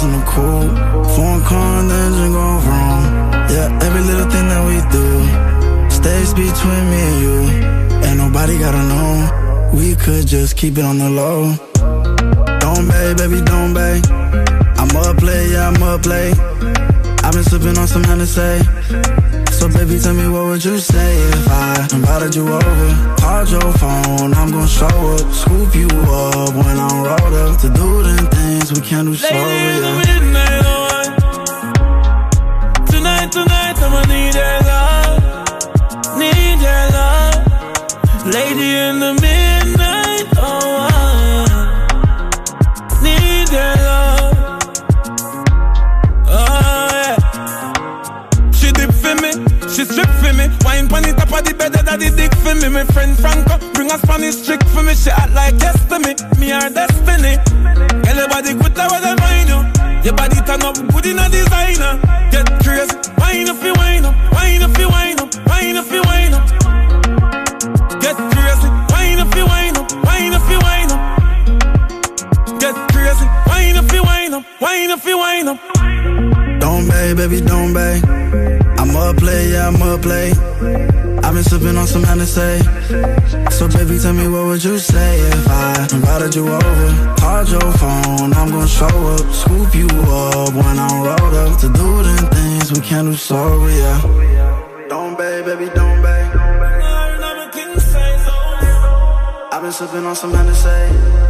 cars in the coupe. Foreign car and the engine go wrong. Yeah, every little thing that we do stays between me and you. Ain't nobody gotta know. We could just keep it on the low. Don't babe, baby, don't babe. I'm up late, yeah, I'm up late. I've been sipping on some Hennessy. So baby, tell me what would you say if I invited you over? Called your phone, I'm gon' show up, scoop you up when I'm rolled up to do them things we can't do sober. Yeah. midnight hour. Tonight, tonight, I'ma need your love, need your love, lady in the midnight Wine pon the top of the bed, that the dick for me. My friend Franco bring a Spanish chick for me. She act like yes to me, me her destiny. Girl, your body good, I wanna find you. Your body turn up good in a designer. Get crazy, wine if you wine up, wine if you wine up, wine if you wine up. Get crazy, wine if you wine up, wine if you wine up. Get crazy, wine if you wine up, wine if you wine up. Don't babe, baby, don't babe. Up late, yeah, I'm up late. I've been sipping on some Hennessy. So baby, tell me what would you say if I invited you over? Called your phone, I'm gon' show up, scoop you up when I'm rolled up to do them things we can't do sober, yeah. Don't babe, baby, don't babe. I've been sipping on some Hennessy.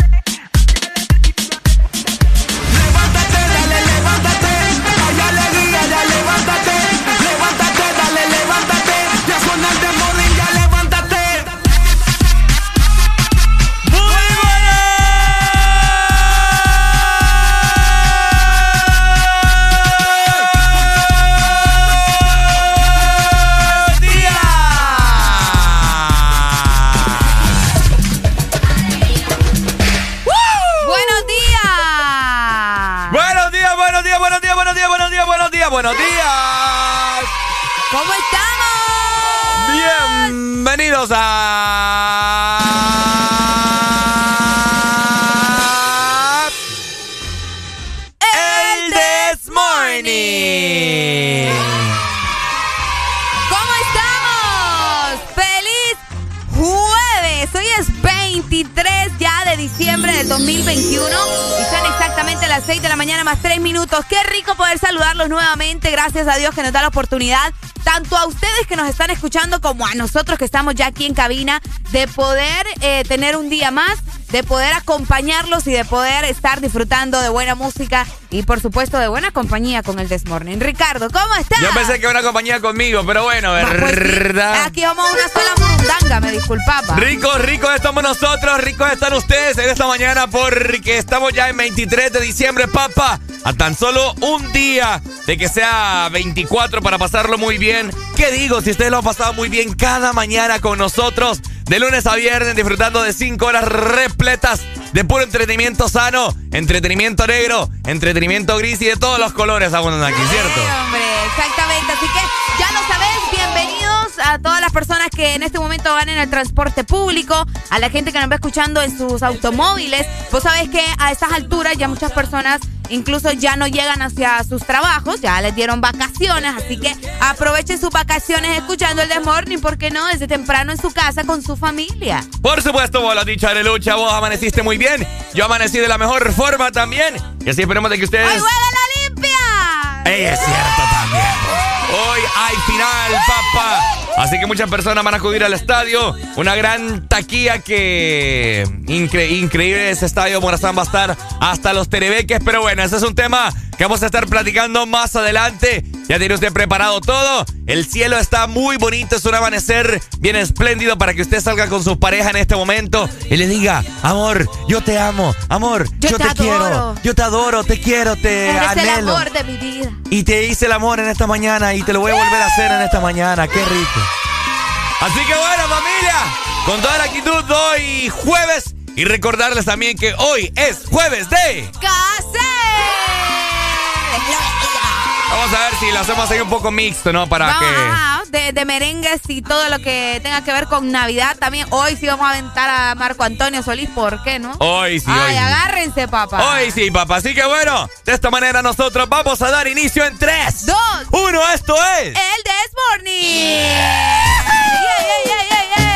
buenos días. ¿Cómo estamos? Bienvenidos a El This Morning. ¿Cómo estamos? ¡Feliz jueves! Hoy es 23 ya de diciembre del 2021 y son exactamente las 6 de la mañana más 3 minutos. Qué rico poder saludarlos nuevamente. Gracias a Dios que nos da la oportunidad, tanto a ustedes que nos están escuchando como a nosotros que estamos ya aquí en cabina, de poder eh, tener un día más, de poder acompañarlos y de poder estar disfrutando de buena música y por supuesto de buena compañía con el Desmorning. Ricardo, ¿cómo estás? Yo pensé que una compañía conmigo, pero bueno, pues sí. ¿verdad? Aquí vamos a una sola mundanga, me disculpaba. Ricos, ricos estamos nosotros, ricos están ustedes en esta mañana porque estamos ya en 23 de diciembre, papá. A tan solo un día de que sea 24 para pasarlo muy bien. ¿Qué digo? Si ustedes lo han pasado muy bien cada mañana con nosotros, de lunes a viernes disfrutando de 5 horas repletas de puro entretenimiento sano, entretenimiento negro, entretenimiento gris y de todos los colores abundan aquí, ¿cierto? Sí, hombre, exactamente. Así que ya lo bienvenidos a todas las personas que en este momento van en el transporte público, a la gente que nos va escuchando en sus automóviles. Vos sabés que a estas alturas ya muchas personas incluso ya no llegan hacia sus trabajos, ya les dieron vacaciones, así que aprovechen sus vacaciones escuchando el The Morning, ¿por qué no? Desde temprano en su casa con su familia. Por supuesto, vos lo has dicho, Arelucha, vos amaneciste muy bien, yo amanecí de la mejor forma también, y así esperemos de que ustedes... ¡Hoy juega la limpia! ¡Ey, es cierto también! Hoy hay final, papá. Así que muchas personas van a acudir al estadio. Una gran taquilla que... increíble ese estadio. Morazán va a estar hasta los terebeques. Pero bueno, ese es un tema que vamos a estar platicando más adelante. Ya tiene usted preparado todo. El cielo está muy bonito. Es un amanecer bien espléndido para que usted salga con su pareja en este momento y le diga, amor, yo te amo. Amor, yo, te, quiero. Yo te adoro, te quiero, te Eres el amor de mi vida. Y te hice el amor en esta mañana y te lo voy a volver a hacer en esta mañana. Qué rico. Así que bueno, familia, con toda la actitud hoy jueves y recordarles también que hoy es jueves de... ¡Case! Vamos a ver si lo hacemos ahí un poco mixto, ¿no? Para vamos, que. Ajá, de, de, merengues y todo lo que tenga que ver con Navidad. También hoy sí vamos a aventar a Marco Antonio Solís, ¿por qué no? Hoy sí. Ay, hoy agárrense, papá. Hoy sí, papá. Así que bueno, de esta manera nosotros vamos a dar inicio en 3, 2, 1. Esto es. El This Morning. Yeah. Yeah, yeah,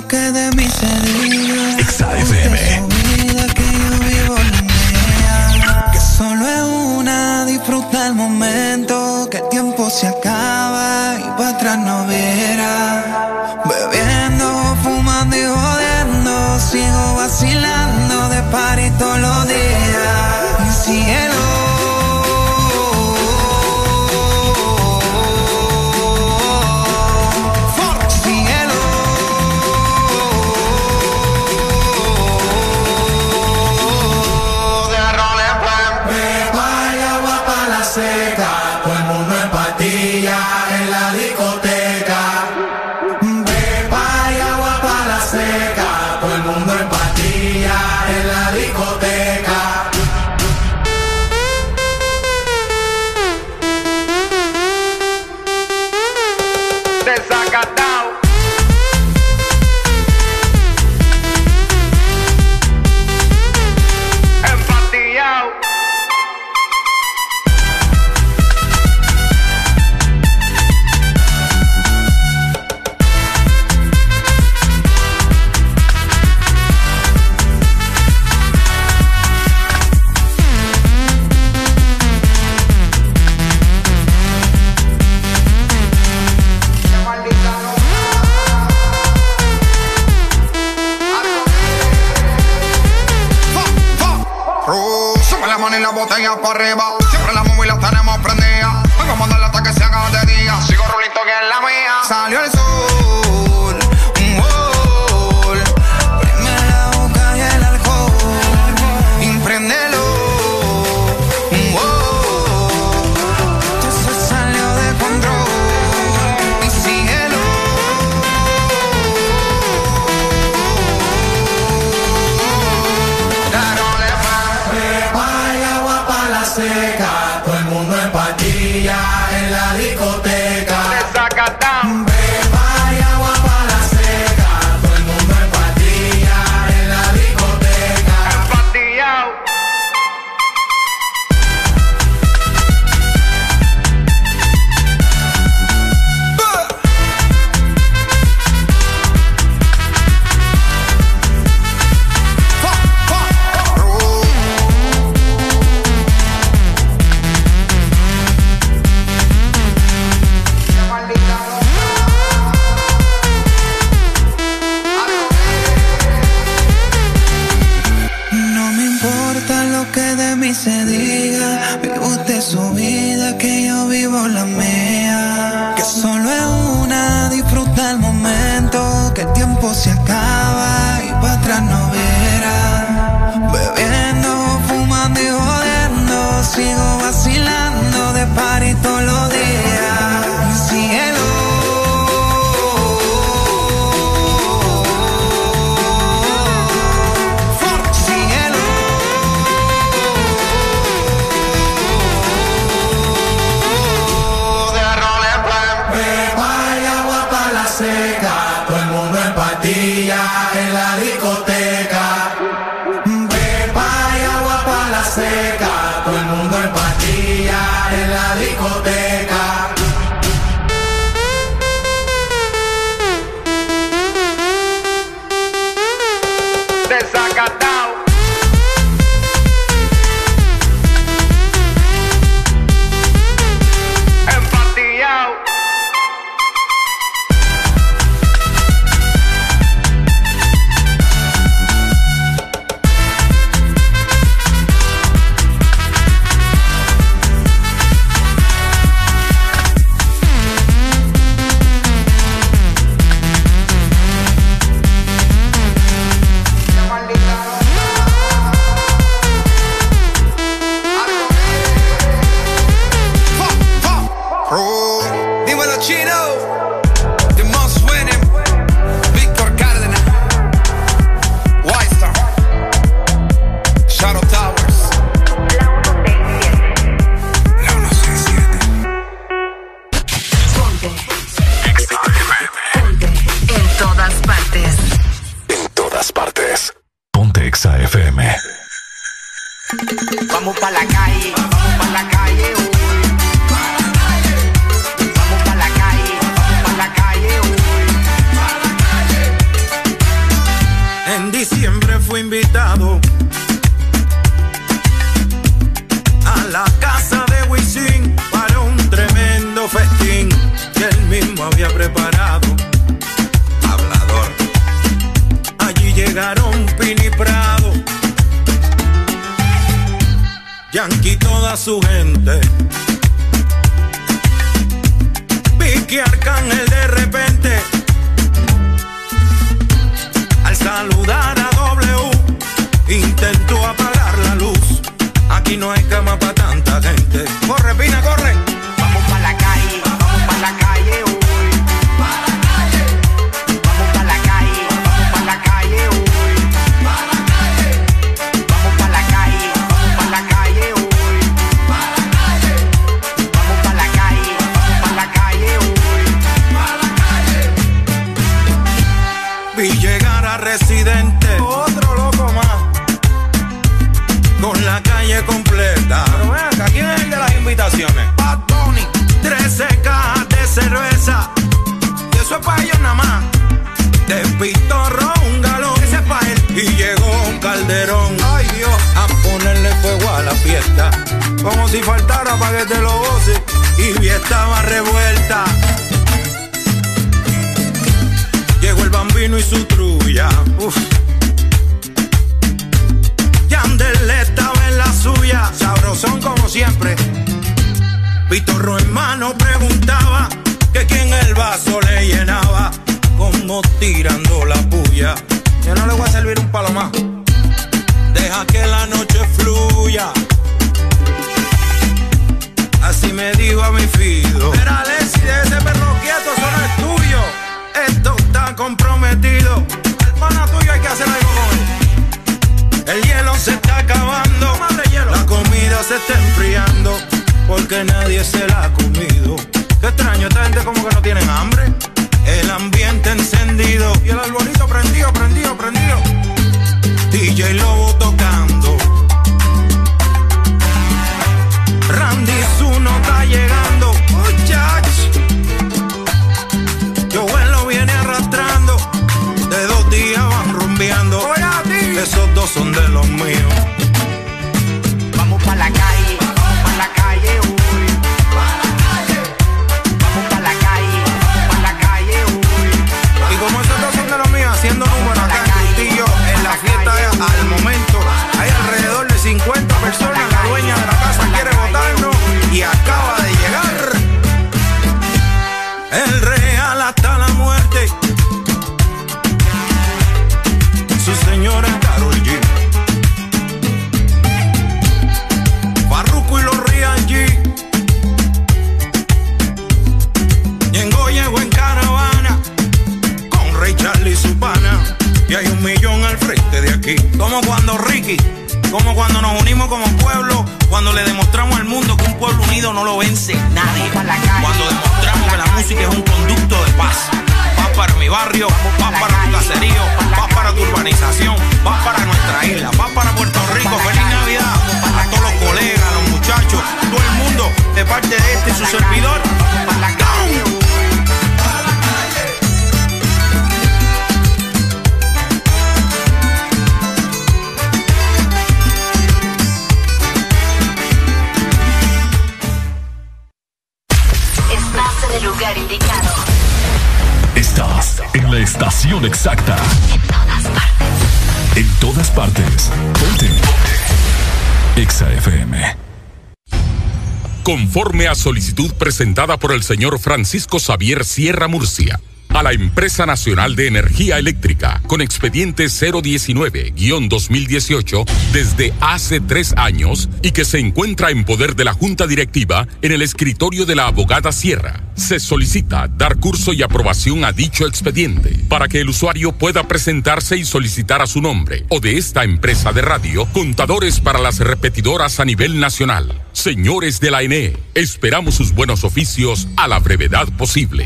lo que de mí se diga. XAFM. que yo vivo la mía. Que solo es una, disfruta el momento. Que el tiempo se acaba para arriba. Solicitud presentada por el señor Francisco Xavier Sierra Murcia a la Empresa Nacional de Energía Eléctrica con expediente 019-2018 desde hace tres años y que se encuentra en poder de la Junta Directiva en el escritorio de la abogada Sierra. Se solicita dar curso y aprobación a dicho expediente para que el usuario pueda presentarse y solicitar a su nombre o de esta empresa de radio contadores para las repetidoras a nivel nacional. Señores de la ENE, esperamos sus buenos oficios a la brevedad posible.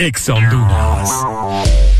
Ex Honduras.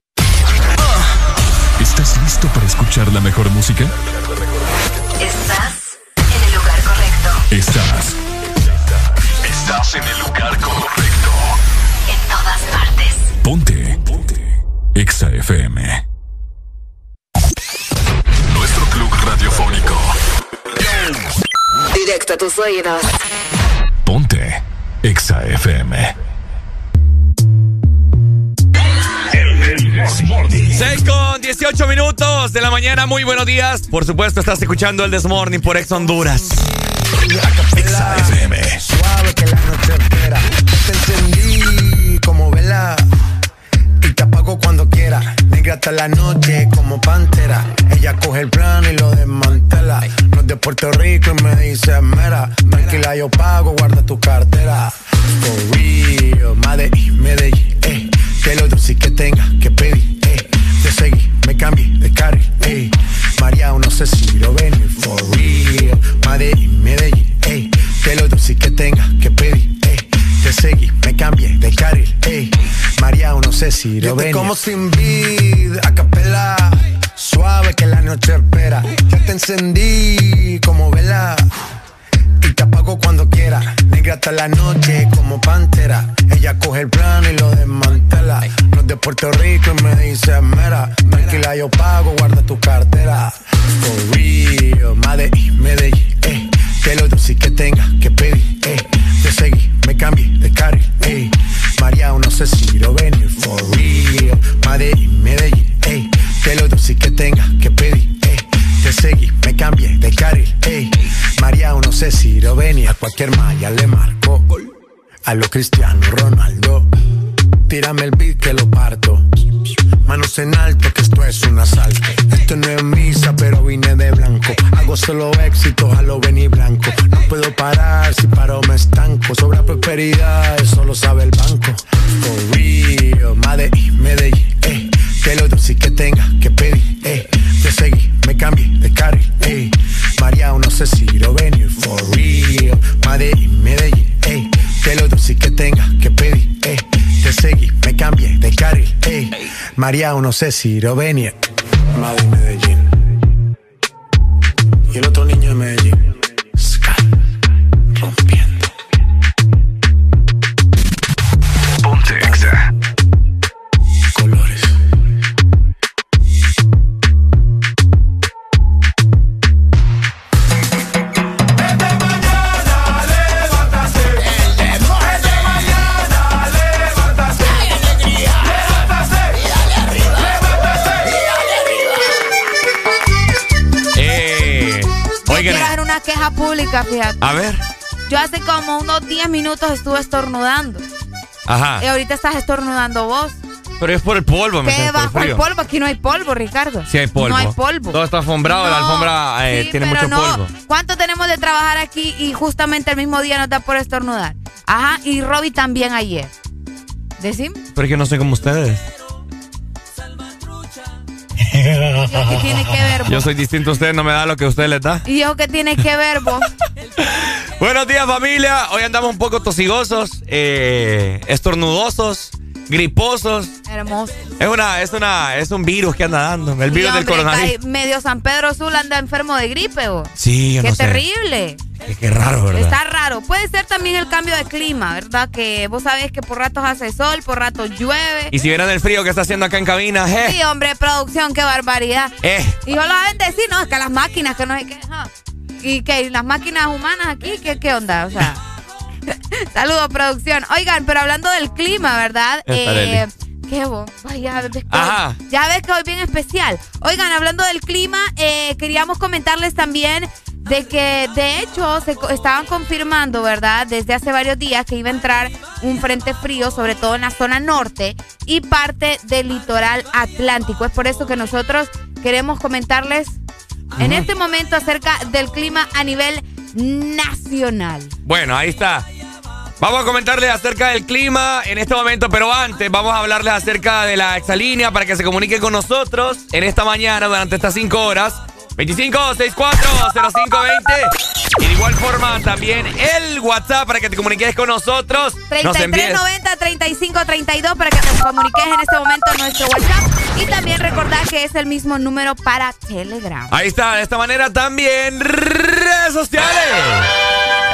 ¿Estás listo para escuchar la mejor música? Estás en el lugar correcto. Estás. Estás en el lugar correcto. En todas partes. Ponte. Ponte. Exa FM. Nuestro club radiofónico. Directo a tus oídos. Ponte. Exa FM. 6 con 18 minutos de la mañana, muy buenos días. Por supuesto, estás escuchando el Desmorning por Ex Honduras. Exa FM. Suave que la noche espera. Te encendí como vela y te apago cuando quiera. Negra hasta la noche como pantera. Ella coge el plano y lo desmantela. No es de Puerto Rico y me dice mera. Tranquila, yo pago, guarda tu cartera. For real, Medellín, Medellín, eh. Que lo dulce que tenga que pedir, eh. Te seguí, me cambié de carril, eh. María, no sé si lo ven, for real. Medellín, Medellín, eh. Que lo dulce que tenga que pedir, eh. Te seguí, me cambié de carril, eh. María, no sé si lo te ven. como sin vid, a capela. Suave que la noche espera. Ya te encendí como vela. Te apago cuando quiera. Negra hasta la noche como pantera. Ella coge el plano y lo desmantela. No es de Puerto Rico y me dice mera. Tranquila, yo pago, guarda tu cartera. For real, Medellín, Medellín, eh. Que lo dulce que tenga que pedir, eh. Te seguí, me cambié de carril, eh. María, no sé si lo ven, for real. Medellín, Medellín, eh. Que lo dulce que tenga que pedir, eh. Te seguí, me cambié de carril, ey. María, no sé si lo venía, cualquier malla le marco. A lo Cristiano Ronaldo. tírame el beat que lo parto. Manos en alto, que esto es un asalto. Esto no es misa, pero vine de blanco. Hago solo éxito, a lo venir blanco. No puedo parar, si paro me estanco. Sobra prosperidad, eso lo sabe el banco. For real, Medellín, Medellín, eh. Que lo sí que tenga que pedir, eh. Te seguí, me cambié de carril, eh. María, no sé si lo venir, for real. Medellín, Medellín, eh. Que lo sí que tenga que pedir, eh. Te seguí, me cambié de carril, eh. María, no sé si lo venir. Madrid, Medellín. Y el otro niño una queja pública, fíjate. a ver. Yo hace como unos 10 minutos estuve estornudando. Ajá. Y ahorita estás estornudando vos. Pero es por el polvo, me ¿Qué bajo el polvo? Aquí no hay polvo, Ricardo. Sí hay polvo. No hay polvo. Todo está alfombrado, la alfombra eh, sí, tiene pero mucho no. polvo. ¿Cuánto tenemos de trabajar aquí y justamente el mismo día nos da por estornudar? Ajá, y Robbie también ayer. ¿Decime? Pero es que no soy como ustedes. ¿Qué tiene que ver vos? Yo soy distinto a ustedes, no me da lo que a ustedes les da. ¿Y yo qué tiene que ver vos? Buenos días, familia. Hoy andamos un poco tosigosos, eh, estornudosos, griposos. Hermoso. Es una, es una, es un virus que anda dando. El virus del coronavirus. Medio San Pedro Sula anda enfermo de gripe vos. Sí, yo Qué no sé. terrible. Qué, qué raro, ¿verdad? Está raro. Puede ser también el cambio de clima, ¿verdad? Que vos sabés que por ratos hace sol, por ratos llueve. Y si vieran el frío que está haciendo acá en cabina, eh, Sí, hombre, producción, qué barbaridad. eh. Y yo lo saben decir, no, es que las máquinas, que no sé qué. ajá. Y que las máquinas humanas aquí, ¿qué, qué onda? O sea. Saludos, producción. Oigan, pero hablando del clima, ¿verdad? Estareli. qué ya ves que, Ajá. ya ves que hoy bien especial. Oigan, hablando del clima, eh, queríamos comentarles también de que de hecho se estaban confirmando, ¿verdad? Desde hace varios días que iba a entrar un frente frío, sobre todo en la zona norte y parte del litoral atlántico. Es por eso que nosotros queremos comentarles en este momento acerca del clima a nivel nacional. Bueno, ahí está. Vamos a comentarles acerca del clima en este momento, pero antes vamos a hablarles acerca de la exalínea para que se comuniquen con nosotros en esta mañana durante estas 5 horas. 25640520. Y de igual forma también el WhatsApp para que te comuniques con nosotros. Nos envíes 3390-3532 para que te comuniques en este momento a nuestro WhatsApp. Y también recordar que es el mismo número para Telegram. Ahí está, de esta manera también redes sociales.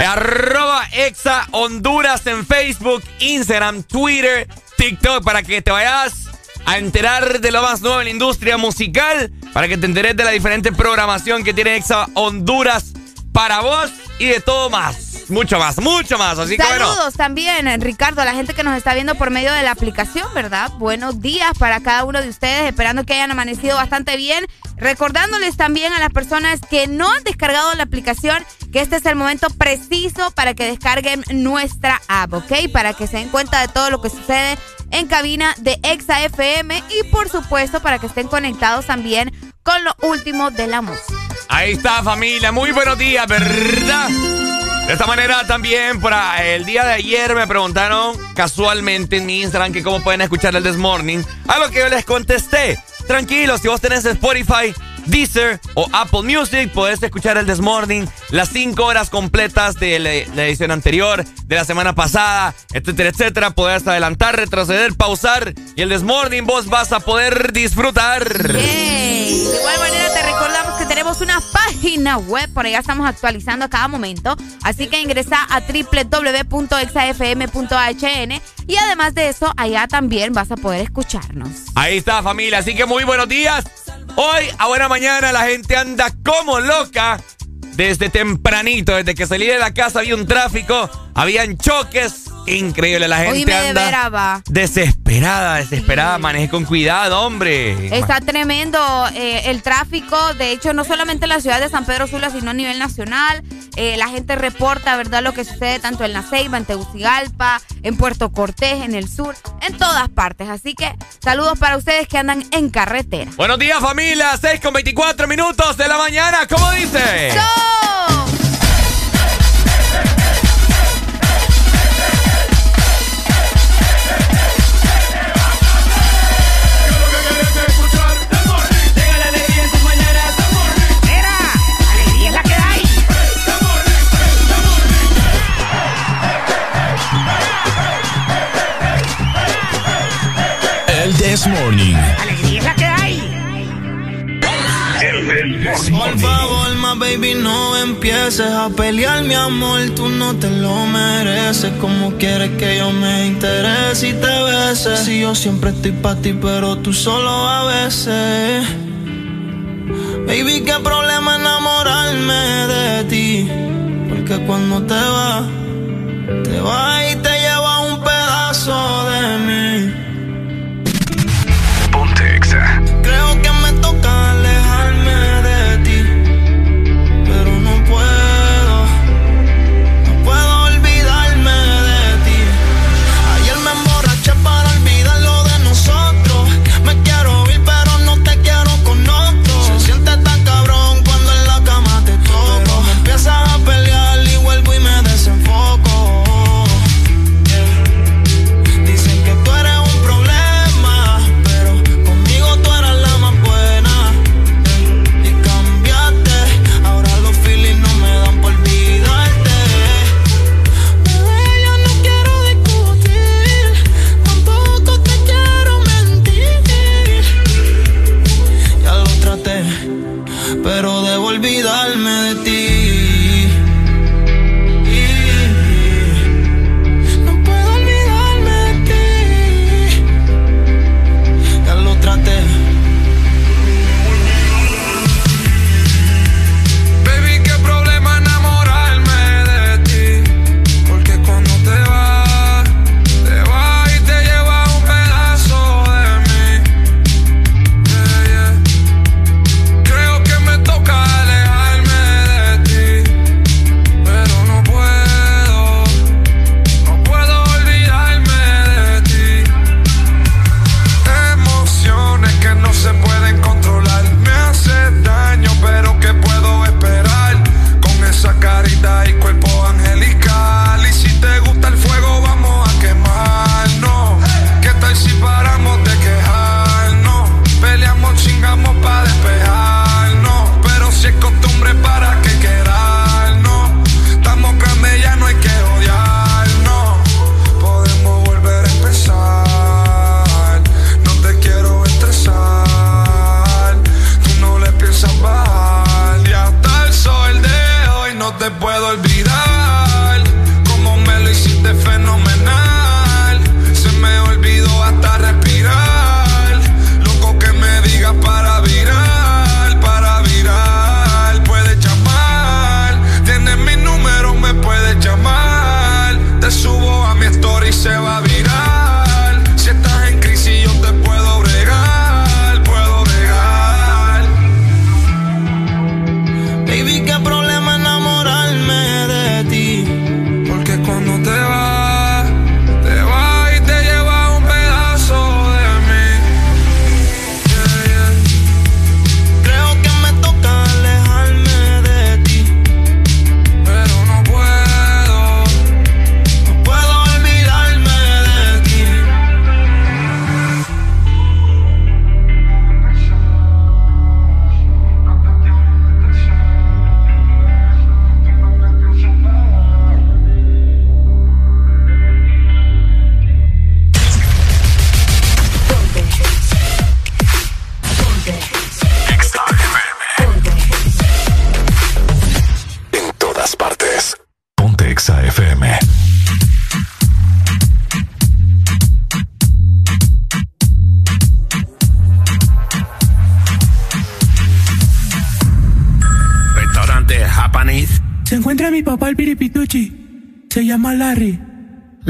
Arroba Exa Honduras en Facebook, Instagram, Twitter, TikTok, para que te vayas a enterar de lo más nuevo en la industria musical, para que te enteres de la diferente programación que tiene Exa Honduras para vos y de todo más. Mucho más, mucho más. Así que bueno. Saludos también, Ricardo, a la gente que nos está viendo por medio de la aplicación, ¿verdad? Buenos días para cada uno de ustedes, esperando que hayan amanecido bastante bien. Recordándoles también a las personas que no han descargado la aplicación que este es el momento preciso para que descarguen nuestra app, ¿ok? Para que se den cuenta de todo lo que sucede en cabina de Exa FM y por supuesto para que estén conectados también con lo último de la música. Ahí está, familia. Muy buenos días, ¿verdad? De esta manera también, para el día de ayer me preguntaron casualmente en mi Instagram que cómo pueden escuchar el This Morning. A lo que yo les contesté. Tranquilos, si vos tenés Spotify, Deezer o Apple Music, podés escuchar el This Morning las 5 horas completas de la, la edición anterior, de la semana pasada, etcétera, etcétera. Podés adelantar, retroceder, pausar y el This Morning vos vas a poder disfrutar. Yay. De igual manera te recordamos que tenemos una página web, por allá estamos actualizando a cada momento, así que ingresa a www.exafm.hn y además de eso, allá también vas a poder escucharnos. Ahí está, familia. Así que muy buenos días. Hoy, a buena mañana, la gente anda como loca. Desde tempranito, desde que salí de la casa había un tráfico, habían choques, increíble. La gente anda va. desesperada, desesperada. Sí. Maneje con cuidado, hombre. Está tremendo eh, el tráfico. De hecho, no solamente en la ciudad de San Pedro Sula, sino a nivel nacional. Eh, la gente reporta, ¿verdad?, lo que sucede tanto en La Ceiba, en Tegucigalpa, en Puerto Cortés, en el sur, en todas partes. Así que saludos para ustedes que andan en carretera. Buenos días, familia. 6 con 24 minutos de la mañana. ¿Cómo dice? ¡Yo! This Morning. ¡Alegría que hay! El, Por favor, ma baby, no empieces a pelear, mi amor. Tú no te lo mereces. Como quieres que yo me interese y te beses. Si yo siempre estoy para ti, pero tú solo a veces. Baby, qué problema enamorarme de ti. Porque cuando te vas, te vas y te llevas un pedazo de mí.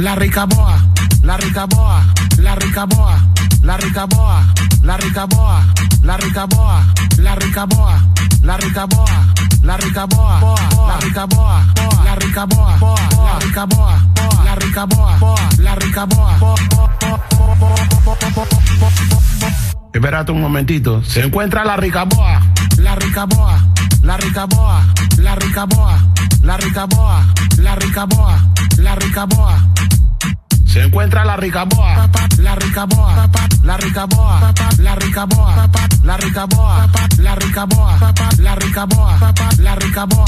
La rica boa, la rica boa, la rica boa, la rica boa, la rica boa, la rica boa, la rica boa, la rica boa, la rica boa, la rica boa, la rica boa, la rica boa, la rica boa, la rica boa. Espérate un momentito. Se encuentra la rica boa, la rica boa, la rica boa, la rica boa, la rica boa, la rica boa, la rica boa. Se encuentra la rica boa, la rica boa, la rica boa, la rica boa, la rica boa, la rica boa, la rica boa, la rica boa,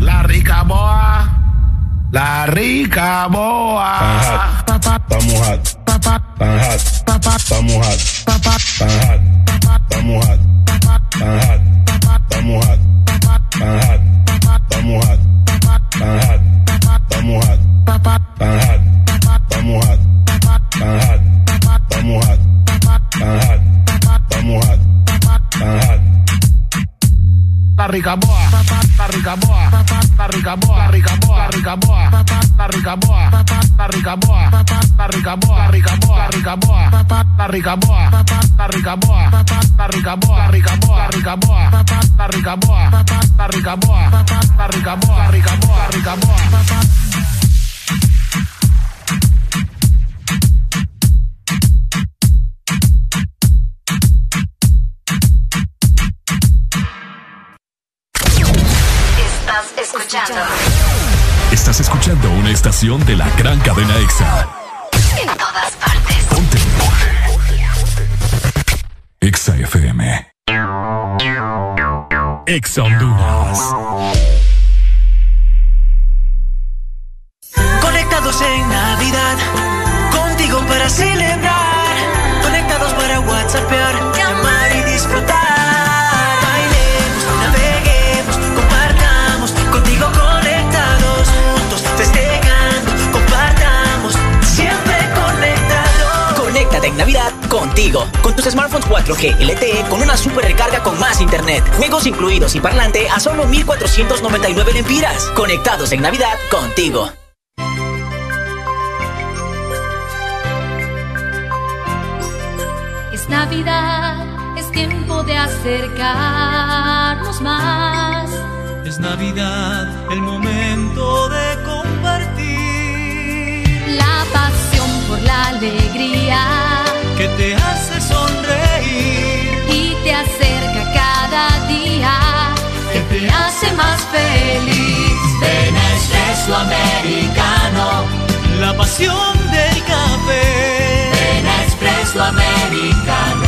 la rica boa, la rica boa. Estamos hot. Tan hot. Estamos hot. Tan rica boa, papá, la rica boa, papá, la rica boa, rica boa, rica boa, papá, la rica boa, papá, la rica boa, papá, la rica boa, rica boa, rica boa, papá. Estás escuchando. Estás escuchando una estación de la gran cadena 4G LTE con una super recarga con más internet. Juegos incluidos y parlante a solo 1499 lempiras. Conectados en Navidad contigo. Es Navidad, es tiempo de acercarnos más. Es Navidad, el momento de compartir. La pasión por la alegría Que te hace sonreír. Acerca cada día, que te hace más feliz. Ven Espresso Americano, La pasión del café. ven Espresso Americano,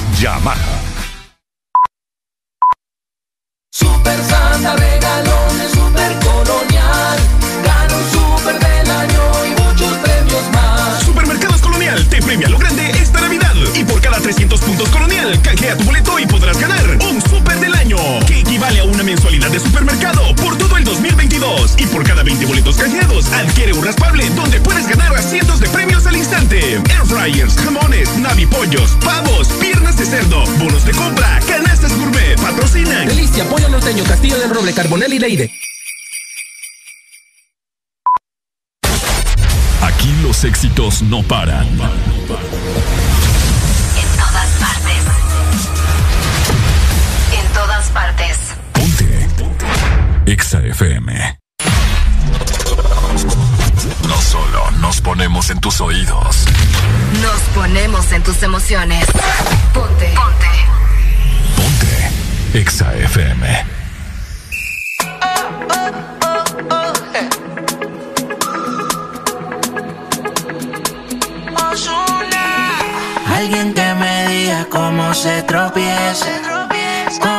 Yamaha. Super Santa regalones Super Colonial. Gana un super del año y muchos premios más. Supermercados Colonial te premia lo grande esta Navidad. Y por cada 300 puntos Colonial, canjea tu boleto y podrás ganar un super del año, equivale a una mensualidad de supermercado por todo el 2022. Y por cada 20 boletos canjeados, adquiere un raspable donde puedes ganar a cientos de premios al instante. Air fryers, jamones, navipollos, pavos, piernas de cerdo, bonos de compra, canastas gourmet, patrocinan. Delicia, Pollo Norteño, Castillo del Roble, Carbonel y Leide. Aquí los éxitos no paran. En todas partes. En todas partes. EXA FM. No solo nos ponemos en tus oídos. Nos ponemos en tus emociones. Ponte. Ponte. EXA FM. Alguien que digas cómo se tropieza.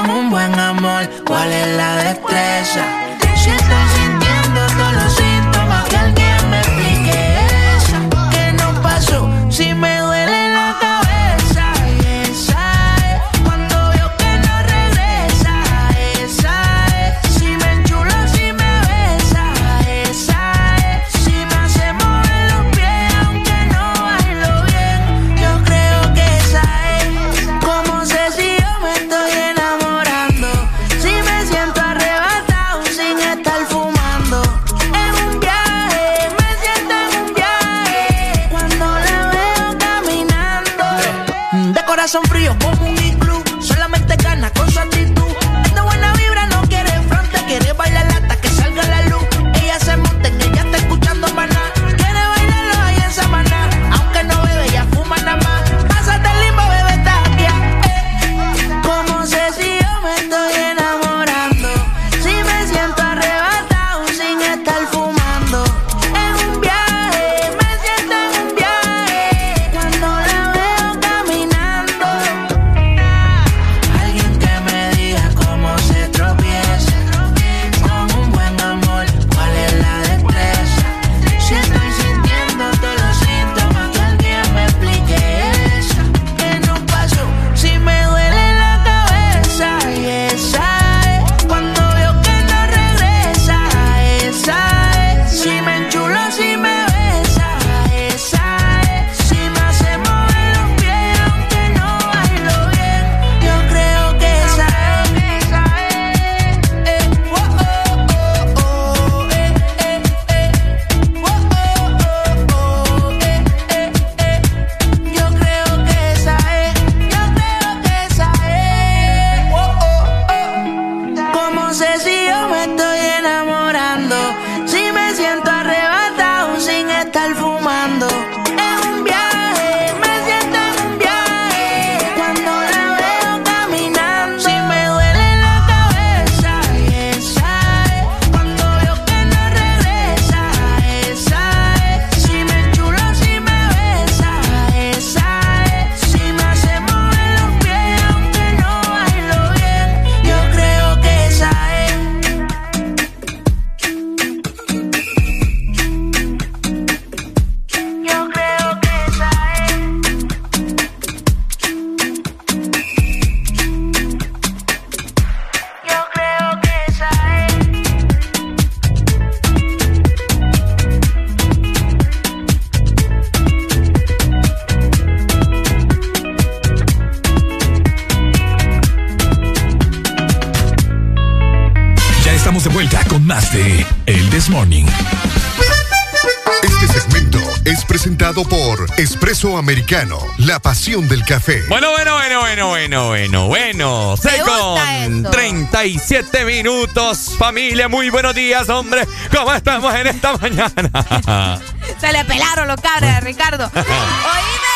Un buen amor, ¿cuál es la destreza? Si estoy sintiendo todos los corazón frío Americano, la pasión del café. Bueno, bueno, bueno, bueno, bueno, bueno, bueno. Se con eso. 37 minutos. Familia, muy buenos días, hombre. ¿Cómo estamos en esta mañana? Se le pelaron los cabres a Ricardo. Oíme.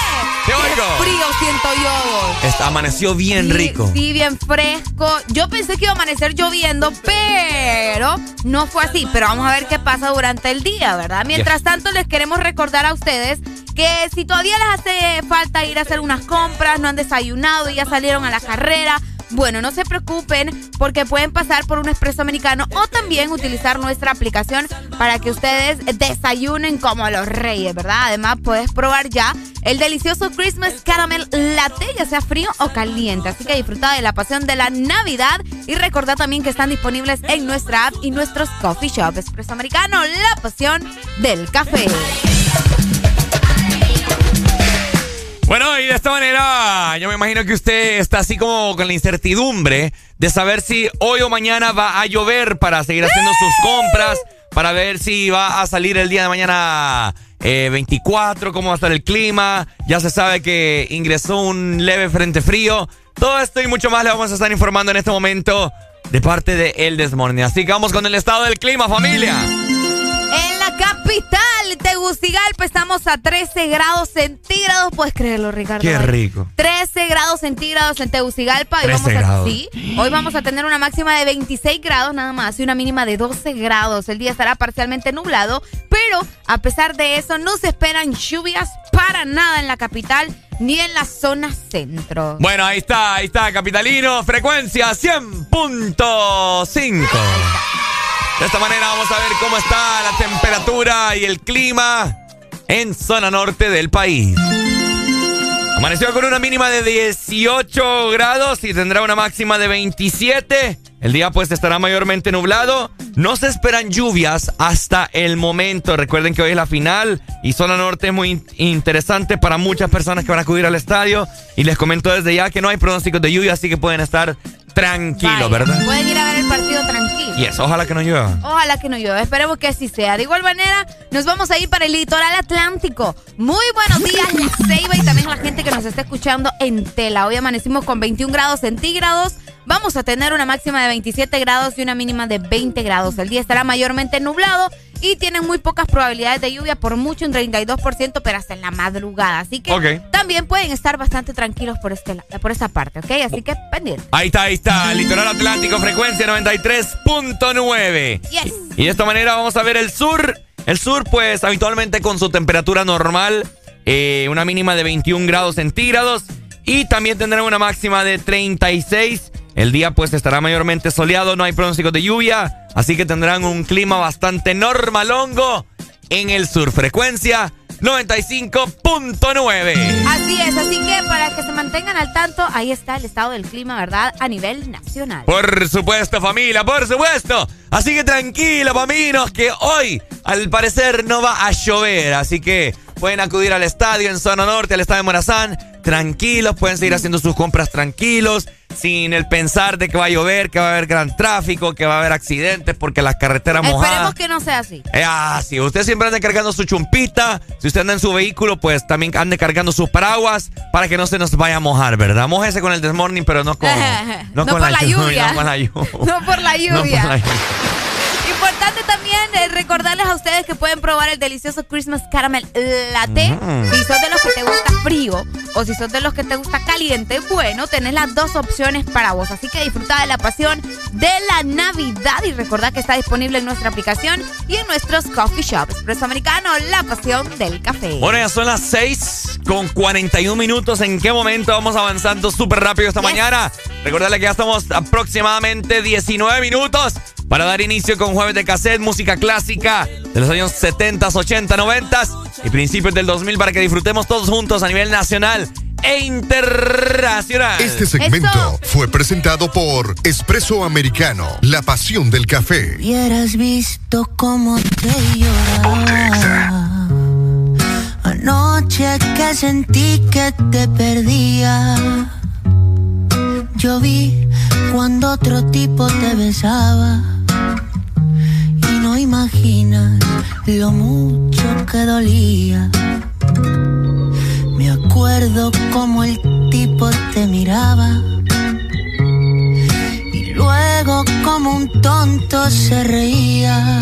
¿Qué oigo? frío siento yo. Está, amaneció bien Sí, rico. Sí, bien fresco. Yo pensé que iba a amanecer lloviendo, pero no fue así. Pero vamos a ver qué pasa durante el día, ¿verdad? Mientras tanto, les queremos recordar a ustedes que si todavía les hace falta ir a hacer unas compras, no han desayunado y ya salieron a la carrera. Bueno, no se preocupen porque pueden pasar por un expreso americano o también utilizar nuestra aplicación para que ustedes desayunen como los reyes, ¿verdad? Además, puedes probar ya el delicioso Christmas Caramel Latte, ya sea frío o caliente. Así que disfruta de la pasión de la Navidad y recordad también que están disponibles en nuestra app y nuestros coffee shop. Expreso Americano, la pasión del café. Bueno, y de esta manera, yo me imagino que usted está así como con la incertidumbre de saber si hoy o mañana va a llover para seguir haciendo sus compras, para ver si va a salir el día de mañana eh, 24, cómo va a estar el clima. Ya se sabe que ingresó un leve frente frío. Todo esto y mucho más le vamos a estar informando en este momento de parte de El Desmorning. Así que vamos con el estado del clima, familia. En la capital, Tegucigalpa, estamos a 13 grados centígrados. ¿Puedes creerlo, Ricardo? Qué rico. 13 grados centígrados en Tegucigalpa. Hoy 13 vamos a, grados. sí, hoy vamos a tener una máxima de 26 grados nada más y una mínima de 12 grados. El día estará parcialmente nublado, pero pero a pesar de eso no se esperan lluvias para nada en la capital ni en la zona centro. Bueno, ahí está, ahí está, capitalino, frecuencia 100.5. De esta manera vamos a ver cómo está la temperatura y el clima en zona norte del país. Amaneció con una mínima de 18 grados y tendrá una máxima de 27. El día pues estará mayormente nublado. No se esperan lluvias hasta el momento. Recuerden que hoy es la final y zona norte es muy interesante para muchas personas que van a acudir al estadio. Y les comento desde ya que no hay pronósticos de lluvia, así que pueden estar tranquilos, ¿verdad? Pueden ir a ver el partido tranquilo. Y eso, ojalá que no llueva. Ojalá que no llueva, esperemos que así sea. De igual manera, nos vamos a ir para el litoral atlántico. Muy buenos días, La Ceiba y también a la gente que nos está escuchando en tela. Hoy amanecimos con 21 grados centígrados. Vamos a tener una máxima de 27 grados y una mínima de 20 grados. El día estará mayormente nublado y tienen muy pocas probabilidades de lluvia, por mucho un 32%, pero hasta en la madrugada. Así que también pueden estar bastante tranquilos por, este, por esta parte, ¿ok? Así que pendiente. Ahí está, ahí está. Litoral Atlántico, frecuencia 93.9. Yes. Y de esta manera vamos a ver el sur. El sur, pues, habitualmente con su temperatura normal, eh, una mínima de 21 grados centígrados. Y también tendrán una máxima de 36 el día pues estará mayormente soleado, no hay pronósticos de lluvia, así que tendrán un clima bastante normalongo en el sur. Frecuencia 95.9. Así es, así que para que se mantengan al tanto, ahí está el estado del clima, ¿verdad? A nivel nacional. Por supuesto, familia, por supuesto. Así que tranquilo, maminos, que hoy al parecer no va a llover, así que pueden acudir al estadio en zona norte, al estadio de Morazán, tranquilos, pueden seguir haciendo sus compras tranquilos sin el pensar de que va a llover, que va a haber gran tráfico, que va a haber accidentes porque las carreteras mojadas. Esperemos que no sea así. Eh, ah, sí, usted siempre ande cargando su chumpita. Si usted anda en su vehículo, pues también ande cargando sus paraguas para que no se nos vaya a mojar, ¿verdad? Mojese con el desmorning, pero no con, no, con la, lluvia. No por la lluvia. No por la lluvia. Importante también eh, recordarles a ustedes que pueden probar el delicioso Christmas Caramel Latte. Mm. Si sos de los que te gusta frío o si sos de los que te gusta caliente, bueno, tenés las dos opciones para vos. Así que disfruta de la pasión de la Navidad y recordad que está disponible en nuestra aplicación y en nuestros coffee shops. Expreso Americano, la pasión del café. Bueno, ya son las 6 con 41 minutos. ¿En qué momento vamos avanzando súper rápido esta mañana? Recordarle que ya estamos aproximadamente 19 minutos para dar inicio con jueves de cassette, música clásica de los años 70, 80, 90 y principios del 2000 para que disfrutemos todos juntos a nivel nacional e internacional. Este segmento fue presentado por Espresso Americano, la pasión del café. Hubieras visto cómo te lloraba. Anoche que sentí que te perdía. Yo vi cuando otro tipo te besaba. Y no imaginas lo mucho que dolía. Me acuerdo como el tipo te miraba. Y luego como un tonto se reía.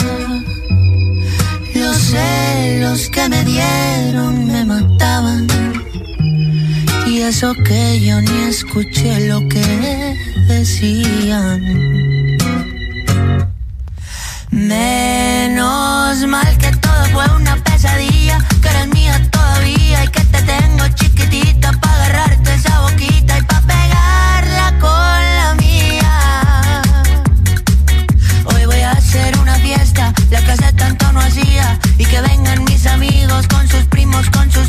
Los celos que me dieron me mataban. Y eso que yo ni escuché lo que decían. Menos mal que todo fue una pesadilla, que eres mía todavía y que te tengo chiquitita para agarrarte esa boquita y para pegarla con la mía. Hoy voy a hacer una fiesta, la que hace tanto no hacía, y que vengan mis amigos con sus primos, con sus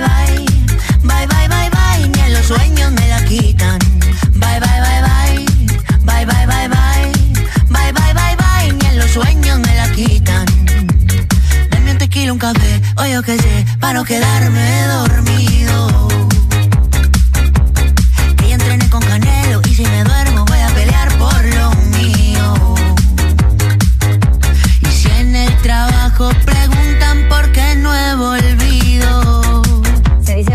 quitan. Bye, bye, bye, bye. Bye, bye, bye, bye. Bye, bye, bye, bye. Ni en los sueños me la quitan. Dame un tequila, un café, o yo qué sé, para no quedarme dormido. Que ya entrené con Canelo y si me duermo voy a pelear por lo mío. Y si en el trabajo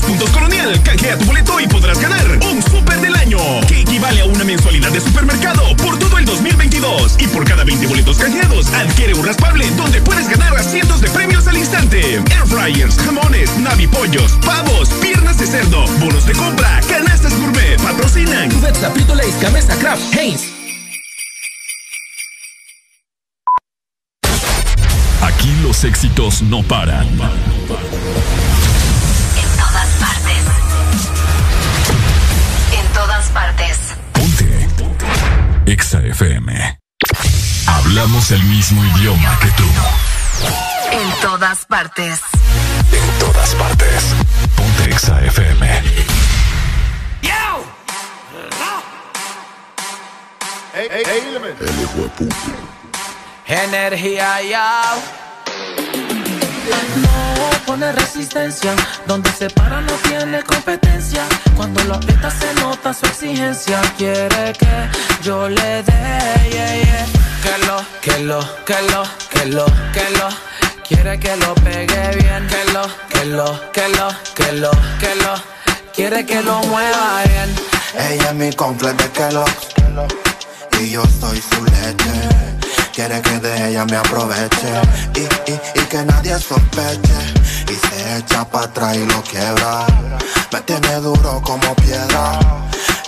Cada 300 puntos Colonial, canjea tu boleto y podrás ganar un super del año. Que equivale a una mensualidad de supermercado por todo el 2022. Y por cada 20 boletos canjeados, adquiere un raspable donde puedes ganar a cientos de premios al instante. Air fryers, jamones, navipollos, pavos, piernas de cerdo, bonos de compra, canastas gourmet, patrocinan. Cubeta, Frito Lays, Gamesa, Kraft, Heinz. Aquí los éxitos no paran. En todas partes. EXA FM. Hablamos el mismo idioma que tú. En todas partes. En todas partes. Ponte EXA FM. Energía ya. Pone resistencia. Donde se para no tiene competencia. Cuando lo aprieta se nota su exigencia. Quiere que yo le dé. yeah, yeah. Que lo, que lo, que lo, que lo, que lo. Quiere que lo pegue bien. Que lo, que lo, que lo, que lo, que lo. Quiere que lo mueva bien. Ella es mi completo de Kellogg's Y yo soy su leche Quiere que de ella me aproveche. Y, y, y que nadie sospeche. Y se echa para atrás y lo quiebra. Me tiene duro como piedra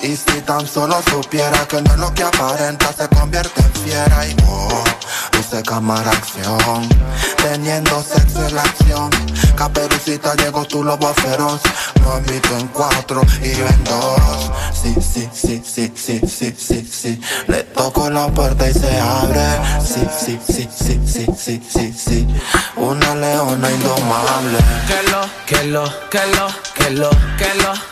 Y si tan solo supiera que no es lo que aparenta Se convierte en fiera y oh, luce cámara acción Teniendo sexo en la acción Caperucita llegó tu lobo feroz Mamito en cuatro y yo en dos Sí, sí, sí, sí, sí, sí, sí, sí Le toco la puerta y se abre Sí, sí, sí, sí, sí, sí, sí, sí Una leona indomable Que lo, que lo, que lo, que lo, que lo.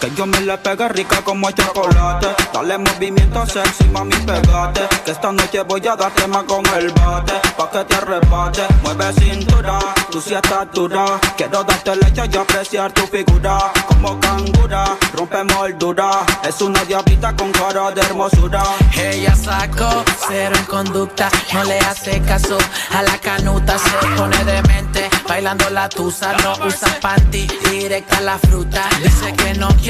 que yo me le pegue rica como el chocolate. Dale movimiento sexy, mami, pegate. Que esta noche voy a darte más con el bate. Pa' que te arrebate, mueve cintura, tú sí estás dura. Quiero darte leche y apreciar tu figura. Como cangura, rompe moldura. Es una diablita con cara de hermosura. Ella sacó cero en conducta, no le hace caso a la canuta, se pone demente, bailando la tusa, no usa panty, directa la fruta. Dice que no quiere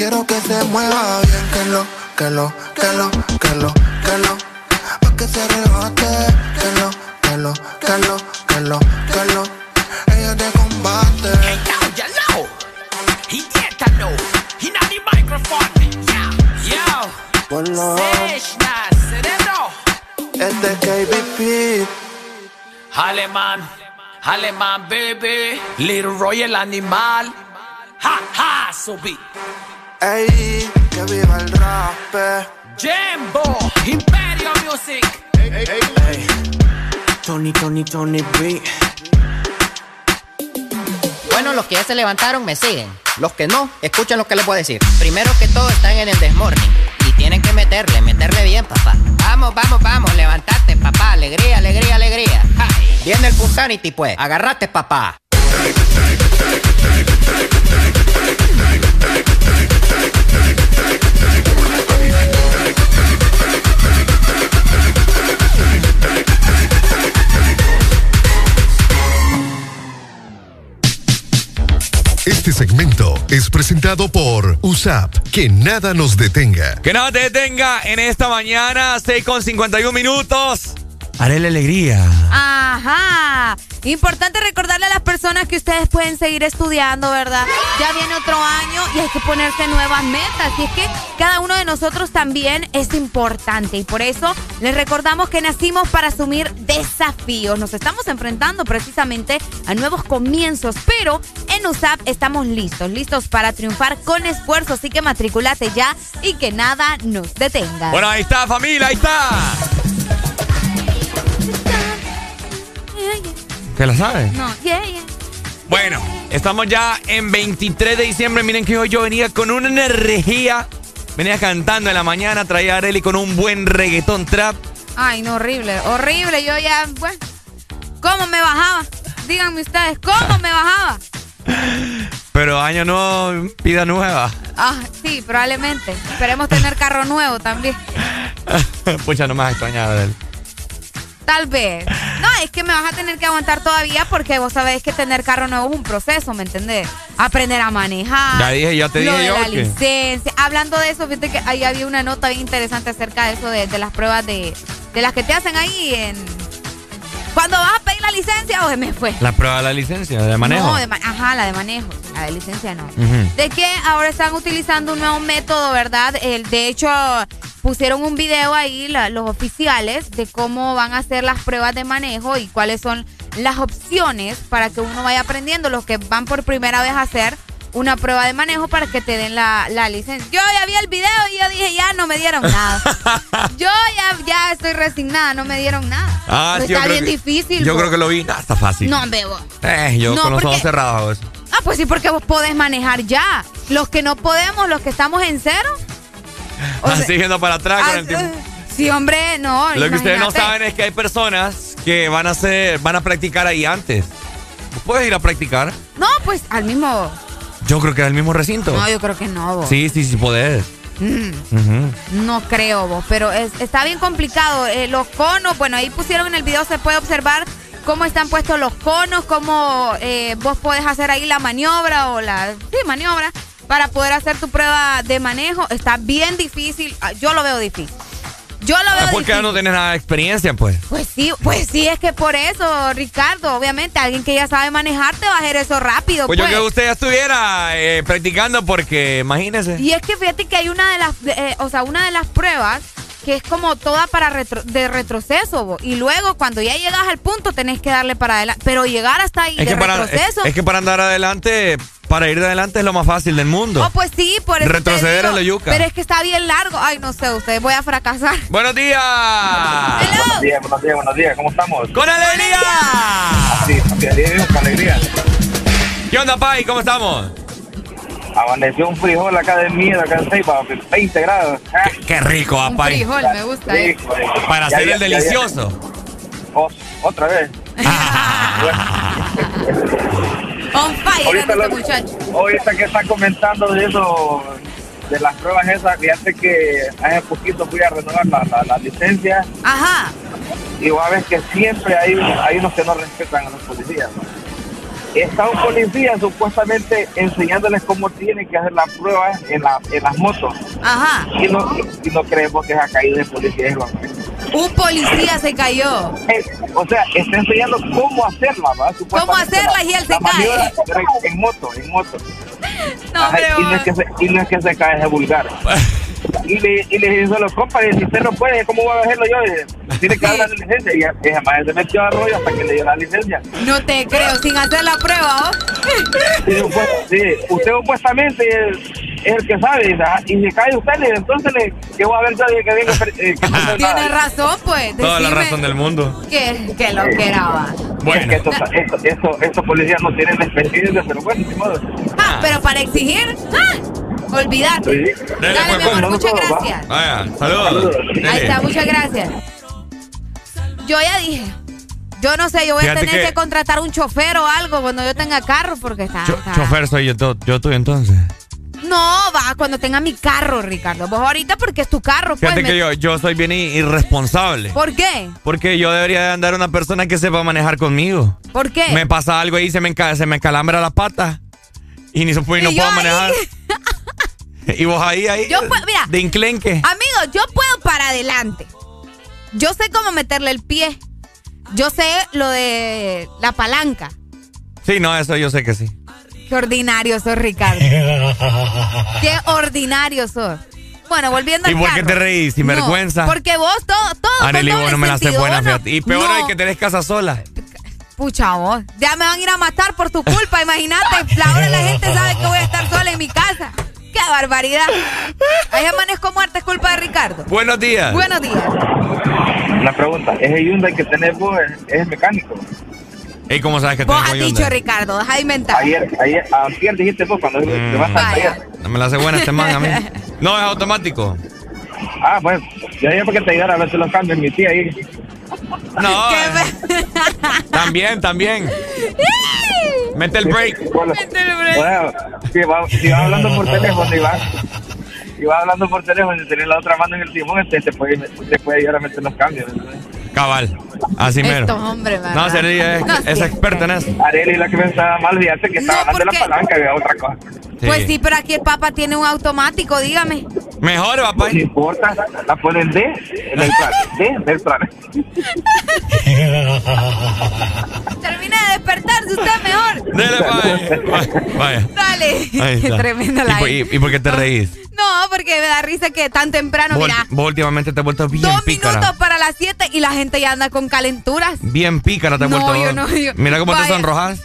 Quiero que se mueva bien, que lo, que lo, que lo, que lo, que lo. Pa' que se rebate, que lo, que lo, que lo, que lo, que lo. Ella te combate. ya lo. He did that no. He not the microphone. Yeah. Yo. Cerebro. Este es KBP. Alemán. Alemán, baby. Little Roy el animal. Ha, ha, subí. Ey, que viva el rap. Jambo. Imperio Music. Tony, Tony, Tony B. Bueno, los que ya se levantaron me siguen. Los que no, escuchen lo que les voy a decir. Primero que todo están en el desmorning. Y tienen que meterle, meterle bien, papá. Vamos, vamos, vamos, levantate, papá. Alegría, alegría, alegría. Ja. Viene el Punsanity, pues. Agarrate, papá. Este segmento es presentado por USAP. Que nada nos detenga. Que nada te detenga en esta mañana, 6 con 51 minutos. Haré la alegría. Ajá. Importante recordarle a las personas que ustedes pueden seguir estudiando, ¿verdad? Ya viene otro año y hay que ponerse nuevas metas. Y es que cada uno de nosotros también es importante. Y por eso les recordamos que nacimos para asumir desafíos. Nos estamos enfrentando precisamente a nuevos comienzos. Pero en USAP estamos listos, listos para triunfar con esfuerzo. Así que matriculate ya y que nada nos detenga. Bueno, ahí está, familia, ahí está. ¿Se la sabe? No, yeah, yeah. Bueno, estamos ya en 23 de diciembre. Miren que hoy yo venía con una energía. Venía cantando en la mañana, traía a Areli con un buen reggaetón trap. Ay, no, horrible, horrible. Yo ya, bueno, ¿cómo me bajaba? Díganme ustedes, ¿cómo me bajaba? Pero año nuevo, vida nueva. Ah, sí, probablemente. Esperemos tener carro nuevo también. Pucha, no me has extrañado, Areli. Tal vez. No, es que me vas a tener que aguantar todavía porque vos sabés que tener carro nuevo es un proceso, ¿me entendés? Aprender a manejar. Ya dije, ya te lo dije de yo la que- licencia. Hablando de eso, fíjate que ahí había una nota bien interesante acerca de eso, de, de las pruebas de, de las que te hacen ahí en... Cuando vas a pedir la licencia, o se me fue. La prueba de la licencia de manejo. No, de ma- ajá, la de manejo. La de licencia no. Ujú. De que ahora están utilizando un nuevo método, ¿verdad? El, de hecho, pusieron un video ahí la- los oficiales de cómo van a hacer las pruebas de manejo y cuáles son las opciones para que uno vaya aprendiendo, los que van por primera vez a hacer una prueba de manejo para que te den la, la licencia. Yo ya vi el video y yo dije, ya no me dieron nada. yo ya, ya estoy resignada, no me dieron nada. Ah, Pues sí, está bien que- difícil. Yo vos. creo que lo vi. Ah, está fácil. No, bebo. Eh, yo No, con los porque- ojos cerrados hago eso. Ah, pues sí, porque vos podés manejar ya. Los que no podemos, los que estamos en cero. sea, Así yendo para atrás con ah, el tiempo. eh, sí, hombre, no. Lo que ustedes no saben es que hay personas que van a hacer, van a practicar ahí antes. ¿Vos ¿Puedes ir a practicar? No, pues al mismo. Yo creo que es el mismo recinto. No, yo creo que no, vos. Sí, sí, sí podés. Mm, no creo, vos. Pero es- está bien complicado. Eh, los conos, bueno, ahí pusieron en el video, se puede observar cómo están puestos los conos, cómo eh, vos podés hacer ahí la maniobra o la. Sí, maniobra. Para poder hacer tu prueba de manejo. Está bien difícil. Ah, Yo lo veo difícil. Yo lo veo Ah, porque difícil. no tienes nada de experiencia, pues. Pues sí, pues sí, es que por eso, Ricardo, obviamente, alguien que ya sabe manejar te va a hacer eso rápido. Pues, Pues, yo que usted ya estuviera eh, practicando porque, imagínese. Y es que fíjate que hay una de las, eh, o sea, una de las pruebas que es como toda para retro- de retroceso, bo. y luego cuando ya llegas al punto tenés que darle para adelante, pero llegar hasta ahí Es de que, para, retroceso, es, es que para andar adelante, para ir de adelante es lo más fácil del mundo. oh, pues sí, por eso Retroceder digo, es la yuca. Pero es que está bien largo, ay, no sé, ustedes voy a fracasar. ¡Buenos días! Buenos días, buenos días, buenos días, ¿cómo estamos? ¡Con alegría! Sí, así, así, con alegría. ¿Qué onda, Pai? ¿Cómo estamos? Amaneció un frijol acá de miedo, acá en Ceiba, 20 grados. Ah, Qué rico, Un Pai. frijol, me gusta, sí, eh. Para hacer ya, el ya, ya. delicioso. Oh, otra vez. On fire Ahorita, lo- este muchacho. ahorita que está comentando de eso, de las pruebas esas, fíjate que hace poquito fui a renovar la, la, la licencia Ajá. y vos a ver que siempre hay, hay unos que no respetan a los policías. ¿no? Está un policía supuestamente enseñándoles cómo tienen que hacer las pruebas en, la, en las motos. Ajá. Y no, y no creemos que es a caído de policía. Un policía se cayó. Eh, O sea, está enseñando cómo hacerla, ¿va? ¿Cómo hacerla y él se la cae? en moto, en moto. No, Ajá, y, no es que se, y no es que se cae, es vulgar. Y le, y le dice a los compas, y si usted no puede, ¿cómo voy a hacerlo yo? Y Tiene que dar la licencia. Y, y jamás se metió a rollo hasta que le dio la licencia. No te creo, sin hacer la prueba, ¿oh? Y después, sí, usted supuestamente es, es el que sabe, ah, y se cae usted, entonces le, que voy a ver yo que venga. eh, que nada. razón, pues. Toda la razón del mundo. Que, que lo que era. Bueno. Es que estos, estos, estos, estos policías no tienen experiencia, pero bueno, ni modo. Ah, pero para exigir, ah, olvídate. Dale, pues, mi amor, pues. muchas gracias. Vaya, saludos. Ahí está, muchas gracias. Yo ya dije, yo no sé, yo voy a tener que... que- contratar un chofer o algo cuando yo tenga carro porque está... Cho- está- chofer soy yo, yo tú entonces. No, va, cuando tenga mi carro, Ricardo. Vos ahorita porque es tu carro, pues. Fíjate me- que yo, yo soy bien irresponsable. ¿Por qué? Porque yo debería de andar una persona que sepa manejar conmigo. ¿Por qué? Me pasa algo ahí, se me, enca- se me calambra la pata. Y ni se puede, no Y yo puedo ahí- manejar. y vos ahí, ahí. Yo puedo- mira. De enclenque. Amigo, yo puedo para adelante. Yo sé cómo meterle el pie. Yo sé lo de la palanca. Sí, no, eso yo sé que sí. Qué ordinario sos, Ricardo. Qué ordinario sos. Bueno, volviendo ¿Y al por qué te reís? Sin No, vergüenza. Porque vos todo, todo Arely, vos no me la haces buena, no-. Y peor no, es que tenés casa sola. Pucha, vos. Ya me van a ir a matar por tu culpa, imagínate. La hora la gente sabe que voy a estar sola en mi casa. ¡Qué barbaridad! Ahí amanezco muerta, es culpa de Ricardo. Buenos días. Buenos días. Una pregunta, ¿ese Hyundai que tenés vos es, es mecánico? ¿Y cómo sabes que Vos tengo has Hyundai? dicho, Ricardo, deja de inventar. Ayer, ayer, ayer dijiste vos cuando te vas a taller. No me la hace buena este man a mí. No, es automático. Ah, pues, yo dije porque te ayudara a ver si los cambios mi tía ahí. No. eh. También, también. Mete el break. Bueno, si va, si va hablando por teléfono y va, y va hablando por teléfono y tenés la otra mano en el timón, este te puede, te puede ayudar a meter los cambios. Cabal. Así mero. Estos hombres, ¿verdad? No, Arely es, No, es experta en eso. Arely la que pensaba mal, fíjate que estaba hablando de la palanca y de otra cosa. Pues sí, pero aquí el papá tiene un automático, dígame. Mejor, papá. No importa, la ponen D, neutral, D, neutral. Termina de despertarse usted mejor. Dele, vaya. Vaya. Dale. Ahí está. Tremenda ¿Y, la y- y por qué te reís? No, porque me da risa que tan temprano, Vos, mira, vos últimamente te has vuelto bien dos pícara. minutos para las 7 y la gente ya anda con calenturas. Bien pícara te has No, vuelto. yo no, yo- Mira cómo te Vaya. sonrojas.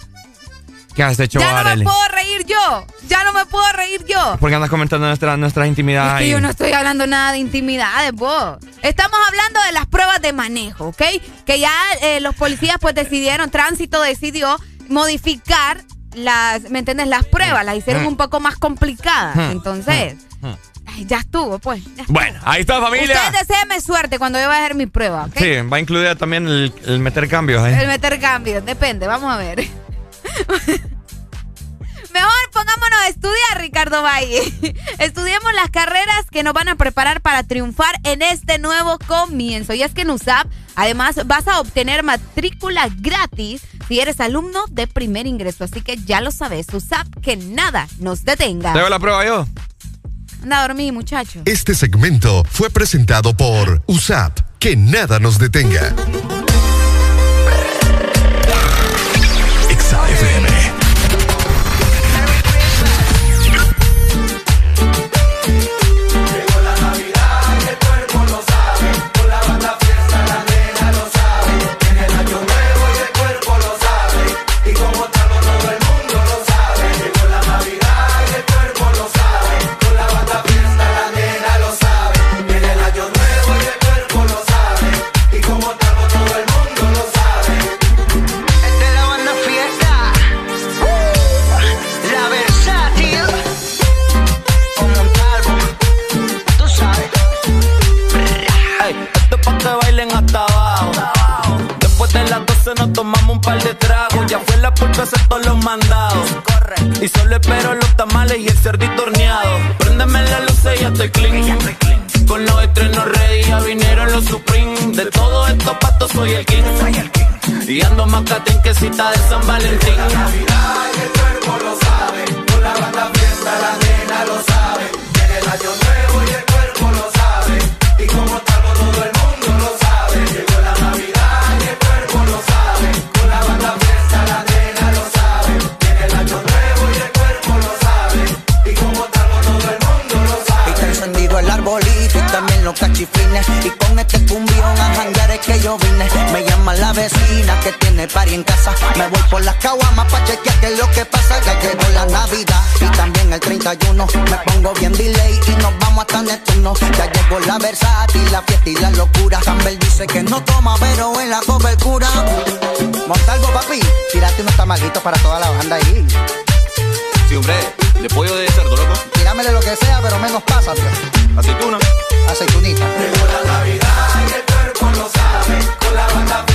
¿Qué has hecho, Ya no me puedo reír yo. Ya no me puedo reír yo. ¿Por qué andas comentando nuestra, nuestras intimidades Es que ahí? yo no estoy hablando nada de intimidades, vos. Estamos hablando de las pruebas de manejo, ¿ok? Que ya eh, los policías pues decidieron, tránsito decidió modificar las, ¿me entiendes? Las pruebas, las hicieron Mm. un poco más complicadas. Mm. Entonces, Mm. Ay, ya estuvo, pues. ya. Bueno, ahí está, familia. Ustedes deseenme suerte cuando yo vaya a hacer mi prueba, ¿ok? Sí, va a incluir también el, el meter cambios ahí. El meter cambios, depende, vamos a ver. Mejor pongámonos a estudiar, Ricardo Valle. Estudiemos las carreras que nos van a preparar para triunfar en este nuevo comienzo. Y es que en USAP, además, vas a obtener matrícula gratis si eres alumno de primer ingreso. Así que ya lo sabes, USAP, que nada nos detenga. ¿Te hago la prueba yo? Anda a dormir. Este segmento fue presentado por USAP. Que nada nos detenga. Par de tragos. Ya fue la puerta hacer todos los mandados. Y solo espero los tamales y el cerdito horneado. Préndeme la luz y ya estoy clean. Con los estrenos ready, ya vinieron los Supreme. De todos estos patos soy el king. Y ando más caten que cita de San Valentín. y el cuerpo lo sabe, con la banda fiesta la nena lo sabe. Viene el año nuevo los cachiflines. Y con este cumbión a janguear es que yo vine. Me llama la vecina que tiene pari en casa. Me voy por las caguamas pa' chequear qué es lo que pasa. Ya llegó la Navidad y también el 31. Me pongo bien delay y nos vamos hasta Neptuno. Ya llegó la versátil, la fiesta y la locura. Campbell dice que no toma, pero en la cobertura. Montalvo, papi, tírate unos tamalitos para toda la banda ahí. Sí, hombre, de pollo de cerdo, loco. Tíramele lo que sea, pero menos pásate. Aceituna. Aceitunita. Llegó la Navidad y el cuerpo lo sabe, con la banda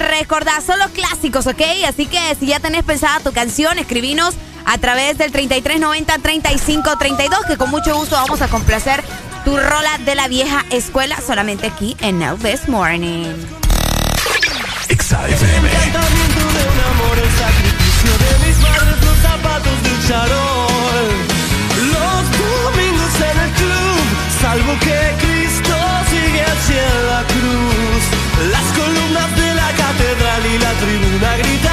Recordá, son los clásicos, ¿ok? Así que si ya tenés pensada tu canción, escribinos a través del 3390-3532, que con mucho gusto vamos a complacer tu rola de la vieja escuela solamente aquí en El This Morning. Exa FM. encantamiento de un amor, el sacrificio de mis padres, los zapatos del charol. Los domingos en el club, salvo que Cristo sigue hacia la cruz. Las columnas de y la tribuna grita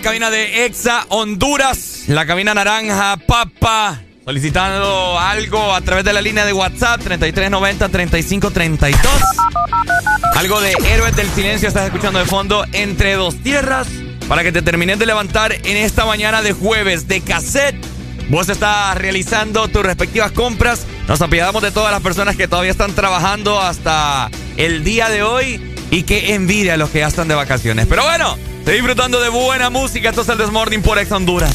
cabina de Exa Honduras, la cabina naranja, papa, solicitando algo a través de la línea de WhatsApp 3390-3532. Algo de Héroes del Silencio estás escuchando de fondo entre dos tierras para que te termines de levantar en esta mañana de jueves de cassette. Vos estás realizando tus respectivas compras. Nos apiadamos de todas las personas que todavía están trabajando hasta el día de hoy y que envidia a los que ya están de vacaciones. Pero bueno, Estoy disfrutando de buena música. Esto es el Desmorning por Ex Honduras.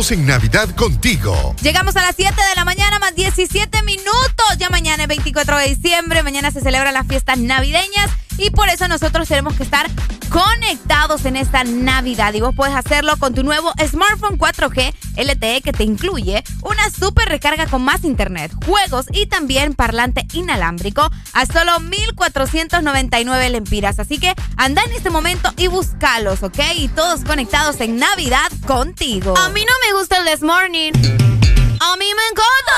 Conectados en Navidad contigo. Llegamos a las 7 de la mañana más 17 minutos. Ya mañana es 24 de diciembre. Mañana se celebran las fiestas navideñas y por eso nosotros tenemos que estar conectados en esta Navidad. Y vos puedes hacerlo con tu nuevo smartphone 4G LTE que te incluye una super recarga con más internet, juegos y también parlante inalámbrico a solo 1499 lempiras. Así que anda en este momento y búscalos, ¿ok? Y todos conectados en Navidad contigo. A mí This Morning. A mí me encanta.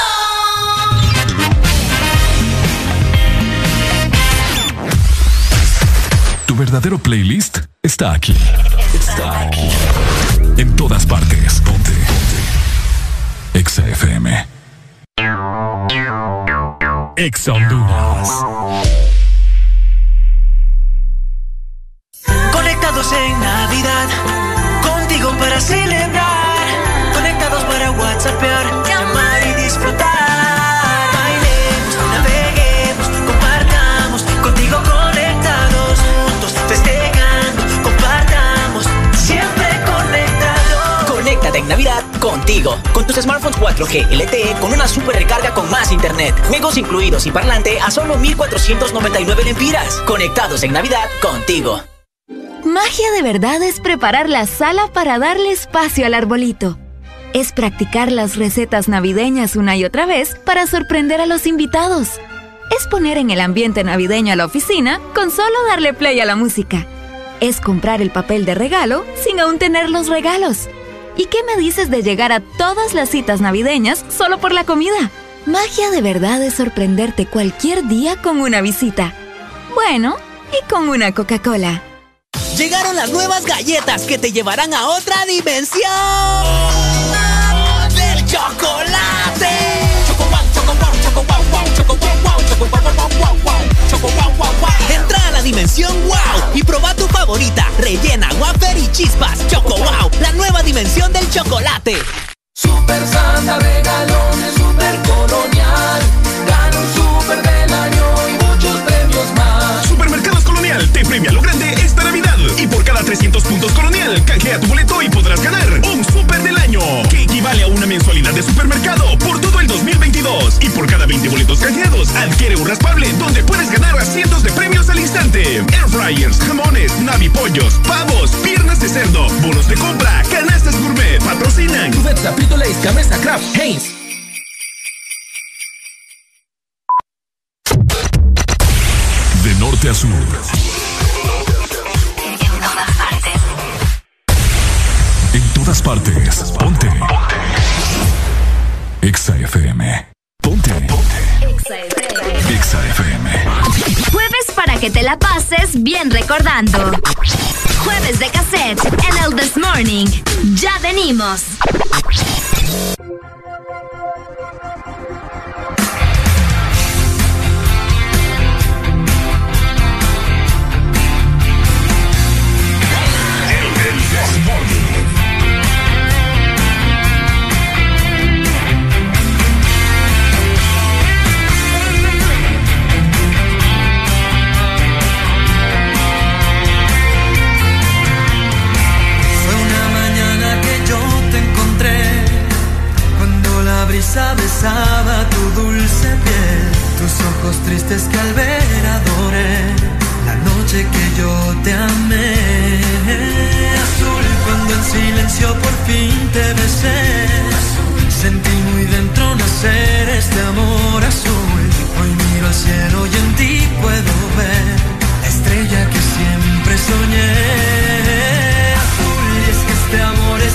Tu verdadero playlist está aquí. Está aquí. En todas partes. Ponte. Ponte. Exa FM. Exa Honduras. Contigo. Con tus smartphones 4G LTE con una super recarga con más internet. Juegos incluidos y parlante a solo 1499 lempiras. Conectados en Navidad contigo. Magia de verdad es preparar la sala para darle espacio al arbolito. Es practicar las recetas navideñas una y otra vez para sorprender a los invitados. Es poner en el ambiente navideño a la oficina con solo darle play a la música. Es comprar el papel de regalo sin aún tener los regalos. ¿Y qué me dices de llegar a todas las citas navideñas solo por la comida? Magia de verdad es sorprenderte cualquier día con una visita. Bueno, y con una Coca-Cola. Llegaron las nuevas galletas que te llevarán a otra dimensión del chocolate. Choco wow, choco wow, choco wow, wow, choco wow, wow, choco wow, wow, wow, wow, choco wow, wow, wow. Entra dimensión wow y proba tu favorita, rellena, wafer y chispas. Choco wow, la nueva dimensión del chocolate. Super Santa regalones, super colonial. Gana un super del año y muchos premios más. Supermercados Colonial te premia lo grande esta Navidad. Y por cada 300 puntos Colonial, canjea tu boleto y podrás ganar un super del año, que equivale a una mensualidad de supermercado por todo el 2022. Y por cada 20 boletos canjeados, adquiere un raspable donde puedes ganar a cientos de premios al instante. Air fryers, jamones, navipollos, pavos, piernas de cerdo, bonos de compra, canastas gourmet, patrocinan. Cubeta, Frito Lays, Gamesa, Kraft, Heinz. De norte a sur. Todas partes. Ponte. Ponte. Exa FM. Ponte. Ponte. Exa FM. Jueves para que te la pases bien recordando. Jueves de cassette en el This Morning. Ya venimos. Ojos tristes que al ver adoré, la noche que yo te amé. Azul cuando en silencio por fin te besé, sentí muy dentro nacer este amor azul. Hoy miro al cielo y en ti puedo ver la estrella que siempre soñé azul y es que este amor es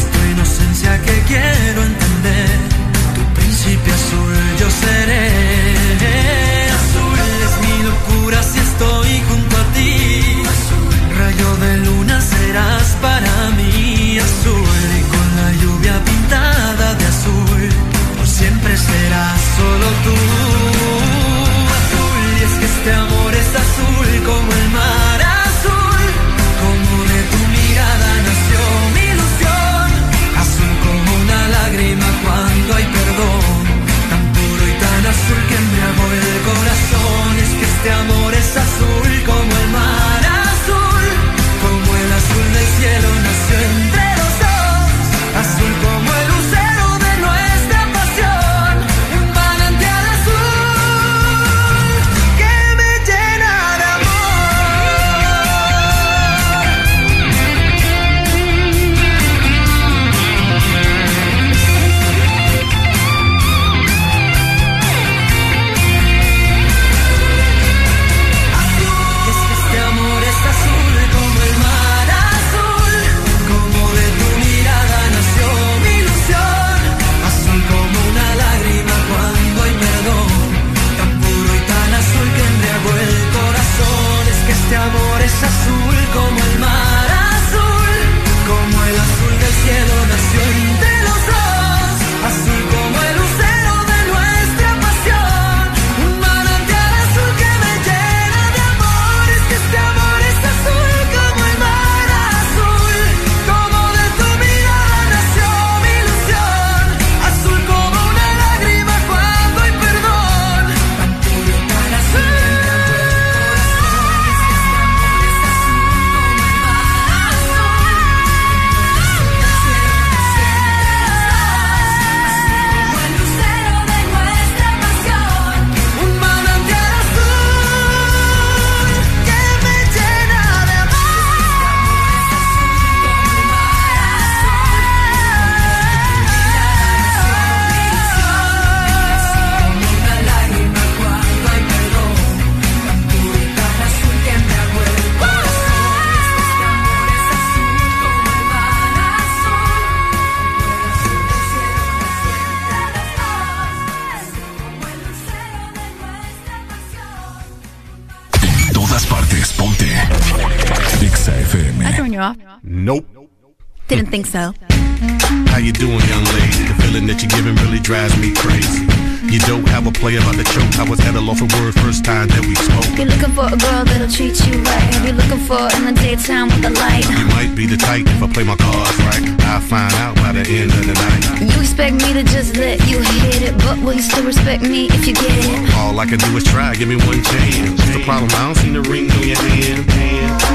treat you right. You're looking for in the daytime with the light. You might be the type if I play my cards right. I'll find out by the end of the night. You expect me to just let you hit it, but will you still respect me if you get it? All I can do is try, give me one chance. What's the problem? I don't see the ring on your hand.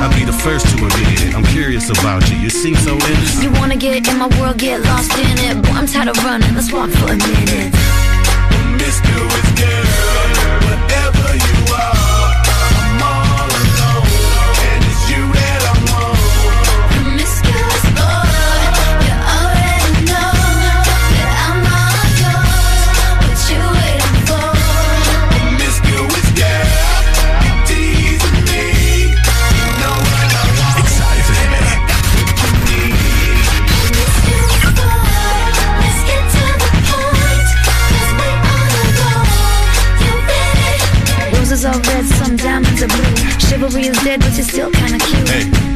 I'll be the first to admit it. I'm curious about you. You seem so innocent. You wanna get in my world, get lost in it. Boy, I'm tired of running. Let's walk for a minute. Promiscuous girl, Chivalry is dead, but you're still kinda cute. Hey,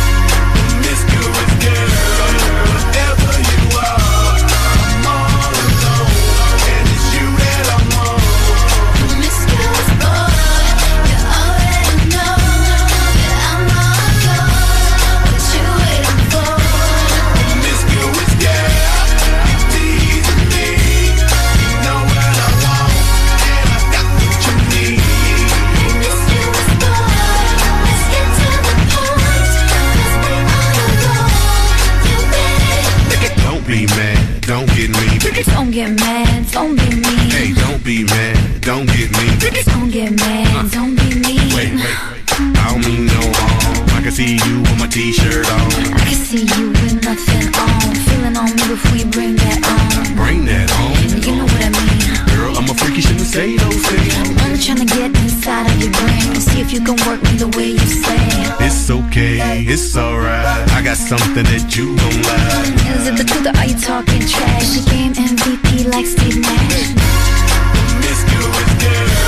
girl. Don't get mad, don't be mean. Hey, don't be mad, don't get me. Don't get mad, don't be mean. Wait, wait, wait. I don't mean no harm. I can see you with my t-shirt on. I can see you with nothing on. Feeling on me before you bring that on. Bring that on. You know what I mean. I'm a freak, you shouldn't say those things. I'm trying to get inside of your brain. and See if you can work me the way you say. It's okay, it's alright. I got something that you gon' like. Is it the truth or are you talking trash? The game MVP like Steve Nash. Promiscuous girl,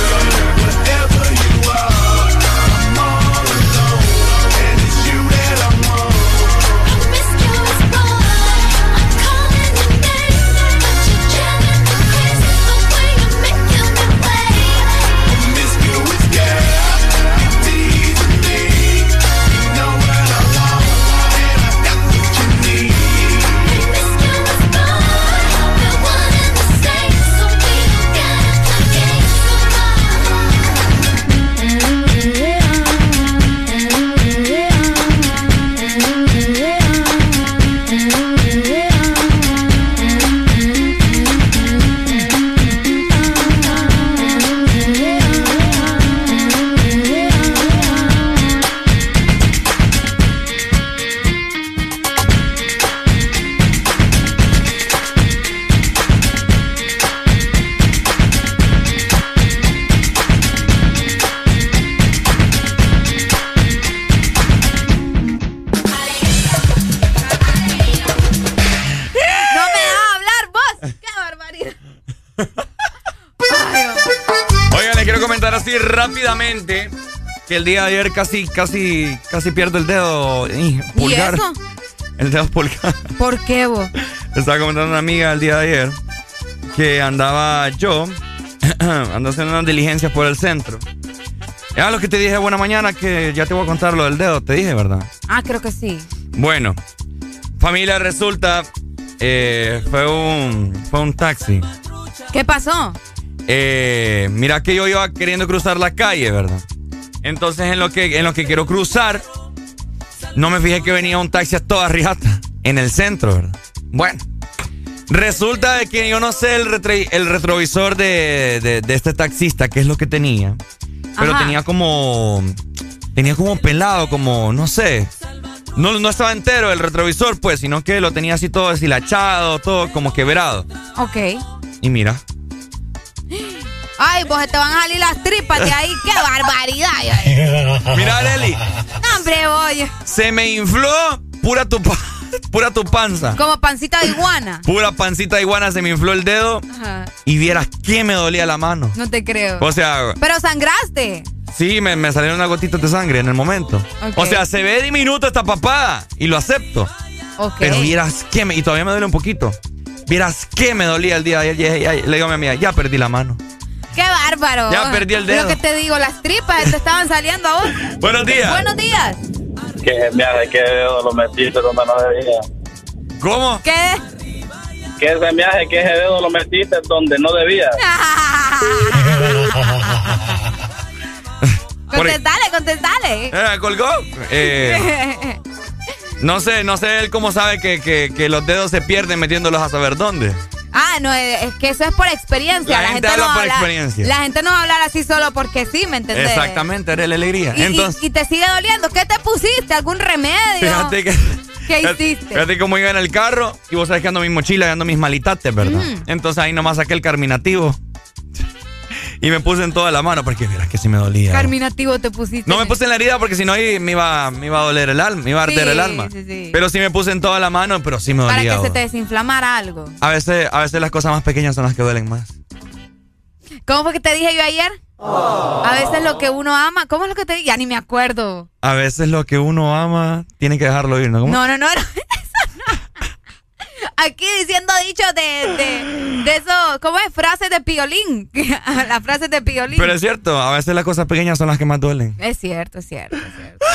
que el día de ayer casi, casi, casi pierdo el dedo eh, pulgar. eso? El dedo pulgar. ¿Por qué vos? Estaba comentando a una amiga el día de ayer que andaba yo, ando haciendo unas diligencias por el centro. Ya lo que te dije buena mañana, que ya te voy a contar lo del dedo, te dije, ¿verdad? Ah, creo que sí. Bueno, familia, resulta, eh, fue un, fue un taxi. ¿Qué pasó? Eh, mira que yo iba queriendo cruzar la calle, ¿verdad? Entonces en lo que, en lo que quiero cruzar, no me fijé que venía un taxi a toda riata en el centro, ¿verdad? Bueno, resulta de que yo no sé el, el retrovisor de, de- de este taxista, qué es lo que tenía. Pero Ajá. tenía como. Tenía como pelado, como, no sé. No, no estaba entero el retrovisor, pues, sino que lo tenía así todo deshilachado, todo como quebrado. Ok. Y mira, Ay, vos te van a salir las tripas de ahí. ¡Qué barbaridad! mira, Leli. No, hombre, oye. Se me infló pura tu, pa- pura tu panza. Como pancita de iguana. Pura pancita de iguana se me infló el dedo Ajá. y vieras que me dolía la mano. No te creo. O sea, Pero sangraste. sí, me, me salieron unas gotitas de sangre en el momento. O sea, se ve diminuto esta papada y lo acepto. Ok. Pero vieras que me... Y todavía me duele un poquito. Vieras que me dolía el día de ayer. Ya- ya- Le digo a mi amiga, ya perdí la mano. ¡Qué bárbaro! Ya perdí el dedo. Lo que te digo, las tripas te estaban saliendo a vos. Buenos días. Buenos días. Que me hace que dedo lo metiste donde no debía. ¿Cómo? ¿Qué? Que ese viaje, que ese dedo lo metiste donde no debía. contestale, contestale. Eh, ¿Colgó? Eh, no sé, no sé él cómo sabe que, que- que los dedos se pierden metiéndolos a saber dónde. Ah, no, es es que eso es por experiencia. La gente habla no por habla- experiencia. La gente no va a hablar así solo porque sí, ¿me entendés? Exactamente, era la alegría. Y, Entonces, y te sigue doliendo. ¿Qué te pusiste? ¿Algún remedio? fíjate que. ¿Qué hiciste? Fíjate cómo iba en el carro y vos sabés que ando mi mochila y ando mis malitates, ¿verdad? Entonces ahí nomás saqué el carminativo y me puse en toda la mano porque mira que sí me dolía. Carminativo te pusiste. No me puse en la herida porque si no ahí me iba, me iba a doler el alma, me iba a arder Sí, el alma. sí, sí. Pero sí me puse en toda la mano, pero sí me Para dolía. que se te desinflamara algo. A veces, a veces las cosas más pequeñas son las que duelen más. ¿Cómo fue que te dije yo ayer? A veces lo que uno ama. ¿Cómo es lo que te dije? Ya ni me acuerdo. A veces lo que uno ama tiene que dejarlo ir, ¿no? ¿Cómo? No, no, no. Aquí diciendo dichos de, de, de eso, ¿cómo es? Frases de piolín. Las frases de piolín. Pero es cierto, a veces las cosas pequeñas son las que más duelen. Es cierto, es cierto, es cierto.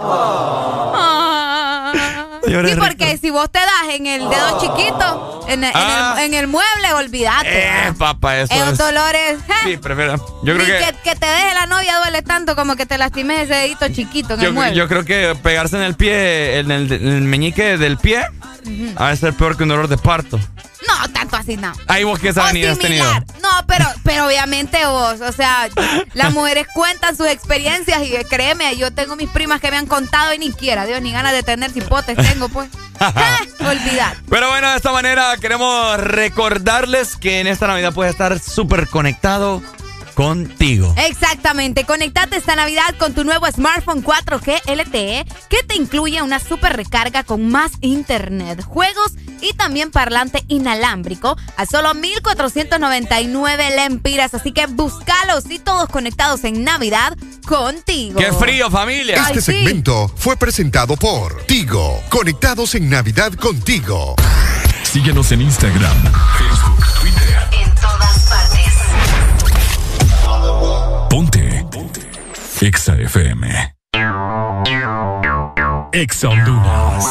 Ah. Lloré Sí, rico. porque si vos te das en el dedo chiquito, en el, en el- Ah. en el mueble, olvídate. Eh, papá, eso Esos es. dolores. ¿eh? Sí, prefiero. Yo creo que. que, que te deje la novia duele tanto como que te lastimes ese dedito chiquito en el Yo, mueble. yo creo que pegarse en el pie, en el, en el meñique del pie, Ujú. ha de ser peor que un dolor de parto. No, tanto así no. Ahí vos qué sabanía has tenido. No, pero, pero obviamente vos, o sea, las mujeres cuentan sus experiencias y créeme, yo tengo mis primas que me han contado y ni quiera, Dios, ni ganas de tener cipotes tengo, pues. Olvidar. Pero bueno, de esta manera queremos recordarles que en esta Navidad puedes estar súper conectado contigo. Exactamente, conectate esta Navidad con tu nuevo smartphone 4G LTE que te incluye una super recarga con más internet, juegos y también parlante inalámbrico a solo 1499 lempiras, así que búscalos y todos conectados en Navidad contigo. ¡Qué frío, familia! Este segmento fue presentado por Tigo. Conectados en Navidad contigo. Síguenos en Instagram, Facebook, Twitter. En todas partes. Ponte. Ponte. Exa FM. Exa Honduras.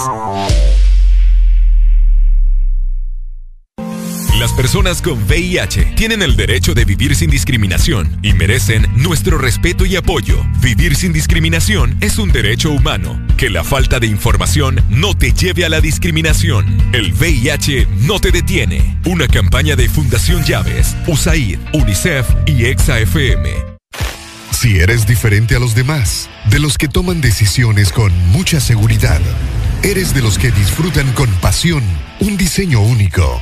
Las personas con VIH tienen el derecho de vivir sin discriminación y merecen nuestro respeto y apoyo. Vivir sin discriminación es un derecho humano. Que la falta de información no te lleve a la discriminación. El VIH no te detiene. Una campaña de Fundación Llaves, USAID, UNICEF y EXA FM. Si eres diferente a los demás, de los que toman decisiones con mucha seguridad, eres de los que disfrutan con pasión un diseño único,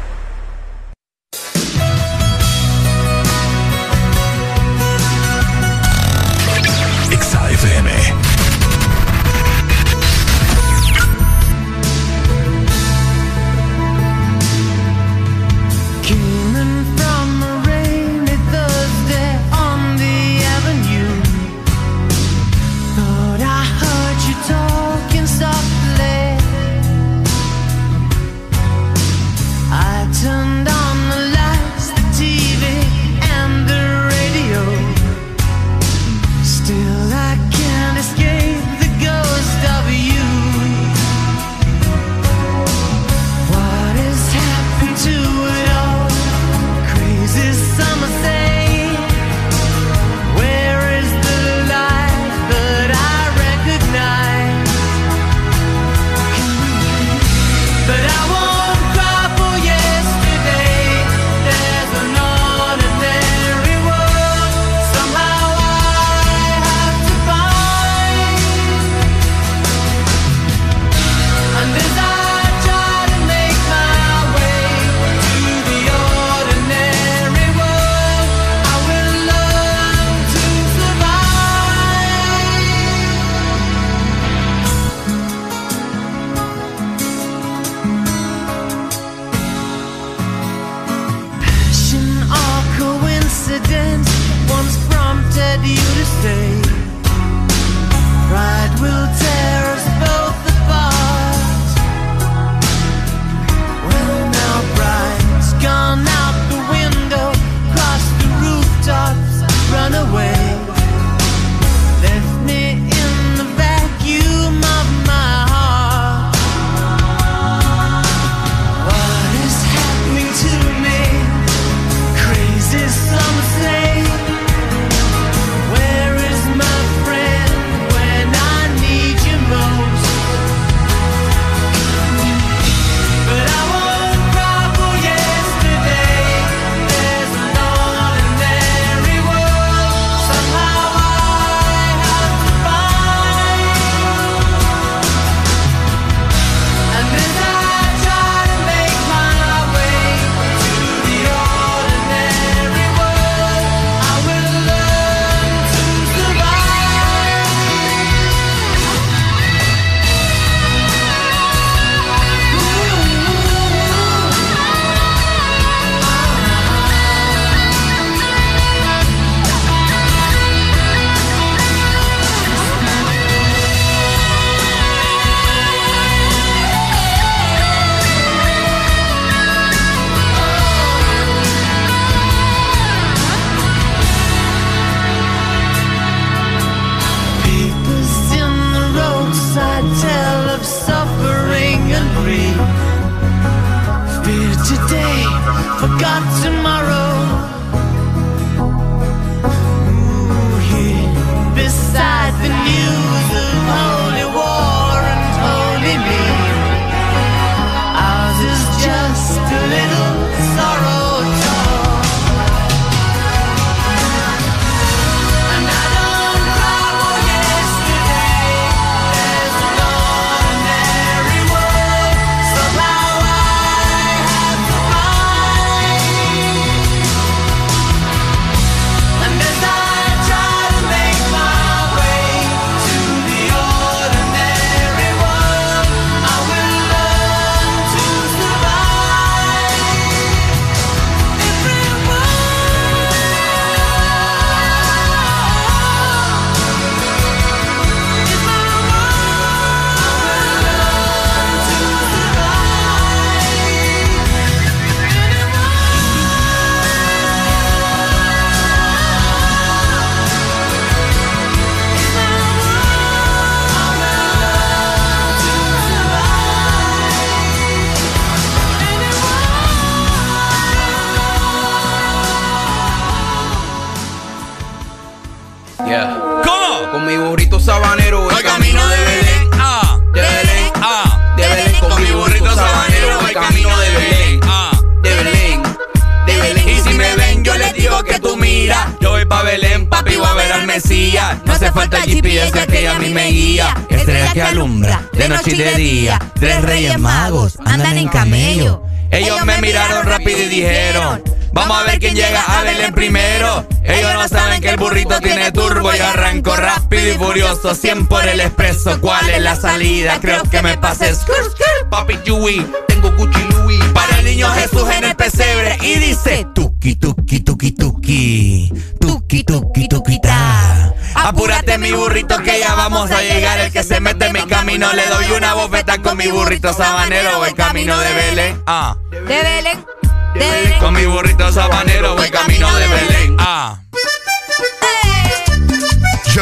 Rápido y furioso, 100 por el expreso. ¿Cuál es la salida? Creo que me skrr, Papi Yui, tengo Gucci Louis. Para el niño Jesús en el pesebre y dice, tuki, tuki, tuki, tuki. Tuki, tuki, tuki, ta. Apúrate mi burrito que ya vamos a llegar. El que se mete en mi camino le doy una bofeta con mi burrito sabanero. Voy camino de Belén. Ah. De Belén. De Belén. Con mi burrito sabanero voy camino de Belén. Ah.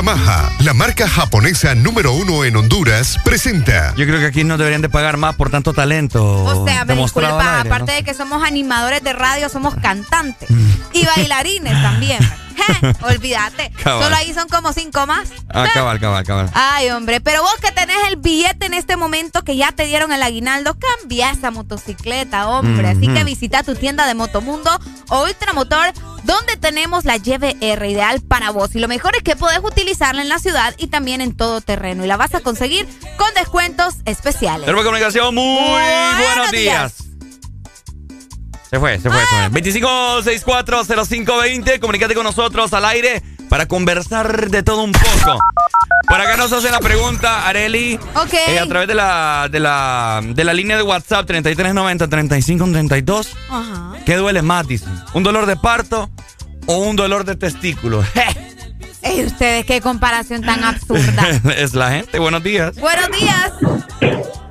Yamaha, la marca japonesa número uno en Honduras, presenta. Yo creo que aquí no deberían de pagar más por tanto talento. O sea, me disculpa, aire, aparte ¿no? de que somos animadores de radio, somos cantantes y bailarines también. Olvídate. Cabal. Solo ahí son como cinco más. Ah, cabal, cabal, cabal. Ay, hombre, pero vos que tenés el billete en este momento que ya te dieron el aguinaldo, cambia esa motocicleta, hombre. Así Ujú. que visita tu tienda de Motomundo o Ultramotor, donde tenemos la YBR ideal para vos. Y lo mejor es que podés utilizarla en la ciudad y también en todo terreno. Y la vas a conseguir con descuentos especiales. Tenemos comunicación. Muy buenos, días. Se fue, se fue. se fue. 25640520. Comunícate con nosotros al aire para conversar de todo un poco. Por acá nos hacen la pregunta, Areli. Ok. eh, a través de la, de la, de la línea de WhatsApp 3390-3532. Ajá. ¿Qué duele más, dicen? ¿Un dolor de parto o un dolor de testículo? Ey, ustedes, qué comparación tan absurda. es la gente. Buenos días. Buenos días.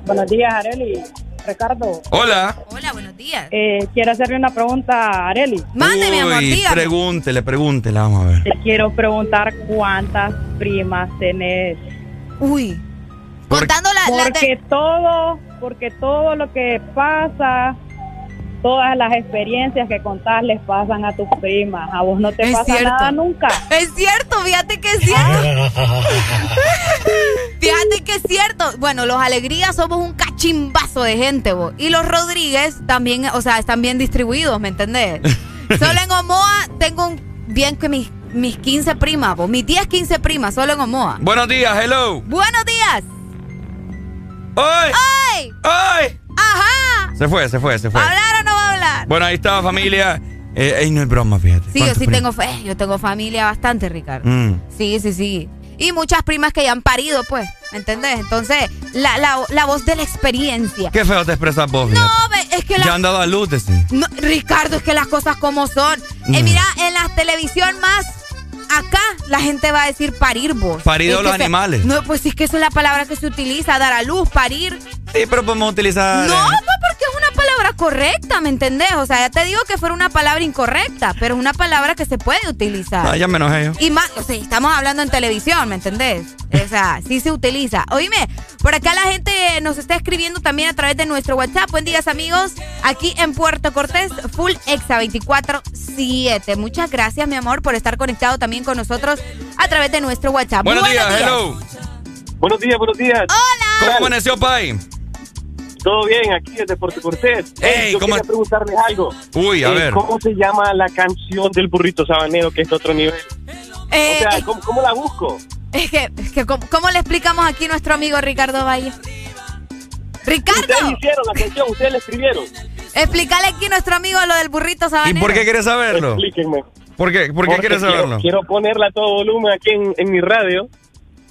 Buenos días, Areli. Ricardo. Hola. Hola, buenos días. Eh, quiero hacerle una pregunta a Areli. Mande, mi amor, dígame. pregúntele, pregúntele, vamos a ver. Te quiero preguntar cuántas primas tenés. Uy. Por- Contando la, la Porque todo, porque todo lo que pasa, todas las experiencias que contás les pasan a tus primas. A vos no te Es pasa cierto. nada nunca. Es cierto, fíjate que es cierto. Fíjate que es cierto. Bueno, los Alegrías somos un cachimbazo de gente, vos. Y los Rodríguez también, o sea, están bien distribuidos, ¿me entendés? Solo en Omoa tengo un, bien que mis, mis 15 primas, vos. Mis 10, 15 primas, solo en Omoa. Buenos días, hello. Buenos días. ¡Ay! ¡Ay! ¡Ay! ¡Ajá! Se fue, se fue, se fue. ¿Va a hablar o no va a hablar? Bueno, ahí está, familia. Eh, no es broma, fíjate. Sí, yo ¿Cuántos sí tengo, fe- yo tengo familia bastante, Ricardo. Mm. Sí, sí, sí. Y muchas primas que ya han parido, pues, ¿me entendés? Entonces, la, la, la voz de la experiencia. Qué feo te expresas vos, No, fíjate. ve, es que Ya la... han dado a luz, decís. No, Ricardo, es que las cosas como son. Eh, Mm. mira, en la televisión más acá la gente va a decir parir vos. Parido Es los se- animales. No, pues sí, es que esa es la palabra que se utiliza, dar a luz, parir. Sí, pero podemos utilizar. No, eh, es una palabra correcta, ¿me entendés? O sea, ya te digo que fuera una palabra incorrecta, pero es una palabra que se puede utilizar. Ah, ya me enojé yo. Y más, o sea, estamos hablando en televisión, ¿me entendés? O sea, sí se utiliza. Oíme, por acá la gente nos está escribiendo también a través de nuestro WhatsApp. Buen día, amigos. Aquí en Puerto Cortés, Full Exa 24-7. Muchas gracias, mi amor, por estar conectado también con nosotros a través de nuestro WhatsApp. Buenos, días, hello. Buenos días, buenos días. Hola. ¿Cómo amaneció, Pai? Todo bien, aquí desde Puerto Cortés. Ey, yo ¿cómo- quería preguntarles algo. Uy, a Eh, ver. ¿Cómo se llama la canción del burrito sabanero que es de otro nivel? Eh, o sea, eh, ¿cómo, cómo la busco? Es que, es que ¿cómo, cómo le explicamos aquí a nuestro amigo Ricardo Valle? Ricardo, Ustedes hicieron la canción, ustedes la escribieron. explícale aquí a nuestro amigo lo del burrito ¿Y sabanero. por qué quieres saberlo? Explíquenme. ¿Por qué, por qué Porque quieres quiero- saberlo? Quiero ponerla a todo volumen aquí en, en mi radio.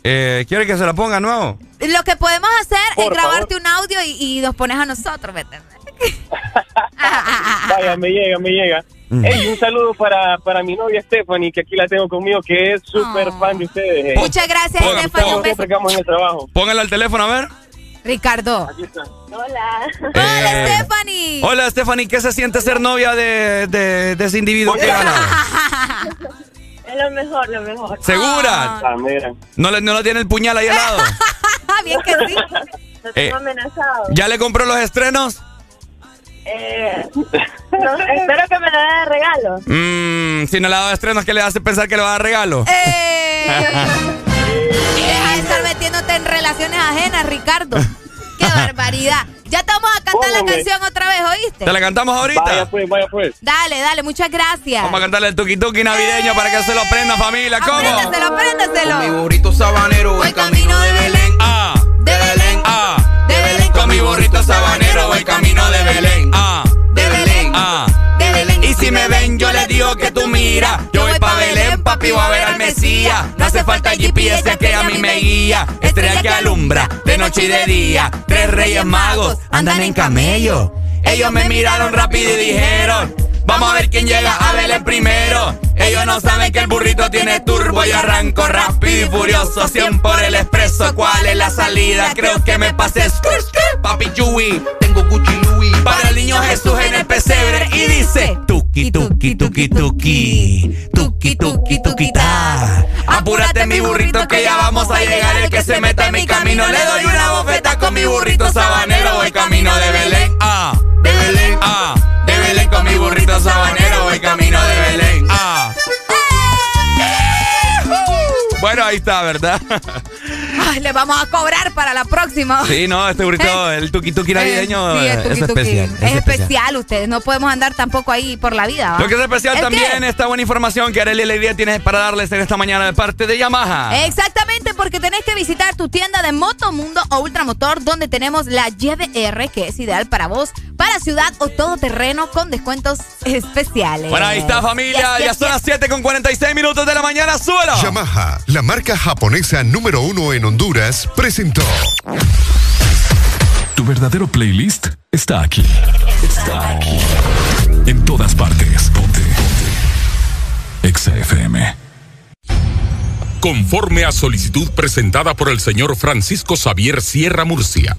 Eh, ¿Quiere que se la ponga nuevo? Lo que podemos hacer es grabarte un audio y, y nos pones a nosotros, ¿me entiendes? Vaya, me llega, me llega. Mm. Ey, un saludo para, para mi novia Stephanie, que aquí la tengo conmigo, que es súper fan de ustedes. eh. Muchas gracias, Stephanie. Un estamos en el trabajo. Póngale al teléfono, a ver. Ricardo. Hola. Hola, Eh, Stephanie. Hola, Stephanie. ¿Qué se siente ser novia de, de, de ese individuo que gana? Es lo mejor, lo mejor. ¿Segura? Ah, mira. ¿No le, no le tiene el puñal ahí al lado? Bien que sí. Lo Eh, tengo amenazado. ¿Ya le compró los estrenos? Eh, no, espero que me lo dé de regalo. Mmm, si no le ha dado estrenos, ¿qué le hace pensar que le va a dar regalo? Eh. Deja de estar metiéndote en relaciones ajenas, Ricardo. Qué barbaridad. Ya te vamos a cantar la canción otra vez, ¿oíste? ¿Te la cantamos ahorita? Vaya pues, vaya pues. Dale, dale, muchas gracias. Vamos a cantarle el tuki tuki navideño para que se lo aprenda, familia. ¿Cómo? Apréndaselo, apréndaselo. burrito sabanero voy camino de Belén. Ah, De Belén. ah, De Belén. Con mi burrito sabanero voy camino de Belén. ah, De Belén. ah. De Belén. Y si me ven, yo les digo que tú mira. Yo voy pa' Belén, papi, voy a ver al Mesías. No hace falta GPS, ya que a mí me guía. Estrella que alumbra de noche y de día. Tres reyes magos andan en camello. Ellos me miraron rápido y dijeron: Vamos a ver quién llega a Belén primero. Ellos no saben que el burrito tiene turbo y arranco rápido y furioso. 100 por el expreso. ¿Cuál es la salida? Creo que me pasé. Papi Chewy, tengo Gucci. Para el niño Jesús en el pesebre. Y dice: Tuki, tuki, tuki, tuki. Tuki, tuki, tuki, ta. Apúrate, mi burrito, que ya vamos a llegar. El que se meta en mi camino, le doy una bofeta con mi burrito sabanero. Voy camino de Belén. Ah, De Belén. ah, Belén con mi burrito sabanero. Voy camino de Belén. ah. Bueno, ahí está, ¿verdad? Ay, le vamos a cobrar para la próxima. Sí, no, este burrito, el tuki tuki navideño sí, eh, es, tuki, es tuki. especial. Es especial, ustedes. No podemos andar tampoco ahí por la vida. ¿va? Lo que es especial ¿El también, qué? esta buena información que Arely Alegría tiene para darles en esta mañana de parte de Yamaha. Exactamente, porque tenés que visitar tu tienda de Motomundo o Ultramotor, donde tenemos la YBR, que es ideal para vos, para ciudad o todoterreno con descuentos especiales. Bueno, ahí está familia, Yes, ya yes, son yes. las 7 con 46 minutos de la mañana, suelo. Yamaha, la marca japonesa número uno en Honduras, presentó. Tu verdadero playlist está aquí. Está aquí. En todas partes. Ponte. Ponte. Exa FM. Conforme a solicitud presentada por el señor Francisco Xavier Sierra Murcia,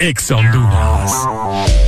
Exa Honduras.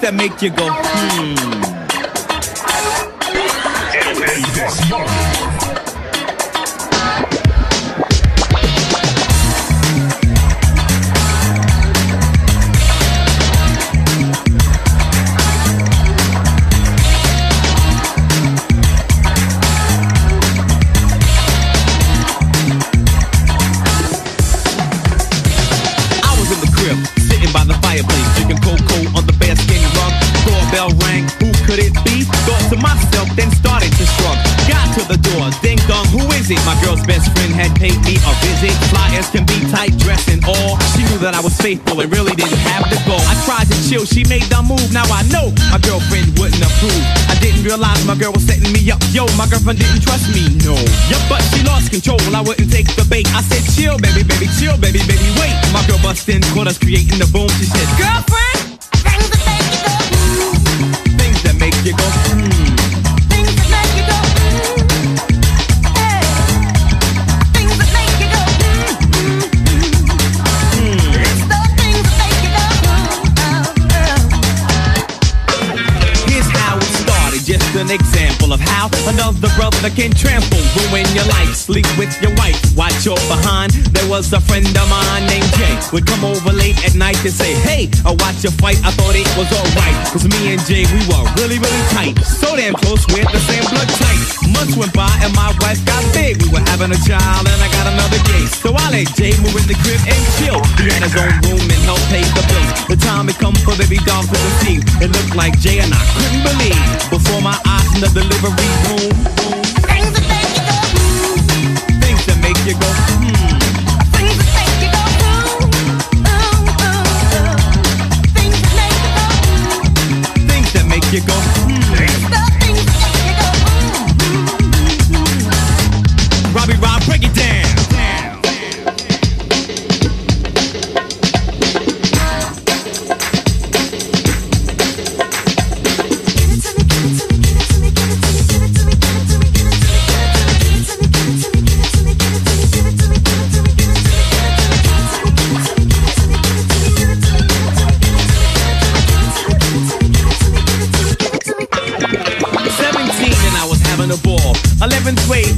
That make you go, hmm. To myself, then started to shrug. Got to the door, ding dong, who is it? My girl's best friend had paid me a visit. Fly as can be, tight dress and all. She knew that I was faithful and really didn't have to go. I tried to chill, she made the move. Now I know my girlfriend wouldn't approve. I didn't realize my girl was setting me up. Yo, my girlfriend didn't trust me, no. Yup, but she lost control. I wouldn't take the bait. I said, chill, baby, baby, chill, baby, baby, wait. My girl bust in, caught us creating the boom. She said, girlfriend, things that make you go, hmm. Here's an exam example of how another brother can trample, ruin your life, sleep with your wife, watch your behind. There was a friend of mine named Jay, would come over late at night and say, Hey, I watch your fight, I thought it was alright. Cause me and Jay, we were really, really tight. So damn close, we had the same blood type. Months went by and my wife got big. We were having a child and I got another gay. So I let Jay move in the crib and chill. He had his own room and helped pay the bills. The time had come for baby doll to receive. It looked like Jay and I couldn't believe. Before my eyes another the delivery room. Things that make you go ooh, Things that make you go hmm. Things that make you go hmm. ooh, hmm, ooh. Hmm, Things that make you go. Things that make you go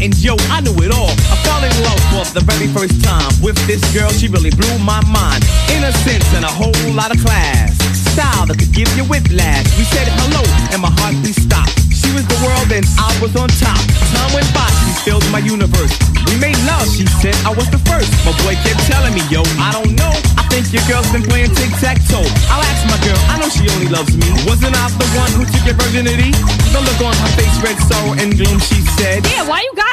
and yo, I knew it all. I fell in love for the very first time with this girl. She really blew my mind. Innocence and a whole lot of class. Style that could give you whiplash. We said hello and my heartbeat stopped. She was the world and I was on top. Time went by, she filled my universe. We made love, she said I was the first. My boy kept telling me, yo, I don't know. I think your girl's been playing tic-tac-toe. I'll ask my girl, I know she only loves me. Wasn't I the one who took your virginity? The look on her face, red sorrow and gloom, she said. Yeah, why you guys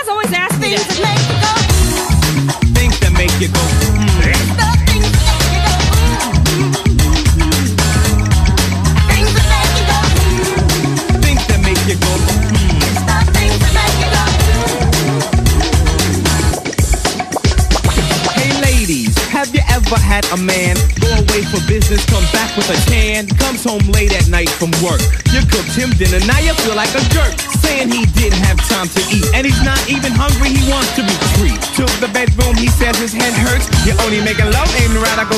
a man go away for business, come back with a tan, comes home late at night from work? You cooked him dinner, now you feel like a jerk, saying he didn't have time to eat, and he's not even hungry, he wants to be free. To the bedroom, he says his head hurts, you're only making love, aim right, I go.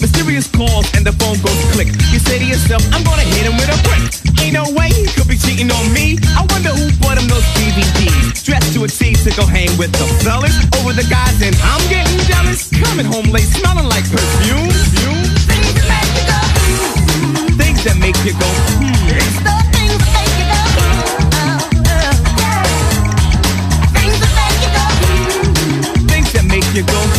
Mysterious calls and the phone goes click. You say to yourself, I'm gonna hit him with a brick. Ain't no way he could be cheating on me. I wonder who bought him those DVDs. Dressed to a T to go hang with the fellas over the guys, and I'm getting jealous. Coming home late, smelling like perfume. Things that make you go, hmm. Things that make you go, hmm.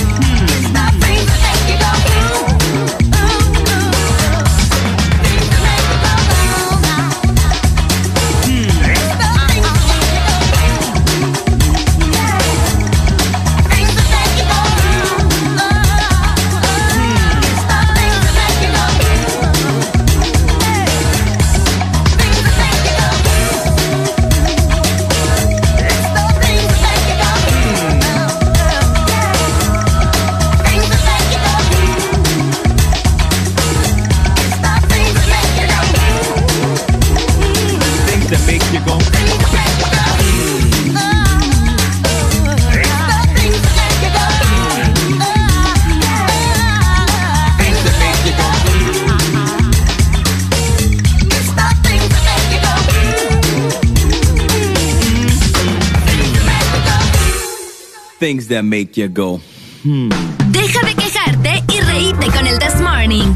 Things that make you go. Hmm. Deja de quejarte y reíte con el This Morning.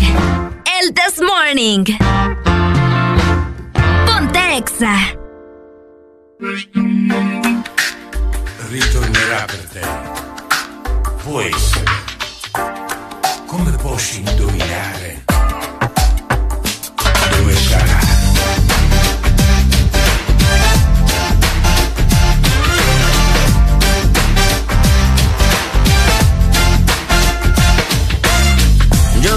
El This Morning. Ponte Exa. ritornerà per te. Può essere. Come posso indovinare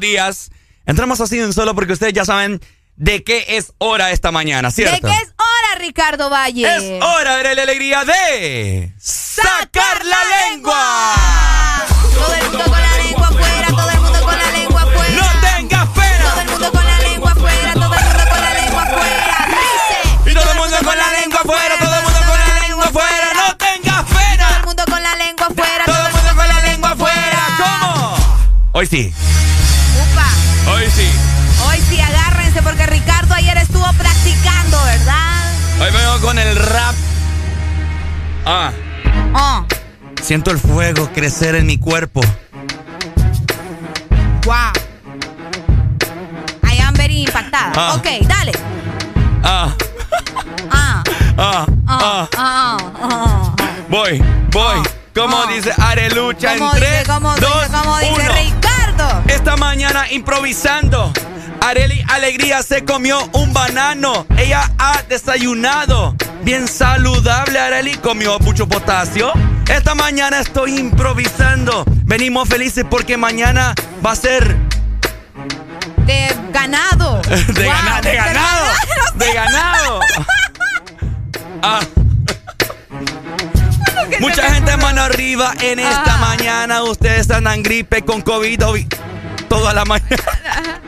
Buenos días. Entramos así en solo porque ustedes ya saben de qué es hora esta mañana, ¿cierto? ¿De qué es hora, Ricardo Valle? Es hora de la alegría de sacar la lengua. Todo el mundo con la lengua afuera, todo el mundo con la lengua afuera. No tengas pena. Todo el mundo con la lengua afuera, todo el mundo con la lengua afuera. Dice. Y todo el mundo con la lengua afuera, todo el mundo con la lengua afuera. No tengas pena. Todo el mundo con la lengua afuera, Todo el mundo con la lengua afuera. ¿Cómo? Hoy sí. Siento el fuego crecer en mi cuerpo. wow. I am very impactada. Ah. Ok, dale. Ah, Ah, ah, ah, ah. ah, ah. Voy, voy. Como dice Arelucha ¿Cómo en dice, 3, cómo dice, 2, cómo dice 1. Ricardo? Esta mañana improvisando. Areli Alegría se comió un banano. Ella ha desayunado. Bien saludable, Areli comió mucho potasio. Esta mañana estoy improvisando. Venimos felices porque mañana va a ser De ganado. de, Wow, gana- de ganado. De ganado. Ah. Mucha gente mano arriba en esta Ah. mañana. Ustedes andan gripe con COVID toda la mañana.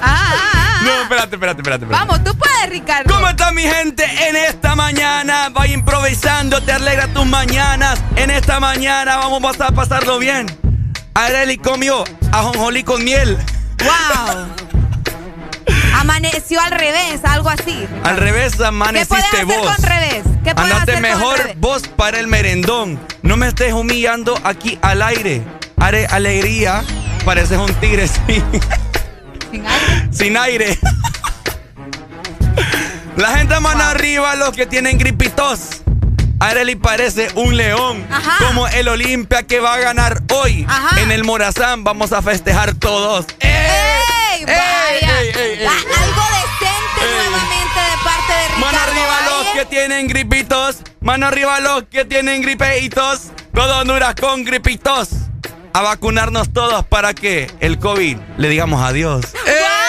Ah, ah. No, espérate, espérate, espérate. espérate. Vamos, tú puedes, Ricardo. ¿Cómo está mi gente en esta mañana? Va improvisando, te alegra tus mañanas. En esta mañana vamos a pasarlo bien. Areli comió ajonjolí con miel. Wow. Amaneció al revés, algo así. Al revés ¿Qué puedes amaneciste hacer vos. con revés? ¿Qué puedes Andate hacer con mejor revés? vos para el merendón. No me estés humillando aquí al aire. Are alegría. Pareces un tigre sin, Sin aire. La gente mano arriba, los que tienen gripitos. Areli parece un león. Ajá. Como el Olimpia que va a ganar hoy. Ajá. En el Morazán vamos a festejar todos. ¡Ey! Vaya. ey, ey, ey. Ah, Algo decente Ey. nuevamente de parte de Ricardo Mano arriba los Valle. que tienen gripitos. Mano arriba los que tienen gripeitos. Todo Honduras con gripitos. A vacunarnos todos para que el COVID le digamos adiós. ¡Señor!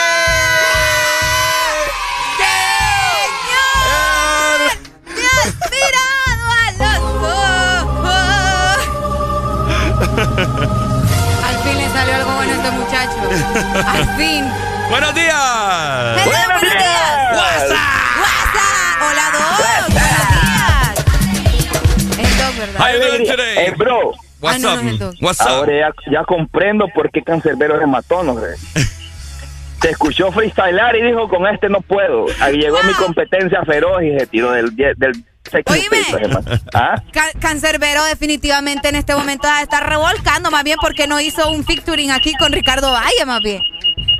Al fin. ¡Buenos días! Hello, buenos días. WhatsApp. Hola, Doc. Buenos días. Es Doc, ¿verdad? How you doing today? Eh, bro, What's Ah, no, up? no el dos. What's up? ahora ya, ya comprendo por qué Cancerbero se mató, ¿no? Te escuchó freestylar y dijo, con este no puedo. Ahí llegó mi competencia feroz y se tiró del, del Oíme. ¿Ah? Ca- Cancerbero definitivamente en este momento estar revolcando, más bien porque no hizo un featuring aquí con Ricardo Valle, más bien.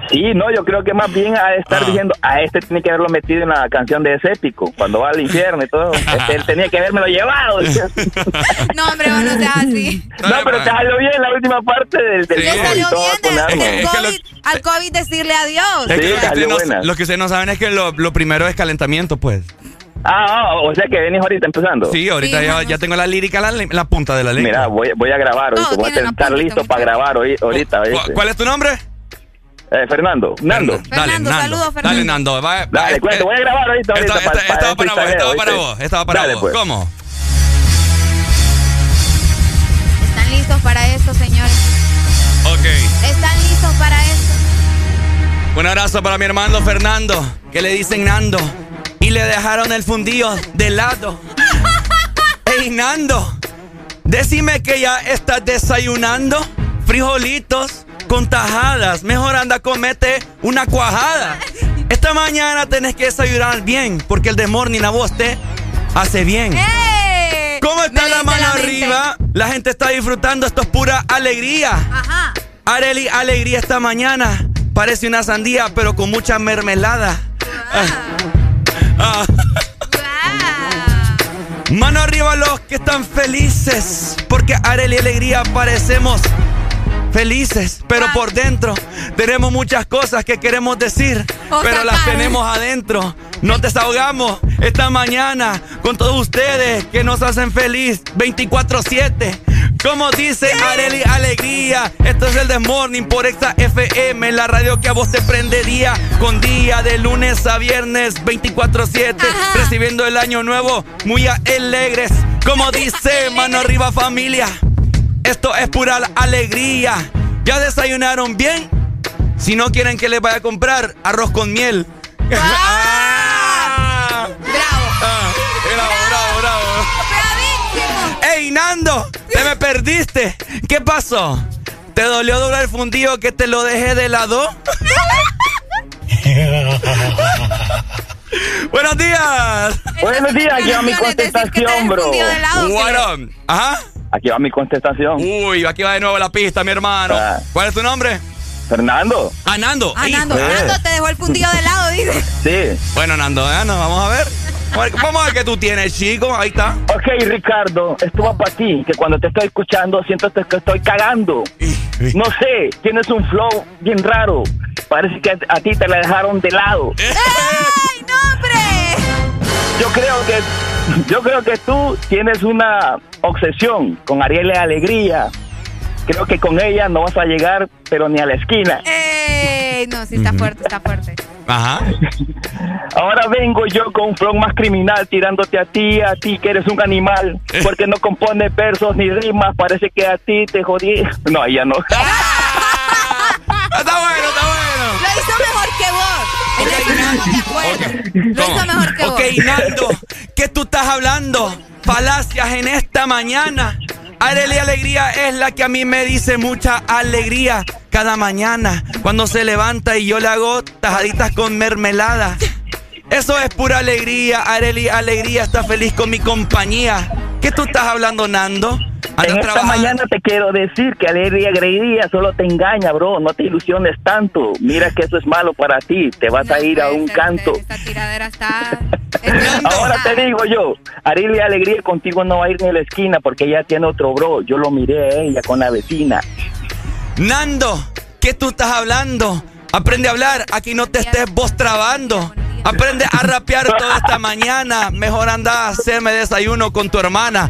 Sí, no, yo creo que más bien a estar Ah. diciendo, a este tiene que haberlo metido en la canción de ese épico, cuando va al infierno y todo. Este, él tenía que haberme llevado. No, hombre, vos no seas así. no, pero te salió bien la última parte del, del Sí. Le salió todo bien con de- algo. del Es que lo- COVID, al COVID decirle adiós. Es que Sí, lo, que no, lo que ustedes no saben es que lo, lo primero es calentamiento, pues. Ah, ah, o sea que venís ahorita empezando. Sí, ahorita Sí, ya, ya tengo la lírica la, punta de la lengua. Mira, voy, voy a grabar. Voy a estar listo para grabar hoy, ahorita. ¿Cu- ¿oíste? ¿Cuál es tu nombre? Eh, Fernando, Nando. Dale, Fernando, Nando. saludos, Fernando. Dale, Nando. Va- va- Dale, cuento, voy a grabar ahorita. Esta, ahorita esta- esta va para esta va para vos, esta para Dale, vos. pues. ¿Cómo? ¿Están listos para eso, señores? Ok. ¿Están listos para eso? Un abrazo para mi hermano Fernando, que le dicen Nando. Y le dejaron el fundido de lado. Ey, Nando, decime que ya estás desayunando. Frijolitos con tajadas. Mejor anda, comete una cuajada. Esta mañana tenés que desayunar bien, porque el de morning a vos te hace bien. ¿Cómo está Me la mano arriba? La gente está disfrutando, esto es pura alegría. Ajá. Areli, alegría esta mañana. Parece una sandía, pero con mucha mermelada. Ah. Mano arriba los que están felices, porque Areli y Alegría parecemos felices, pero por dentro tenemos muchas cosas que queremos decir, pero las tenemos adentro. Nos desahogamos esta mañana con todos ustedes que nos hacen feliz 24/7. Como dice Areli Alegría, esto es el Desmorning por Exa FM, la radio que a vos te prendería con día de lunes a viernes 24-7, recibiendo el año nuevo muy alegres. Como dice, mano arriba familia, esto es pura alegría. ¿Ya desayunaron bien? Si no quieren que les vaya a comprar arroz con miel. ¡Ah! ¡Te me perdiste! ¿Qué pasó? ¿Te dolió doblar el fundido que te lo dejé de lado? Buenos días. Buenos días, aquí va mi contestación, bro. Bueno, ajá. Aquí va mi contestación. Uy, aquí va de nuevo la pista, mi hermano. Ah. ¿Cuál es tu nombre? Fernando. Ah, Nando. Ah, Nando, Hijo. Nando te dejó el fundido de lado, dice. Sí. Bueno, Nando, ¿eh? Nos vamos a ver. A ver, Vamos a ver qué tú tienes, chico. Ahí está. Ok, Ricardo, esto va para ti, que cuando te estoy escuchando siento que estoy cagando. No sé, tienes un flow bien raro. Parece que a ti te la dejaron de lado. ¡Ay, no, hombre! Yo creo que yo creo que tú tienes una obsesión con Ariel Alegría. Creo que con ella no vas a llegar, pero ni a la esquina. ¡Ey! No, sí está fuerte, está fuerte. Ajá. Ahora vengo yo con un flow más criminal tirándote a ti, a ti que eres un animal, porque no compone versos ni rimas, parece que a ti te jodí. No, ella no. Está bueno, está bueno. Lo hizo mejor que vos. En eso estamos de acuerdo. Lo hizo mejor que Ok, vos. Nando, ¿qué tú estás hablando? Falacias en esta mañana. Arely Alegría es la que a mí me dice mucha alegría cada mañana cuando se levanta y yo le hago tajaditas con mermelada. Eso es pura alegría. Arely Alegría está feliz con mi compañía. ¿Qué tú estás hablando, Nando? En esta trabajando. mañana te quiero decir que Alegría Alegría solo te engaña, bro. No te ilusiones tanto. Mira que eso es malo para ti. Te vas a ir a un canto. Esta tiradera está... Ahora te digo yo, Arilia Alegría contigo no va a ir ni a la esquina porque ella tiene otro bro. Yo lo miré a ella con la vecina. Nando, ¿qué tú estás hablando? Aprende a hablar, aquí no te estés vos trabando. Aprende a rapear toda esta mañana. Mejor anda a hacerme desayuno con tu hermana.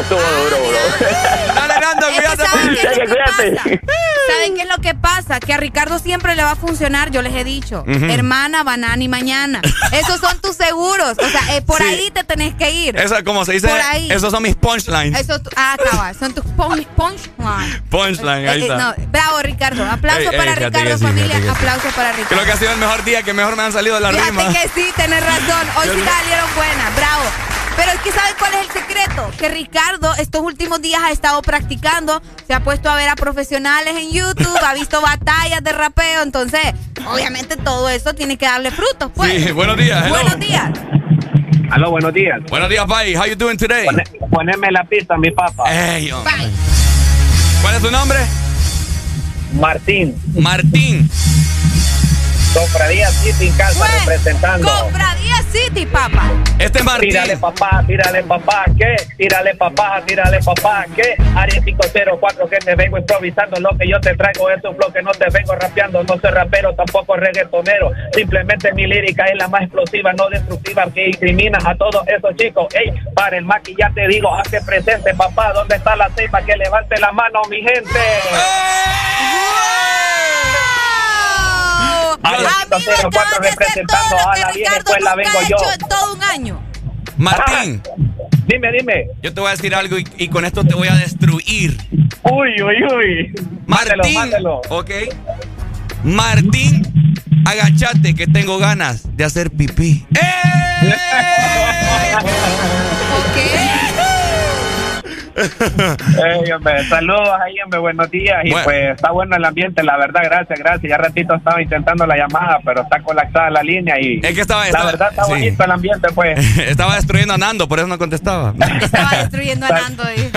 Estuvo duro, bro. Dale, Nando, Es que cuídate. ¿saben qué es lo que pasa? ¿Saben qué es lo que pasa? Que a Ricardo siempre le va a funcionar, yo les he dicho. Hermana, banana y mañana. Esos son tus seguros. O sea, eh, por Sí. ahí te tenés que ir. Eso, como se dice, Por ahí. esos son mis punchlines. Eso, ah, cabal, son tus punch, punchline. Punchline, ahí Eh, eh, está. no, bravo, Ricardo. Aplauso Ey, ey, para Ricardo, familia. sí. Aplauso para Ricardo. Creo que ha sido el mejor día que mejor me han salido las Fíjate rimas. que sí, tenés razón. Hoy sí salieron buenas, bravo. Pero es que ¿saben cuál es el secreto? Que Ricardo estos últimos días ha estado practicando, se ha puesto a ver a profesionales en YouTube, ha visto batallas de rapeo, entonces, obviamente todo eso tiene que darle frutos, pues. Sí, buenos días. hello. Buenos días. Aló, buenos días. Buenos días, Pai. How you doing today? Poneme la pista, mi papá. Ey, hombre. ¿Cuál es tu nombre? Martín. Martín. Cofradía City en casa representando. Compradía City, papá. Este es Martín. Tírale papá, tírale papá, ¿qué? Tírale papá, tírale papá, ¿qué? Área 504 que te vengo improvisando, lo que yo te traigo es un flow que no te vengo rapeando, no soy rapero, tampoco reggaetonero, simplemente mi lírica es la más explosiva, no destructiva, que incrimina a todos esos chicos. Ey, para el maqui ya te digo, hazte presente papá, ¿dónde está la ceiba? Que levante la mano mi gente. Área A mí me 504 acaban de hacer representando todo lo a que Ricardo nunca vengo ha yo. hecho en todo un año. Martín. Dime, dime. Yo te voy a decir algo y, y con esto te voy a destruir. Uy, uy, uy. Martín. mándalo. Ok. Martín, agachate que tengo ganas de hacer pipí. ¡Eh! Ey, hombre, saludos ahí, hombre, buenos días. Y Bueno. pues está bueno el ambiente, la verdad, gracias, gracias. Ya ratito estaba intentando la llamada, pero está colapsada la línea y Es que estaba- la estaba- verdad está sí. bonito el ambiente, pues. Estaba destruyendo a Nando, por eso no contestaba. Estaba destruyendo a Nando. ahí.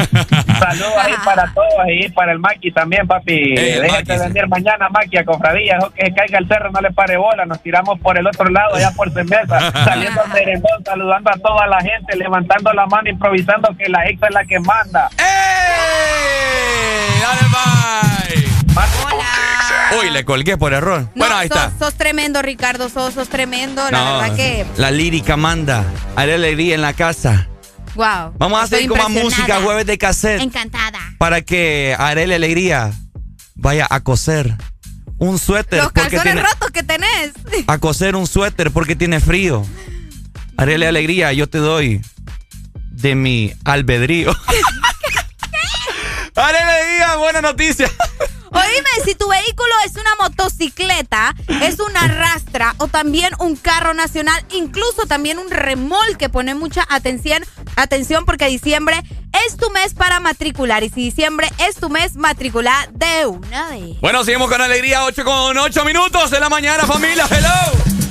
Saludos ahí para todos y para el Maki también, papi. Ey, el Déjate Maki, sí. venir mañana, Maki, a Cofradía. Ojo Que caiga el cerro, no le pare bola. Nos tiramos por el otro lado, allá por Cerveza, saliendo a merendón, saludando a toda la gente, levantando la mano, improvisando que la ex es la que manda. ¡Ey! ¡Dale, bye! Uy, le colgué por error. No, bueno, ahí sos, está. sos tremendo, Ricardo. Sos, sos tremendo. La No, verdad que. La lírica manda. Haré alegría en la casa. Wow. Vamos a hacer como música jueves de cassette. Encantada. Para que Arely Alegría vaya a coser un suéter. Los calzones rotos que tenés. A coser un suéter porque tiene frío. Arely Alegría, yo te doy de mi albedrío. Alegría, buena noticia. Oíme, si tu vehículo es una motocicleta, es una rastra o también un carro nacional, incluso también un remolque, pone mucha atención, atención porque diciembre es tu mes para matricular y si diciembre es tu mes, matricular de una vez. Bueno, seguimos con alegría, 8 con 8 minutos de la mañana, familia. Hello.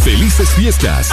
¡Felices fiestas!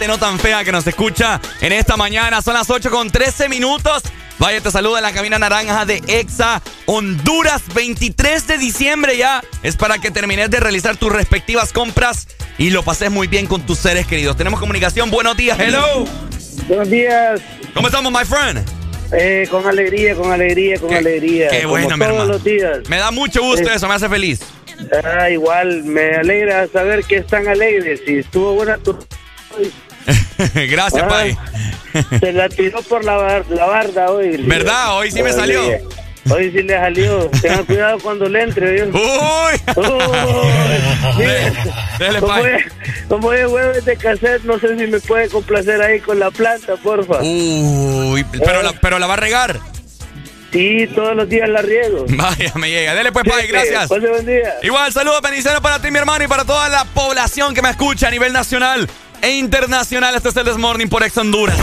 Gente no tan fea que nos escucha en esta mañana. Son las 8 con 13 minutos. Vaya, te saluda en la cabina naranja de EXA Honduras, 23 de diciembre ya. Es para que termines de realizar tus respectivas compras y lo pases muy bien con tus seres queridos. Tenemos comunicación. Buenos días, hello. Buenos días. ¿Cómo estamos, my friend? Eh, con alegría, con alegría, con alegría. Qué como bueno, mi todos hermano. los días. Me da mucho gusto Eh. eso, me hace feliz. Ah, igual, me alegra saber que están alegres. Si estuvo buena tu... Gracias, Ah, Pai. Se la tiró por la, bar- la barda hoy. ¿Verdad? Hoy sí me salió. Hoy sí le salió. Tengan cuidado cuando le entre. ¿oyó? ¡Uy! Dele, como, es, como es jueves de cassette, no sé si me puede complacer ahí con la planta, porfa. Uy, pero la, pero la va a regar. Sí, todos los días la riego. Vaya, me llega. Dele pues, Pai, gracias. Pase buen día. Igual, saludos, bendiciones para ti, mi hermano, y para toda la población que me escucha a nivel nacional e internacional. Este es el This Morning por Ex Honduras.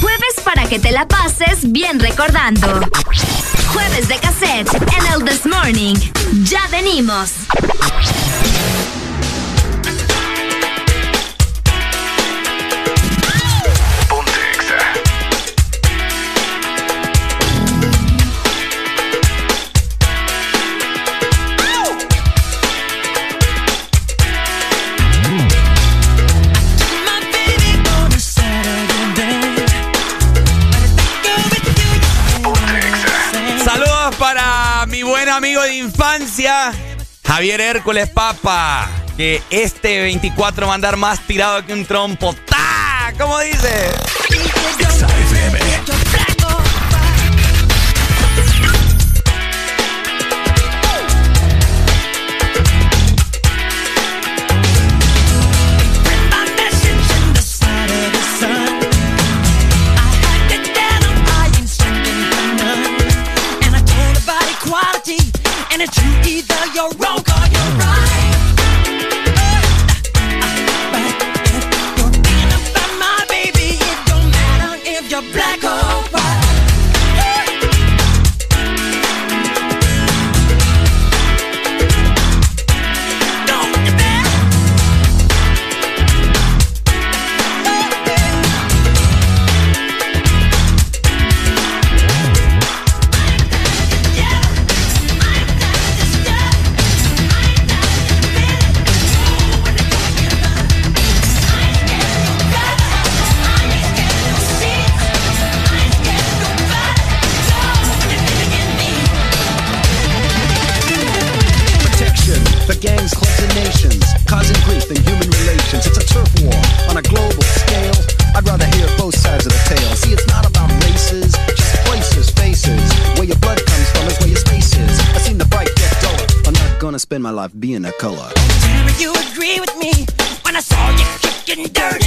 Jueves para que te la pases bien recordando. Jueves de cassette en el This Morning. Ya venimos. Amigo de infancia, Javier Hércules Papa. Que este 24 va a andar más tirado que un trompo. ¡Ta! ¿Cómo dice? no. Spend my life being a color. You agree with me when I saw you kicking dirt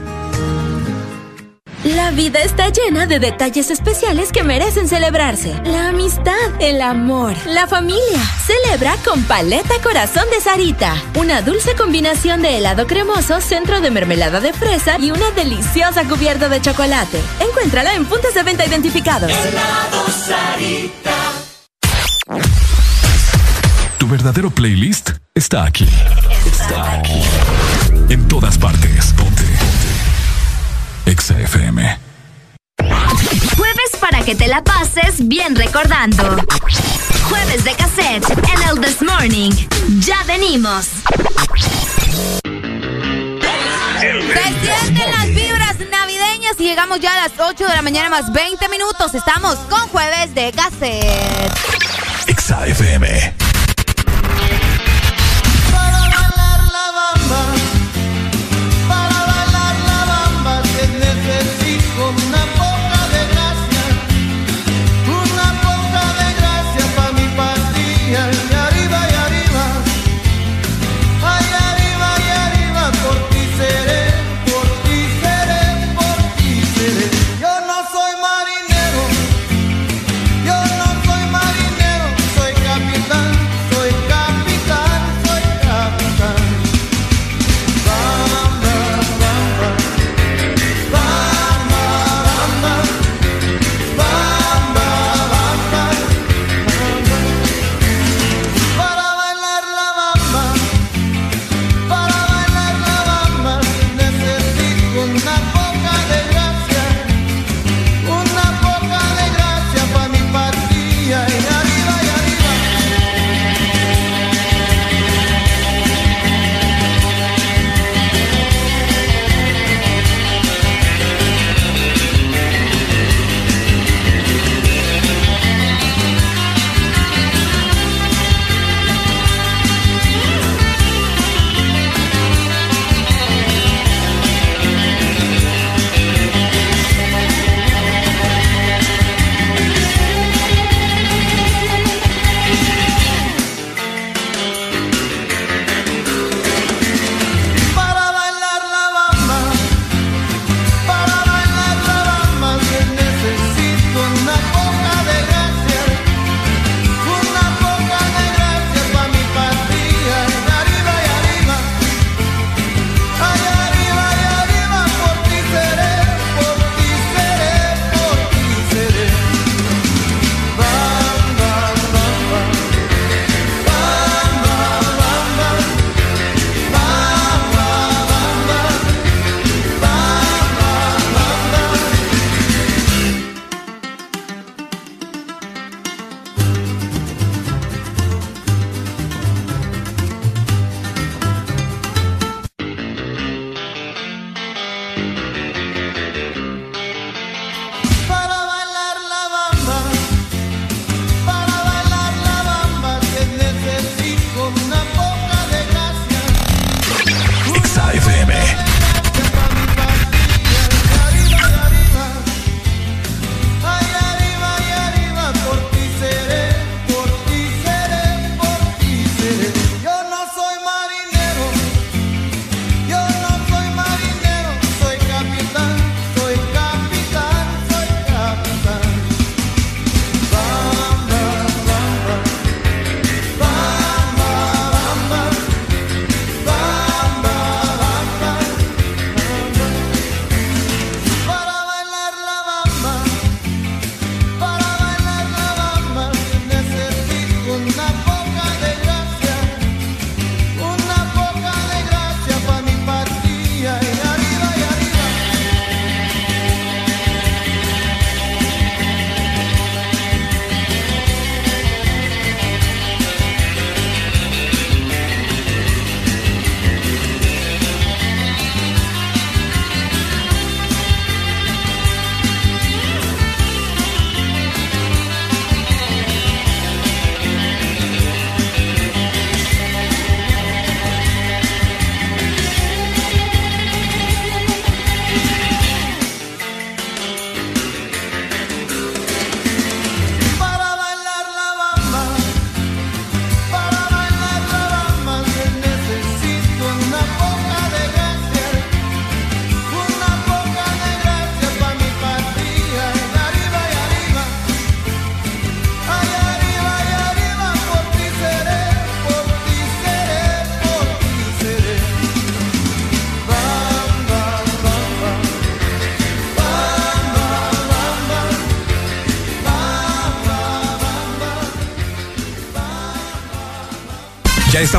La vida está llena de detalles especiales que merecen celebrarse. La amistad, el amor, la familia. Celebra con Paleta Corazón de Sarita. Una dulce combinación de helado cremoso, centro de mermelada de fresa y una deliciosa cubierta de chocolate. Encuéntrala en puntos de venta identificados. Helado Sarita. Tu verdadero playlist está aquí. Está aquí. En todas partes. Ponte. Exa FM. Jueves para que te la pases bien recordando. Jueves de cassette en el This Morning. Ya venimos. Se sienten las vibras navideñas y llegamos ya a las 8 de la mañana más 20 minutos. Estamos con Jueves de cassette. Exa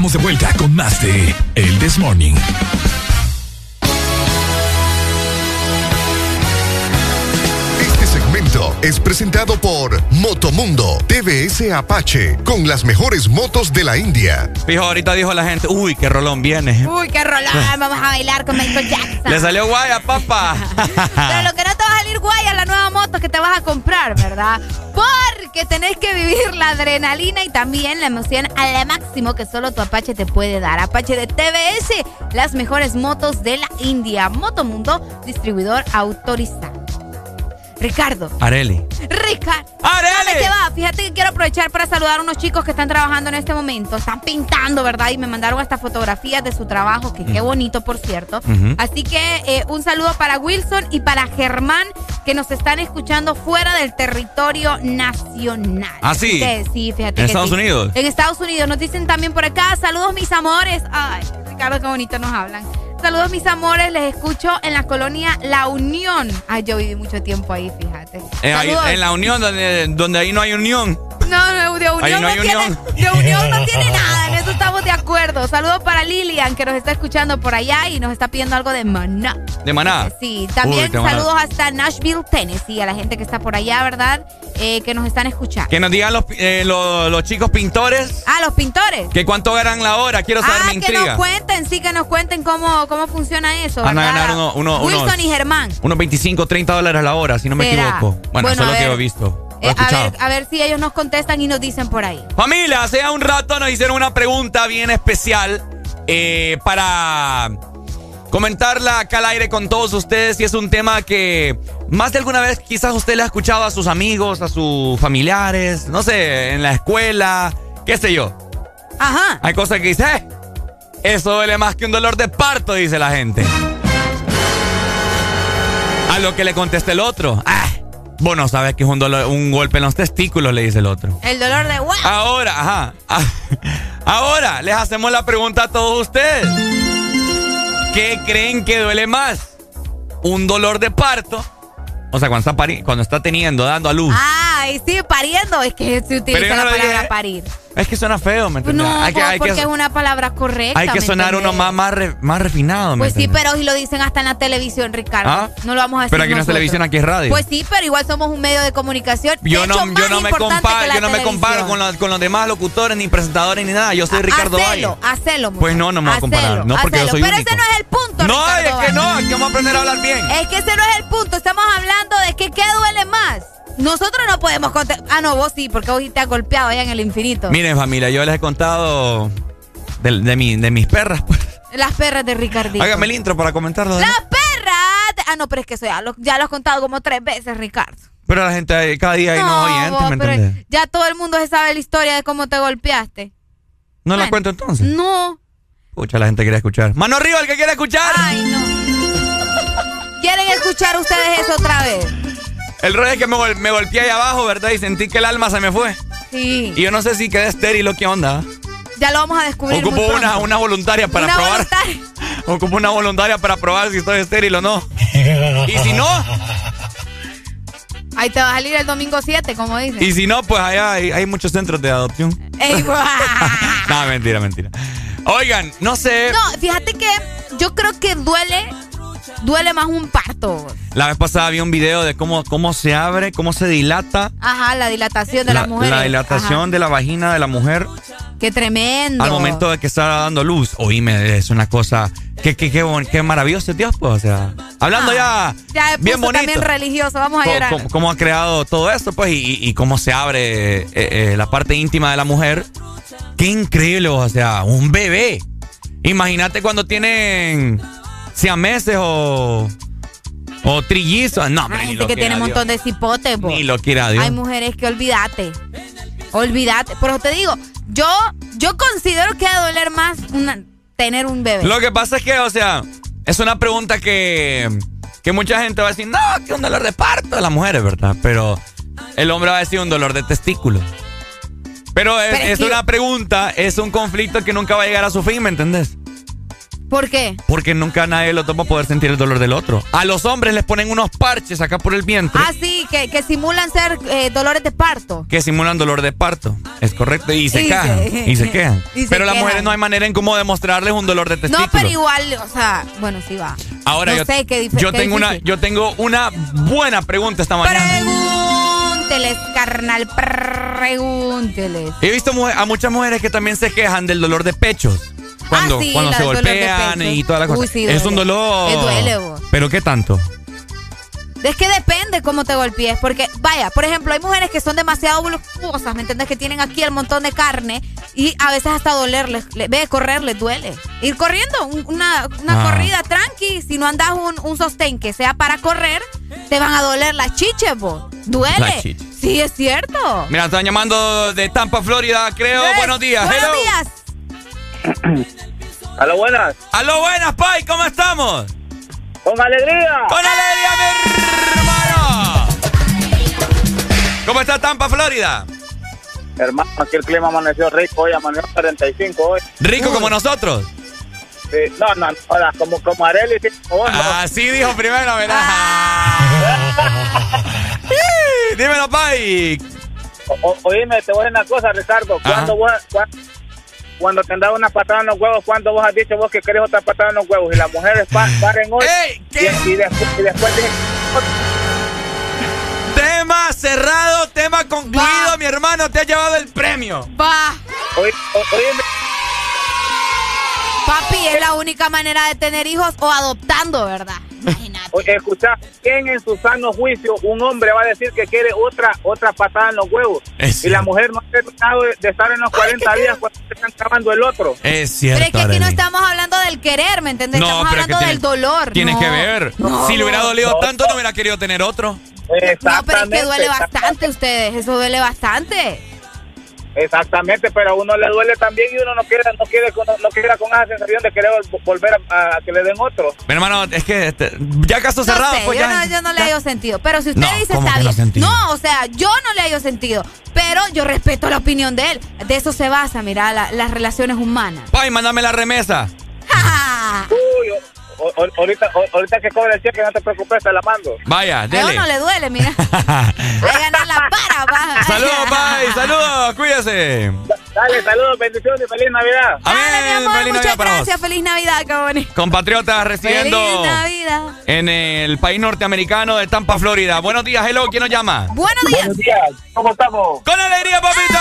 estamos de vuelta con más de El This Morning. Este segmento es presentado por Motomundo TVS Apache con las mejores motos de la India. Fijo, ahorita dijo la gente, uy, qué rolón viene. Uy, qué rolón, vamos a bailar con Michael Jackson. Le salió guaya, papá. Pero lo que no te va a salir guay es la nueva moto que te vas a comprar, ¿verdad? Porque tenés que vivir la adrenalina y también la emoción al máximo que solo tu Apache te puede dar. Apache de TBS, las mejores motos de la India. Motomundo, distribuidor autorizado. Ricardo. Areli. Ricardo. ¡Areli! ¿Qué va? Fíjate que quiero aprovechar para saludar a unos chicos que están trabajando en este momento. Están pintando, ¿verdad? Y me mandaron estas fotografías de su trabajo, que qué bonito, por cierto. Así que eh, un saludo para Wilson y para Germán, que nos están escuchando fuera del territorio nacional. ¿Ah, sí? Sí, fíjate ¿En que Estados sí. Unidos? En Estados Unidos. Nos dicen también por acá, saludos mis amores. Ay, Ricardo, qué bonito nos hablan. Saludos mis amores, les escucho en la colonia La Unión. Ay, yo viví mucho tiempo ahí, fíjate. Eh, ahí- en la unión, donde, donde ahí no hay unión. No, no, de unión no no, tiene, unión. de unión no tiene nada, en eso estamos de acuerdo. Saludos para Lilian, que nos está escuchando por allá y nos está pidiendo algo de maná. De maná. Sí, también Uy, qué maná. saludos hasta Nashville, Tennessee, a la gente que está por allá, ¿verdad? Eh, que nos están escuchando. Que nos digan los, eh, los, los chicos pintores Ah, los pintores. que cuánto ganan la hora. Quiero saber, Ah, me que intriga. nos cuenten, sí, que nos cuenten cómo, cómo funciona eso. Van a ganar uno- uno- Wilson unos- y Germán. Unos 25, 30 dólares la hora, si no me ¿Será? equivoco. Bueno, Bueno, eso es lo que he visto. Eh, a, ver, a ver si ellos nos contestan y nos dicen por ahí. Familia, hace un rato nos hicieron una pregunta bien especial eh, para comentarla acá al aire con todos ustedes y es un tema que más de alguna vez quizás usted le ha escuchado a sus amigos, a sus familiares, no sé, en la escuela, qué sé yo. Ajá. Hay cosas que dice, "Eh, eso duele más que un dolor de parto, dice la gente. A lo que le contesta el otro, ah, vos no sabes que es un, dolor, un golpe en los testículos, le dice el otro. El dolor de guau. Ahora, ajá. ah, Ahora les hacemos la pregunta a todos ustedes. ¿Qué creen que duele más? ¿Un dolor de parto? O sea, cuando está, pari- cuando está teniendo, dando a luz. Ay, sí, pariendo. Es que se utiliza la palabra dije- parir. Es que suena feo, ¿me entiendes? No, hay que, hay porque que- es una palabra correcta. hay que ¿me sonar uno más, más, re- más refinado, ¿me Pues sí, pero si lo dicen hasta en la televisión, Ricardo. ¿Ah? No lo vamos a decir. Pero aquí no es nosotros. televisión, aquí es radio. Pues sí, pero igual somos un medio de comunicación. de Yo hecho, no, yo no me comparo, la yo no me comparo con los, con los demás locutores, ni presentadores, ni nada. Yo soy Ricardo hacelo, Valle. hacelo, Pues no, no me voy a comparar. No, porque yo soy Pero único. ese no es el punto, No, Ricardo es que Valle. no, aquí vamos a aprender a hablar bien. Es que ese no es el punto. Estamos hablando de que qué duele más. Nosotros no podemos contestar. Ah, no, vos sí, porque vos te has golpeado allá en el infinito. Miren, familia, yo les he contado de, de, mi- de mis perras. Pues. Las perras de Ricardito. Hágame el intro para comentarlo. Las perras. Ah, no, pero es que eso ya lo, ya lo has contado como tres veces, Ricardo. Pero la gente eh, cada día hay unos oyentes, vos, ¿me ya todo el mundo se sabe la historia de cómo te golpeaste. ¿No la cuento entonces? No. Pucha, la gente quiere escuchar. Mano arriba, el que quiere escuchar. Ay, no. ¿Quieren escuchar ustedes eso otra vez? El rollo es que me, gol- me golpeé ahí abajo, ¿verdad? Y sentí que el alma se me fue. Sí. Y yo no sé si quedé estéril o qué onda. Ya lo vamos a descubrir. Ocupo muy una, una voluntaria para Una probar. voluntaria. Ocupo una voluntaria para probar si estoy estéril o no. Y si no, Ahí te va a salir el domingo 7, como dicen. y si no, pues allá hay, hay muchos centros de adopción. Ey. No, mentira, mentira. Oigan, no sé. no, fíjate que yo creo que duele, duele más un parto. La vez pasada vi un video de cómo, cómo se abre, cómo se dilata Ajá, la dilatación de la, las mujeres. la dilatación de la vagina de la mujer. Qué tremendo. al momento de que está dando luz. Oíme, es una cosa. Qué, qué, qué, qué maravilloso Dios, pues. O sea, hablando ya, Ya me bien bonito. también religioso, vamos a llorar. Cómo, cómo ha creado todo esto, pues, y, y cómo se abre eh, eh, la parte íntima de la mujer. Qué increíble, o sea, un bebé. Imagínate cuando tienen siameses o, o trillizos. No, hombre, Hay gente que tiene un montón de cipotes. Ni lo quiera Dios. Hay mujeres que olvídate. Olvídate. Pero te digo, yo, yo considero que va a doler más una- tener un bebé. Lo que pasa es que, o sea, es una pregunta que, que mucha gente va a decir, no, que un dolor de parto las mujeres, ¿verdad? Pero el hombre va a decir un dolor de testículo. Pero es, Pero es es que- una pregunta, es un conflicto que nunca va a llegar a su fin, ¿me entendés? ¿Por qué? Porque nunca nadie lo toma poder sentir el dolor del otro. A los hombres les ponen unos parches acá por el vientre. Ah, sí, que, que simulan ser eh, dolores de parto. Que simulan dolor de parto. Es correcto. Y se quejan. y se quejan. pero las mujeres no hay manera en cómo demostrarles un dolor de testículo. No, pero igual, o sea, bueno, sí va. Ahora no yo, sé, qué yo qué tengo una, yo tengo una buena pregunta esta mañana. Pregúnteles, carnal, pregúnteles. He visto a muchas mujeres que también se quejan del dolor de pechos. Cuando, Ah, sí, cuando la se golpean y toda la cosa. Uy, sí, es un dolor. Eh, duele, vos. Pero ¿qué tanto? Es que depende cómo te golpees, porque vaya, por ejemplo, hay mujeres que son demasiado voluptuosas, ¿me entiendes? Que tienen aquí el montón de carne y a veces hasta dolerles, le- ve, correr les duele. Ir corriendo, un- una, una Ah. corrida tranqui, si no andas un, un sostén que sea para correr, te van a doler las chiches, vos. Duele. Las chiches. Sí, es cierto. Mira, están llamando de Tampa, Florida, creo. Buenos días. Buenos Hello. días. Aló, buenas. Aló, buenas, Pai. ¿Cómo estamos? Con alegría. Con alegría, mi hermano. ¿Cómo está Tampa, Florida? Hermano, aquí el clima amaneció rico hoy, amaneció 45 hoy. Rico como nosotros. Sí, no, no, ahora, como, como Areli, sí, como no. Así dijo primero, ¿verdad? Sí, Dímelo, Pai. O- oíme, te voy a decir una cosa, Ricardo. Cuando vos, cua- cuando te han dado una patada en los huevos, cuando vos has dicho vos que querés otra patada en los huevos y las mujeres pa- paren hoy y, y después, y después dicen, Tema cerrado, tema concluido, mi hermano. Te ha llevado el premio. Va. oí- o- oíme, Papi, es la única manera de tener hijos o adoptando, ¿verdad? Oye, escucha, ¿quién en su sano juicio un hombre va a decir que quiere otra otra patada en los huevos? Es y la mujer no ha terminado de, de estar en los 40 días cuando se están acabando el otro. Es cierto. Pero es que aquí no estamos hablando del querer, ¿me entiendes? No, estamos hablando del dolor. Tienes no. que ver. No. si le hubiera dolido no, tanto, no hubiera querido tener otro. No, pero es que duele bastante ustedes, eso duele bastante. Exactamente, pero a uno le duele también y uno no quiere, no quiere, con- no quiere con esa sensación de querer vol- volver a, a que le den otro. Mi hermano, es que este, ya caso No cerrado, sé, pues yo, ya. no, yo no le hallo sentido. Pero si usted No, dice ¿cómo está bien. No, o sea, yo no le hallo sentido. Pero yo respeto la opinión de él. De eso se basa, mira, la- las relaciones humanas. Pai, mándame la remesa. Uy, o- ahorita, que cobre el cheque, no te preocupes, te la mando. Vaya, A dele. uno le duele, mira. Hay ganar la para, va. Saludos, Pai, saludos, cuídese. Dale, saludos, bendiciones y feliz Navidad. Dale, mi amor, feliz muchas Navidad para vos. gracias. Feliz Navidad, cabrón. Compatriotas residiendo Feliz Navidad. en el país norteamericano de Tampa, Florida. Buenos días, hello, ¿quién nos llama? Buenos días. Buenos días, ¿cómo estamos? ¡Con alegría, papito!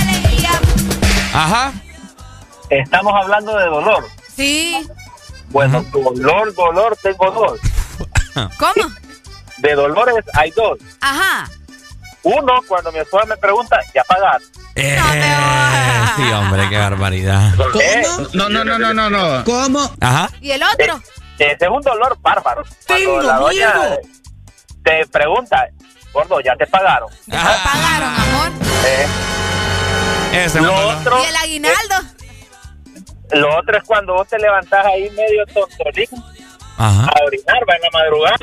Alegría. Ajá. Estamos hablando de dolor. Sí. Bueno, dolor, dolor, tengo dos. ¿Cómo? De dolores hay dos. Ajá. Uno, cuando mi esposa me pregunta, ¿ya pagas? Eh, sí, hombre, qué barbaridad. No, no, no, no, no, no. ¿Cómo? Ajá. ¿Y el otro? Ese es un dolor bárbaro. Cuando Tengo la doña miedo. te pregunta, gordo, ¿ya te pagaron? Ajá. Pagaron, amor. Eh, Ese es un lo, dolor. otro, ¿Y el aguinaldo? Lo otro es cuando vos te levantás ahí medio tontolín Ajá. a orinar, va en la madrugada,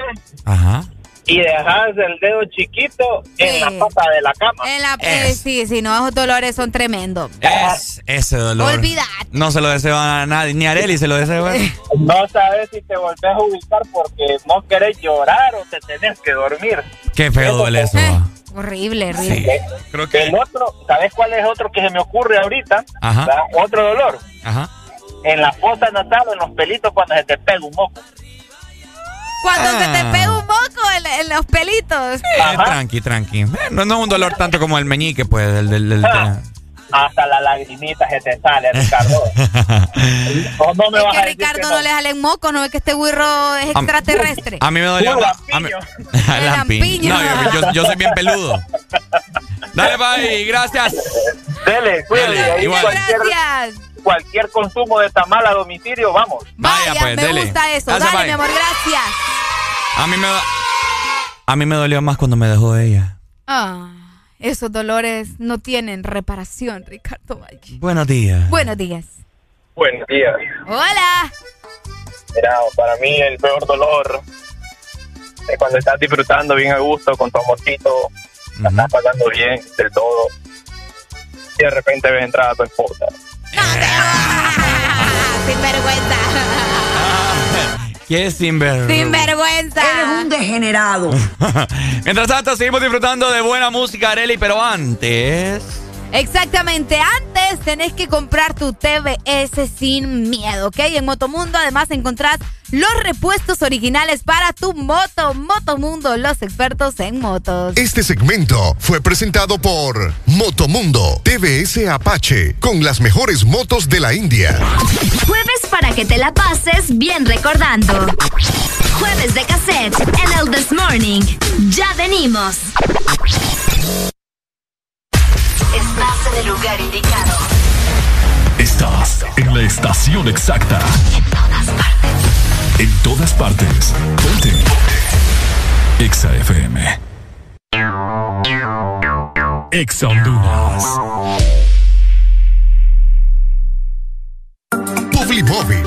Ajá. y dejas el dedo chiquito en la pata de la cama. En la, eh, sí, sí, no, esos dolores son tremendos. Es ese dolor. Olvídate. No se lo deseo a nadie, ni a Areli se lo deseo. ¿eh? No sabes si te volvés a ubicar porque no querés llorar o te tenés que dormir. Qué feo duele eso. Eh, horrible, horrible. Sí. Creo que. El otro, ¿sabes cuál es otro que se me ocurre ahorita? Ajá. ¿Verdad? Otro dolor. Ajá. En la fosa natal o en los pelitos cuando se te pega un moco. Cuando Ah. se te pega un moco en, en los pelitos. Eh, tranqui, tranqui. Eh, No, no es un dolor tanto como el meñique, pues, del... del, del- Ah. Hasta la lagrimita se te sale, Ricardo. No, no me Es vas que a decir Ricardo que no. no. le salen mocos, no es que este güirro es extraterrestre. A mí me dolió. A mí-. Lampiño. No, yo, yo- yo soy bien peludo. Dale, bye, gracias. Dele, cuídate. Igual. Gracias. Cualquier consumo de tamal a domicilio, vamos. Vaya, Vaya, pues, me dele. gusta eso. Gracias, Dale, bye. mi amor, gracias. A mí me A mí me dolió más cuando me dejó ella. Ah, esos dolores no tienen reparación, Ricardo Valle. Buenos días. Buenos días. Buenos días. Hola. Mira, para mí el peor dolor es cuando estás disfrutando bien a gusto con tu amorcito, la estás pasando bien del todo y de repente ves entrar a tu esposa. Si sinvergüenza. ¿Qué sinvergüenza? Sinvergüenza. Eres un degenerado. Mientras tanto, seguimos disfrutando de buena música, Areli, pero antes... Exactamente, antes tenés que comprar tu TVS sin miedo, ¿ok? En Motomundo además encontrás los repuestos originales para tu moto. Motomundo, los expertos en motos. Este segmento fue presentado por Motomundo TVS Apache con las mejores motos de la India. Jueves para que te la pases bien recordando. Jueves de cassette en el This Morning. Ya venimos. Estás en el lugar indicado. Estás en la estación exacta. En todas partes. En todas partes. Ponte. Exa FM. Exa Honduras. Publimóvil.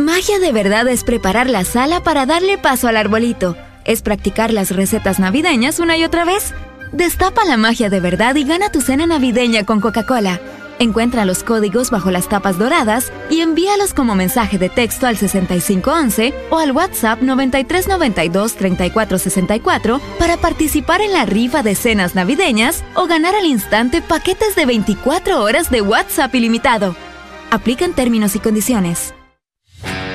Magia de verdad es preparar la sala para darle paso al arbolito. Es practicar las recetas navideñas una y otra vez. Destapa la magia de verdad y gana tu cena navideña con Coca-Cola. Encuentra los códigos bajo las tapas doradas y envíalos como mensaje de texto al 6511 o al WhatsApp 9392-3464 para participar en la rifa de cenas navideñas o ganar al instante paquetes de 24 horas de WhatsApp ilimitado. Aplican términos y condiciones.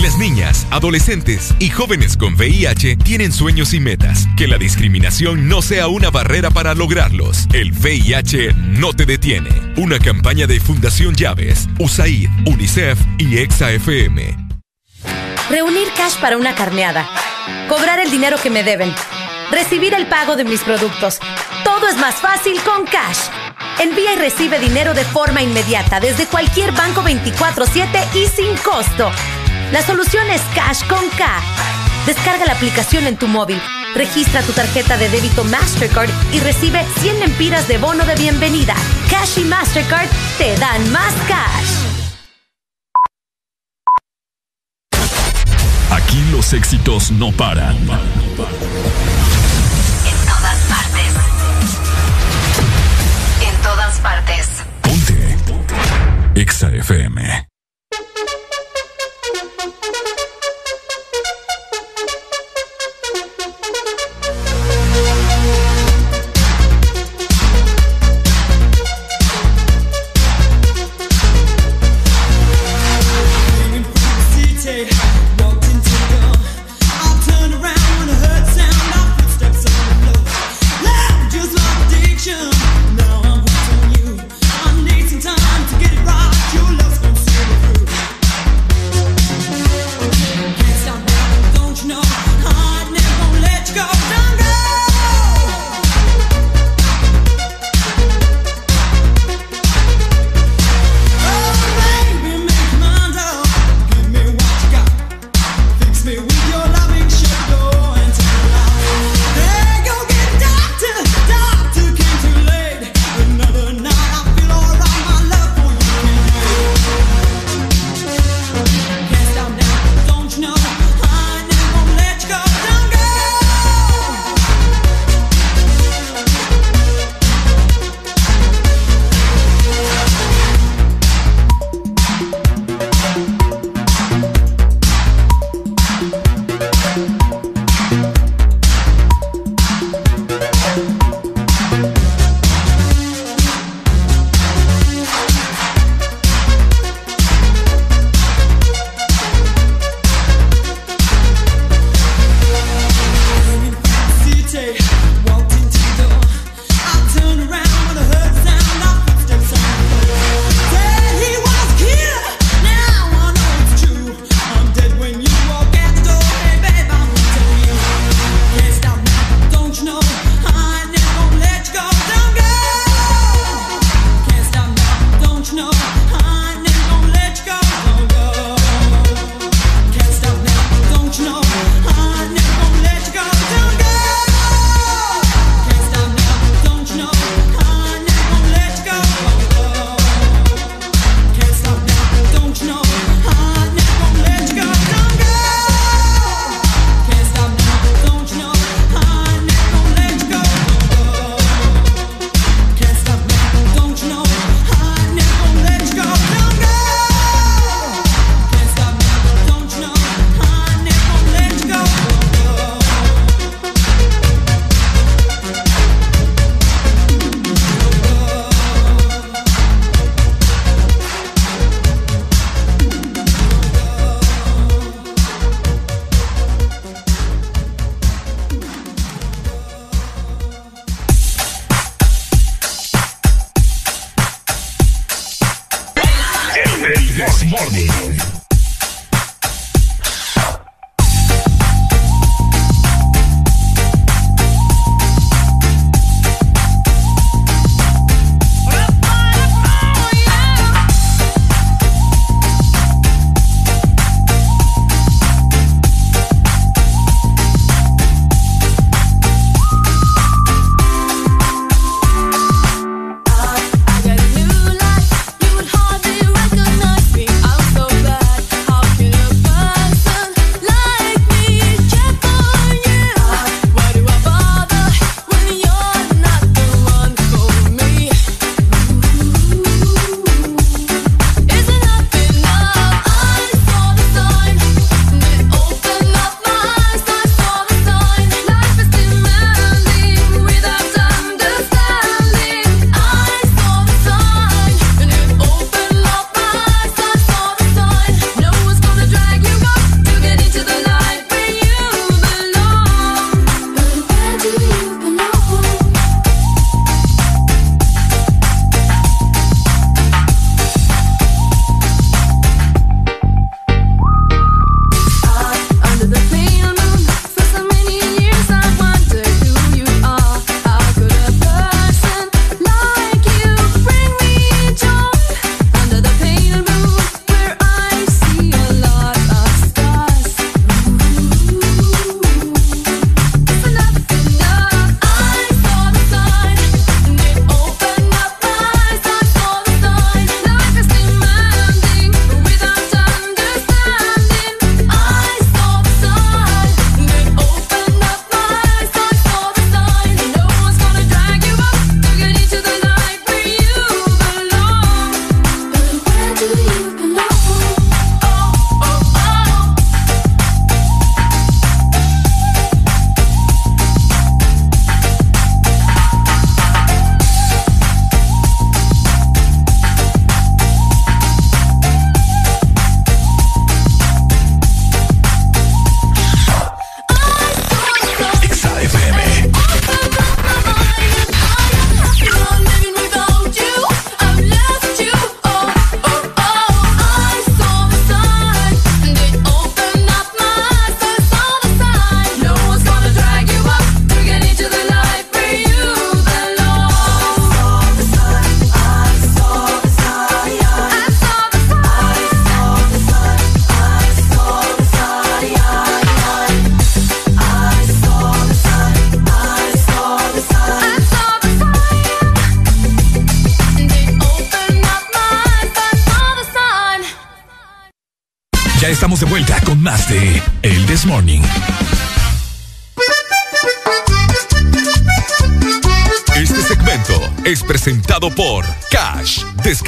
Las niñas, adolescentes y jóvenes con VIH tienen sueños y metas. Que la discriminación no sea una barrera para lograrlos. El VIH no te detiene. Una campaña de Fundación Llaves, USAID, UNICEF y EXA-FM. Reunir cash para una carneada. Cobrar el dinero que me deben. Recibir el pago de mis productos. Todo es más fácil con Cash. Envía y recibe dinero de forma inmediata desde cualquier banco 24/7 y sin costo. La solución es Cash con K. Descarga la aplicación en tu móvil. Registra tu tarjeta de débito Mastercard y recibe 100 lempiras de bono de bienvenida. Cash y Mastercard te dan más cash. Aquí los éxitos no paran. En todas partes. En todas partes. EXA FM.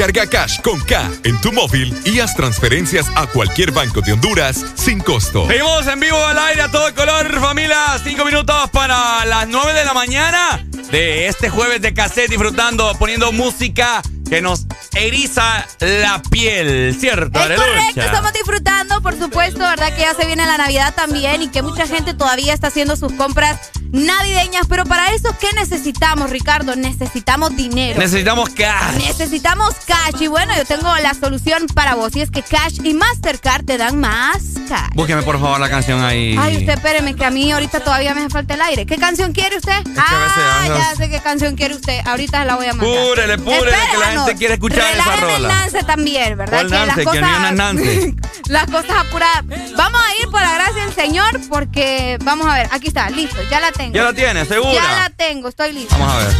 Cash. Descarga Cash con K en tu móvil y haz transferencias a cualquier banco de Honduras sin costo. Seguimos en vivo al aire a todo color, familia. Cinco minutos para las nueve de la mañana de este jueves de cassette, disfrutando, poniendo música que nos eriza la piel, ¿cierto? Es correcto, estamos disfrutando, por supuesto, ¿verdad? Que ya se viene la Navidad también y que mucha gente todavía está haciendo sus compras navideñas. Pero para eso, ¿qué necesitamos, Ricardo? Necesitamos dinero. Necesitamos cash. Necesitamos cash. Y bueno, yo tengo la solución para vos. Y es que Cash y Mastercard te dan más cash. Búsqueme por favor la canción ahí. Ay, usted espéreme, que a mí ahorita todavía me hace falta el aire. ¿Qué canción quiere usted? ah, ya sé qué canción quiere usted. Ahorita la voy a mandar. Púrele, púrele, que la gente quiere escuchar esa Relájeme rola. Nance también, ¿verdad? ¿Cuál Nance? Que las cosas apuradas. Vamos a ir por la gracia del Señor porque, vamos a ver, aquí está, listo, ya la tengo. ¿Ya la tiene, segura? Ya la tengo, estoy lista. Vamos a ver.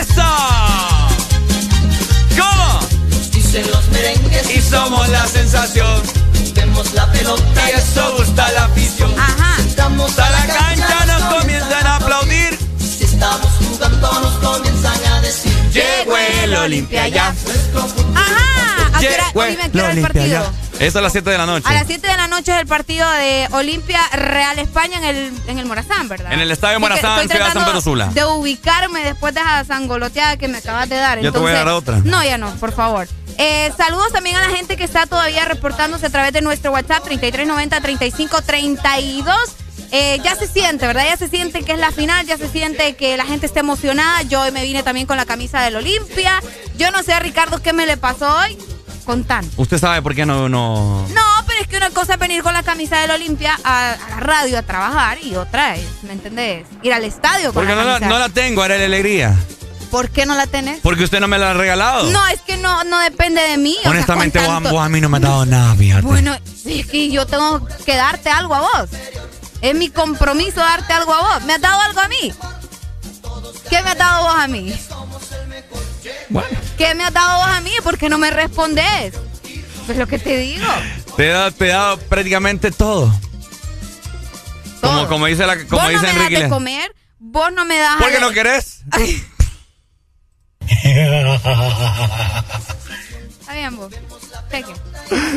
¡Eso! ¿Cómo? Dicen los merengues Y somos la sensación. Vemos la pelota Y eso gusta la afición. Ajá. Estamos A la cancha nos comienzan a aplaudir. Si estamos jugando nos comienzan a decir Llegó el Olimpia ya. Ajá. ¿A qué hora, Llegó dime, ¿a qué hora el el Olimpia ya. partido? Eso a las 7 de la noche. A las 7 de la noche es el partido de Olimpia Real España en el, en el Morazán, ¿verdad? En el Estadio Morazán, estoy Ciudad San Pedro Sula. De ubicarme después de esa sangoloteada que me acabas de dar. Ya te voy a dar otra. No, ya no, por favor. Eh, saludos también a la gente que está todavía reportándose a través de nuestro WhatsApp 3390-3532. Eh, ya se siente, ¿verdad? Ya se siente que es la final, ya se siente que la gente está emocionada. Yo hoy me vine también con la camisa del Olimpia. Yo no sé a Ricardo qué me le pasó hoy. Contanos. Usted sabe por qué no, no. No, pero es que una cosa es venir con la camisa del Olimpia a, a la radio a trabajar y otra es, ¿me entendés? Ir al estadio con Porque la no la, camisa. no la tengo, era la alegría. ¿Por qué no la tenés? Porque usted no me la ha regalado. No, es que no, no depende de mí. o sea, Honestamente, tanto- vos a mí no me has dado nada, fíjate. Bueno, sí, es que yo tengo que darte algo a vos. Es mi compromiso darte algo a vos. ¿Me has dado algo a mí? ¿Qué me has dado vos a mí? ¿Qué me has dado vos a mí? ¿Por qué no me respondes? Pues lo que te digo. Te he dado, te he dado prácticamente todo. Como, como dice, la, como vos dice no me Enrique. das de comer, vos no me das... ¿Por qué no querés? Está bien, vos.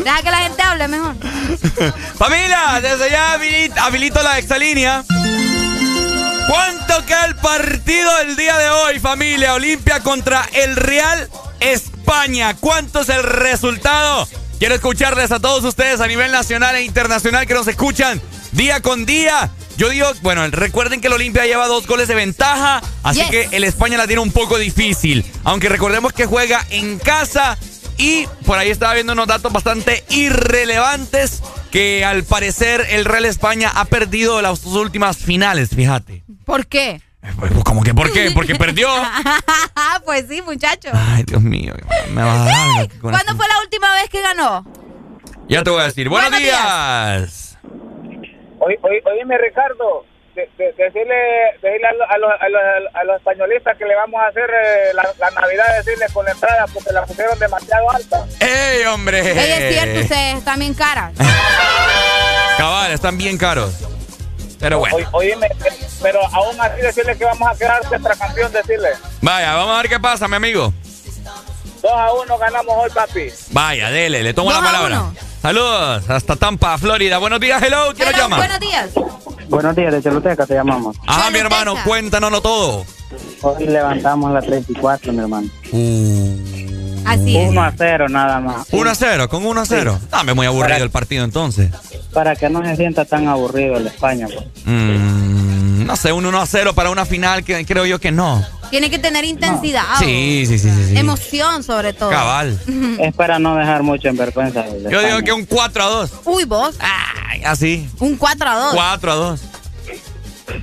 Deja que la gente hable mejor. Familia, desde ya habilit- habilito la exalínea. ¿Cuánto queda el partido del día de hoy, familia? Olimpia contra el Real España. ¿Cuánto es el resultado? Quiero escucharles a todos ustedes a nivel nacional e internacional que nos escuchan día con día. Yo digo, bueno, recuerden que el Olimpia lleva dos goles de ventaja, así Yes. que el España la tiene un poco difícil. Aunque recordemos que juega en casa y por ahí estaba viendo unos datos bastante irrelevantes que al parecer el Real España ha perdido las dos últimas finales, fíjate. ¿Por qué? ¿Cómo que por qué? Porque perdió. pues sí, muchacho. Ay, Dios mío, me vas a dar ¿Cuándo fue la última vez que ganó? Ya te voy a decir. Buenos, Buenos días. Oye, oye, oíme, Ricardo, de- de- decirle, decirle a, los, a, los, a, los, a los españolistas que le vamos a hacer eh, la, la Navidad, decirles con la entrada porque la pusieron demasiado alta. ¡Ey, hombre! Ey, es cierto, ustedes están bien caras. Cabal, están bien caros. Pero bueno. Oye, oíme, pero aún así decirles que vamos a quedar campeón, decirle. Vaya, vamos a ver qué pasa, mi amigo. 2 a 1 ganamos hoy, papi. Vaya, dele, le tomo la palabra. Saludos, hasta Tampa, Florida. Buenos días, hello. ¿Quién nos llama? Buenos días. Buenos días, de Choluteca te llamamos. Ajá, mi hermano, cuéntanoslo todo. Hoy levantamos la 34, mi hermano. Así es. 1 a 0 nada más. 1 a 0, con 1 a 0. Dame muy aburrido Para- el partido entonces. Para que no se sienta tan aburrido el España. pues. Mm, no sé, un 1 a 0 para una final que creo yo que no. Tiene que tener intensidad. Sí, sí, sí, sí. sí. Emoción, sobre todo. Cabal. Es para no dejar mucho en vergüenza. Yo España. digo que un 4 a 2. Uy, vos. Ay, así. Un 4 a 2. 4 a 2.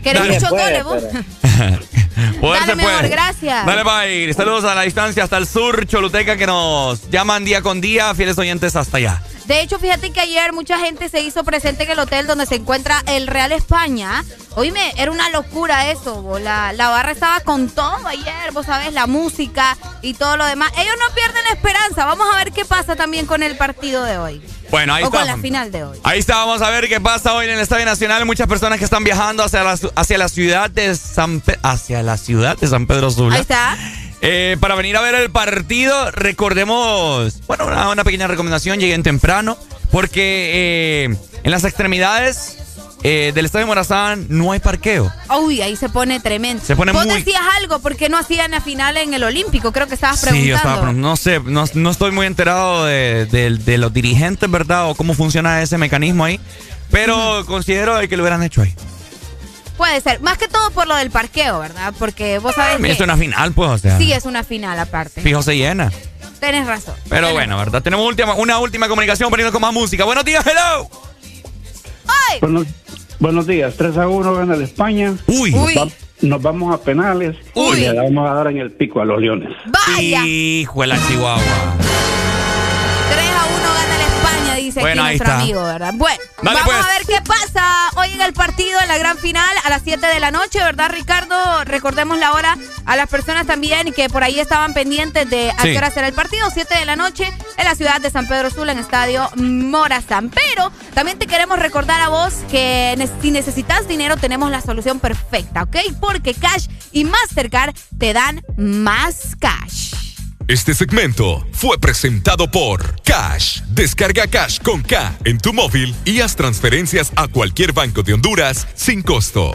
¿Querés Puede, goles vos? Poder Dale, se puede. gracias. Dale, bye. Saludos a la distancia hasta el sur, Choluteca, que nos llaman día con día, fieles oyentes hasta allá. De hecho, fíjate que ayer mucha gente se hizo presente en el hotel donde se encuentra el Real España. Oíme, era una locura eso. bo. La, la barra estaba con todo ayer, vos sabés, la música y todo lo demás. Ellos no pierden la esperanza. Vamos a ver qué pasa también con el partido de hoy. Bueno, ahí o está. con la final de hoy. Ahí está, vamos a ver qué pasa hoy en el Estadio Nacional. Muchas personas que están viajando hacia la, hacia la ciudad de San Pe- hacia la ciudad de San Pedro Sula. Ahí está. Eh, para venir a ver el partido, recordemos, bueno, una, una pequeña recomendación, lleguen temprano, porque eh, en las extremidades eh, del Estadio Morazán no hay parqueo. Uy, ahí se pone tremendo. Se pone Vos muy- decías algo, ¿por qué no hacían la final en el Olímpico? Creo que estabas Sí, yo preguntando. estaba, no sé, no, no estoy muy enterado de, de- de los dirigentes, ¿verdad? O cómo funciona ese mecanismo ahí, pero considero que lo hubieran hecho ahí. Puede ser. Más que todo por lo del parqueo, ¿verdad? Porque vos sabés que... Es una final, pues, o sea, Sí, es una final aparte. fijo se llena. Tenés razón. Pero bueno, ¿verdad? Tenemos última, una última comunicación para irnos con más música. Buenos días, hello. ¡Ay! Buenos, buenos días, 3 a 1 gana el España. Uy. Nos, va- nos vamos a penales Uy. y le vamos a dar en el pico a los Leones. Vaya. Hijo de la chihuahua. Dice Bueno, aquí nuestro está. amigo, ¿verdad? Bueno, Dale, vamos pues. a ver qué pasa hoy en el partido, en la gran final, a las 7 de la noche, ¿verdad, Ricardo? Recordemos la hora a las personas también que por ahí estaban pendientes de a Sí. qué hora será el partido, 7 de la noche en la ciudad de San Pedro Sula, en Estadio Morazán. Pero también te queremos recordar a vos que si necesitas dinero tenemos la solución perfecta, ¿ok? Porque Cash y Mastercard te dan más cash. Este segmento fue presentado por Cash. Descarga Cash con K en tu móvil y haz transferencias a cualquier banco de Honduras sin costo.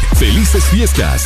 ¡Felices fiestas!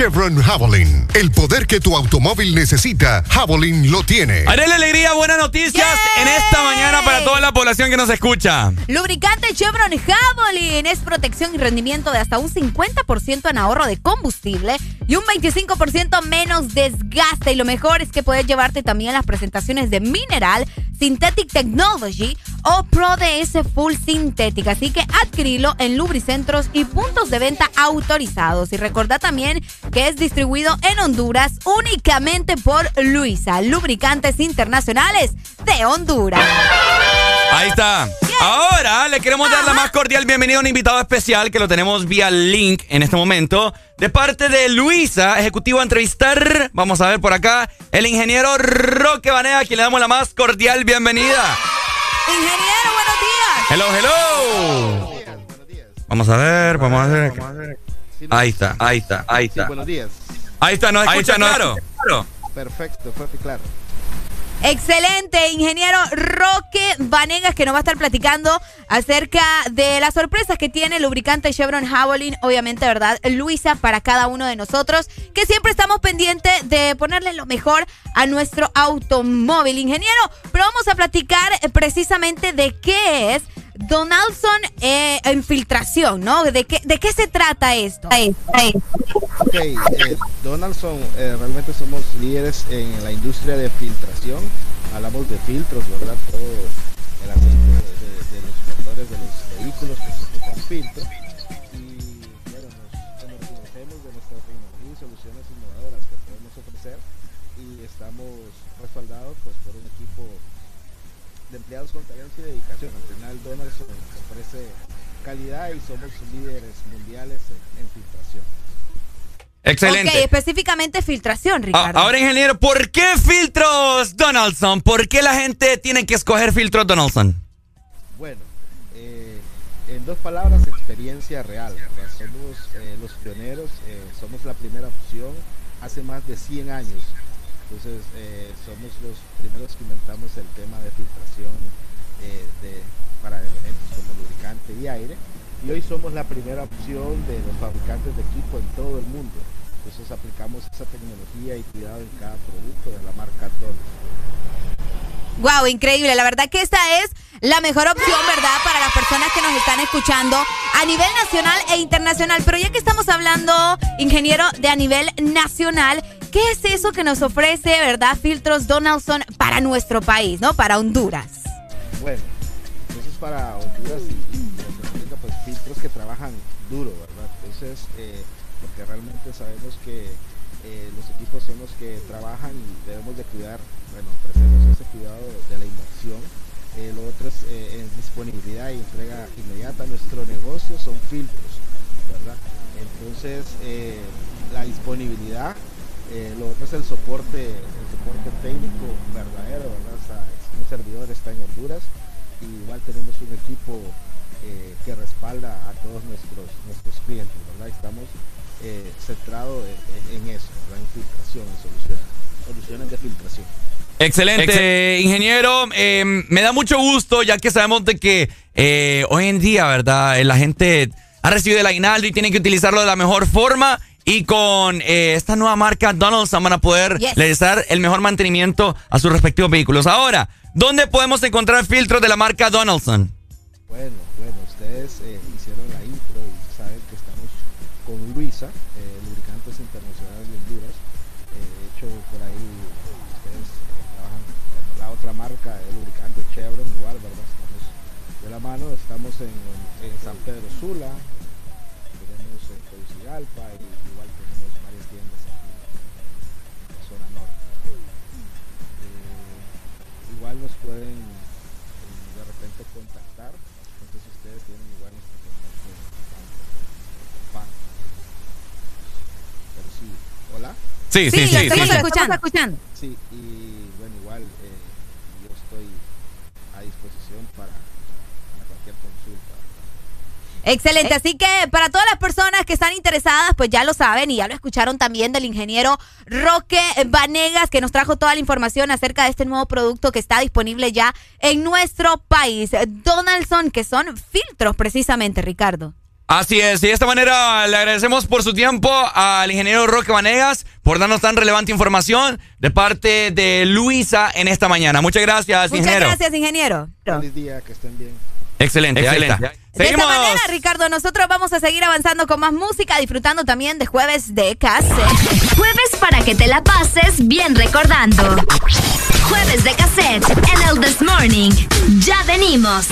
Chevron Javelin. El poder que tu automóvil necesita, Javelin lo tiene. Arele Alegría, buenas noticias en esta mañana para toda la población que nos escucha. Lubricante Chevron Javelin es protección y rendimiento de hasta un 50% en ahorro de combustible y un 25% menos desgaste. Y lo mejor es que puedes llevarte también las presentaciones de Mineral, Synthetic Technology o Pro DS Full Synthetic. Así que adquirilo en lubricentros y puntos de venta autorizados. Y recordá también que es distribuido en Honduras únicamente por Luisa, Lubricantes Internacionales de Honduras. Ahí está. Ahora le queremos dar la más cordial bienvenida a un invitado especial que lo tenemos vía link en este momento. De parte de Luisa, ejecutivo a entrevistar. Vamos a ver por acá el ingeniero Roque Banea, a quien le damos la más cordial bienvenida. Ingeniero, buenos días. Hello, hello. Vamos a ver, vamos a ver. Ahí está, ahí está, ahí está. buenos días. Ahí está, ¿nos Ahí escucha está, ¿nos claro? escucha Perfecto, y claro. Excelente, ingeniero Roque Vanegas, que nos va a estar platicando acerca de las sorpresas que tiene el lubricante Chevron Javelin, obviamente, ¿verdad? Luisa, para cada uno de nosotros, que siempre estamos pendientes de ponerle lo mejor a nuestro automóvil, ingeniero. Pero vamos a platicar precisamente de qué es Donaldson eh, infiltración, ¿no? ¿De qué, ¿De qué se trata esto? Ok, eh, Donaldson, eh, realmente somos líderes en la industria de filtración. Hablamos de filtros, ¿verdad? Todo el aceite de, de- de los motores de los vehículos que se ocupan filtro. De empleados con talento y dedicación. Al final, Donaldson ofrece calidad y somos líderes mundiales en, en filtración. Excelente. Ok, específicamente filtración, Ah, Ricardo. ahora, ingeniero, ¿por qué filtros Donaldson? ¿Por qué la gente tiene que escoger filtros Donaldson? Bueno, eh, en dos palabras, experiencia real. ¿verdad? Somos eh, los pioneros, eh, somos la primera opción hace más de 100 años. Entonces, eh, somos los primeros que inventamos el tema de filtración eh, de, para elementos como lubricante y aire. Y hoy somos la primera opción de los fabricantes de equipo en todo el mundo. Entonces, aplicamos esa tecnología y cuidado en cada producto de la marca Donaldson. Wow, increíble. La verdad que esta es la mejor opción, ¿verdad? Para las personas que nos están escuchando a nivel nacional e internacional. Pero ya que estamos hablando, ingeniero, de a nivel nacional, ¿qué es eso que nos ofrece, verdad, filtros Donaldson para nuestro país, ¿no? Para Honduras. Bueno, entonces para Honduras y, y pues filtros que trabajan duro, ¿verdad? Entonces, eh, porque realmente sabemos que eh, los equipos son los que trabajan y debemos de cuidar, bueno, ofrecemos ese cuidado de la inversión. Eh, lo otro es eh, en disponibilidad y entrega inmediata. Nuestro negocio son filtros, ¿verdad? Entonces, eh, la disponibilidad, eh, lo otro es el soporte, el soporte técnico verdadero, ¿verdad? O sea, un servidor está en Honduras y igual tenemos un equipo eh, que respalda a todos nuestros nuestros clientes, ¿verdad? Estamos eh, centrados en, en eso, ¿verdad? En filtración, en soluciones, soluciones de filtración. Excelente, ingeniero. Eh, me da mucho gusto ya que sabemos de que eh, hoy en día, ¿verdad? Eh, La gente ha recibido el aguinaldo y tiene que utilizarlo de la mejor forma. Y con eh, esta nueva marca Donaldson van a poder Yes. realizar el mejor mantenimiento a sus respectivos vehículos. Ahora, ¿dónde podemos encontrar filtros de la marca Donaldson? Bueno, bueno, ustedes eh, hicieron la intro y saben que estamos con Luisa, eh, Lubricantes Internacionales de Honduras. De hecho, por ahí ustedes trabajan con la otra marca de lubricante Chevron, igual, ¿verdad? Estamos de la mano, estamos en, en San Pedro Sula, Sí, sí, sí, lo estamos sí. escuchando. escuchando. Sí, y bueno, igual eh, yo estoy a disposición para, para cualquier consulta. Excelente, así que para todas las personas que están interesadas, pues ya lo saben y ya lo escucharon también del ingeniero Roque Vanegas, que nos trajo toda la información acerca de este nuevo producto que está disponible ya en nuestro país. Donaldson, que son filtros precisamente, Ricardo. Así es, y de esta manera le agradecemos por su tiempo al ingeniero Roque Vanegas por darnos tan relevante información de parte de Luisa en esta mañana. Muchas gracias, Muchas ingeniero. gracias, ingeniero. Feliz día, que estén bien. Excelente, ahí está. De Seguimos. esta manera, Ricardo, nosotros vamos a seguir avanzando con más música, disfrutando también de jueves de cassette. Jueves para que te la pases bien recordando. Jueves de cassette en el This Morning. Ya venimos.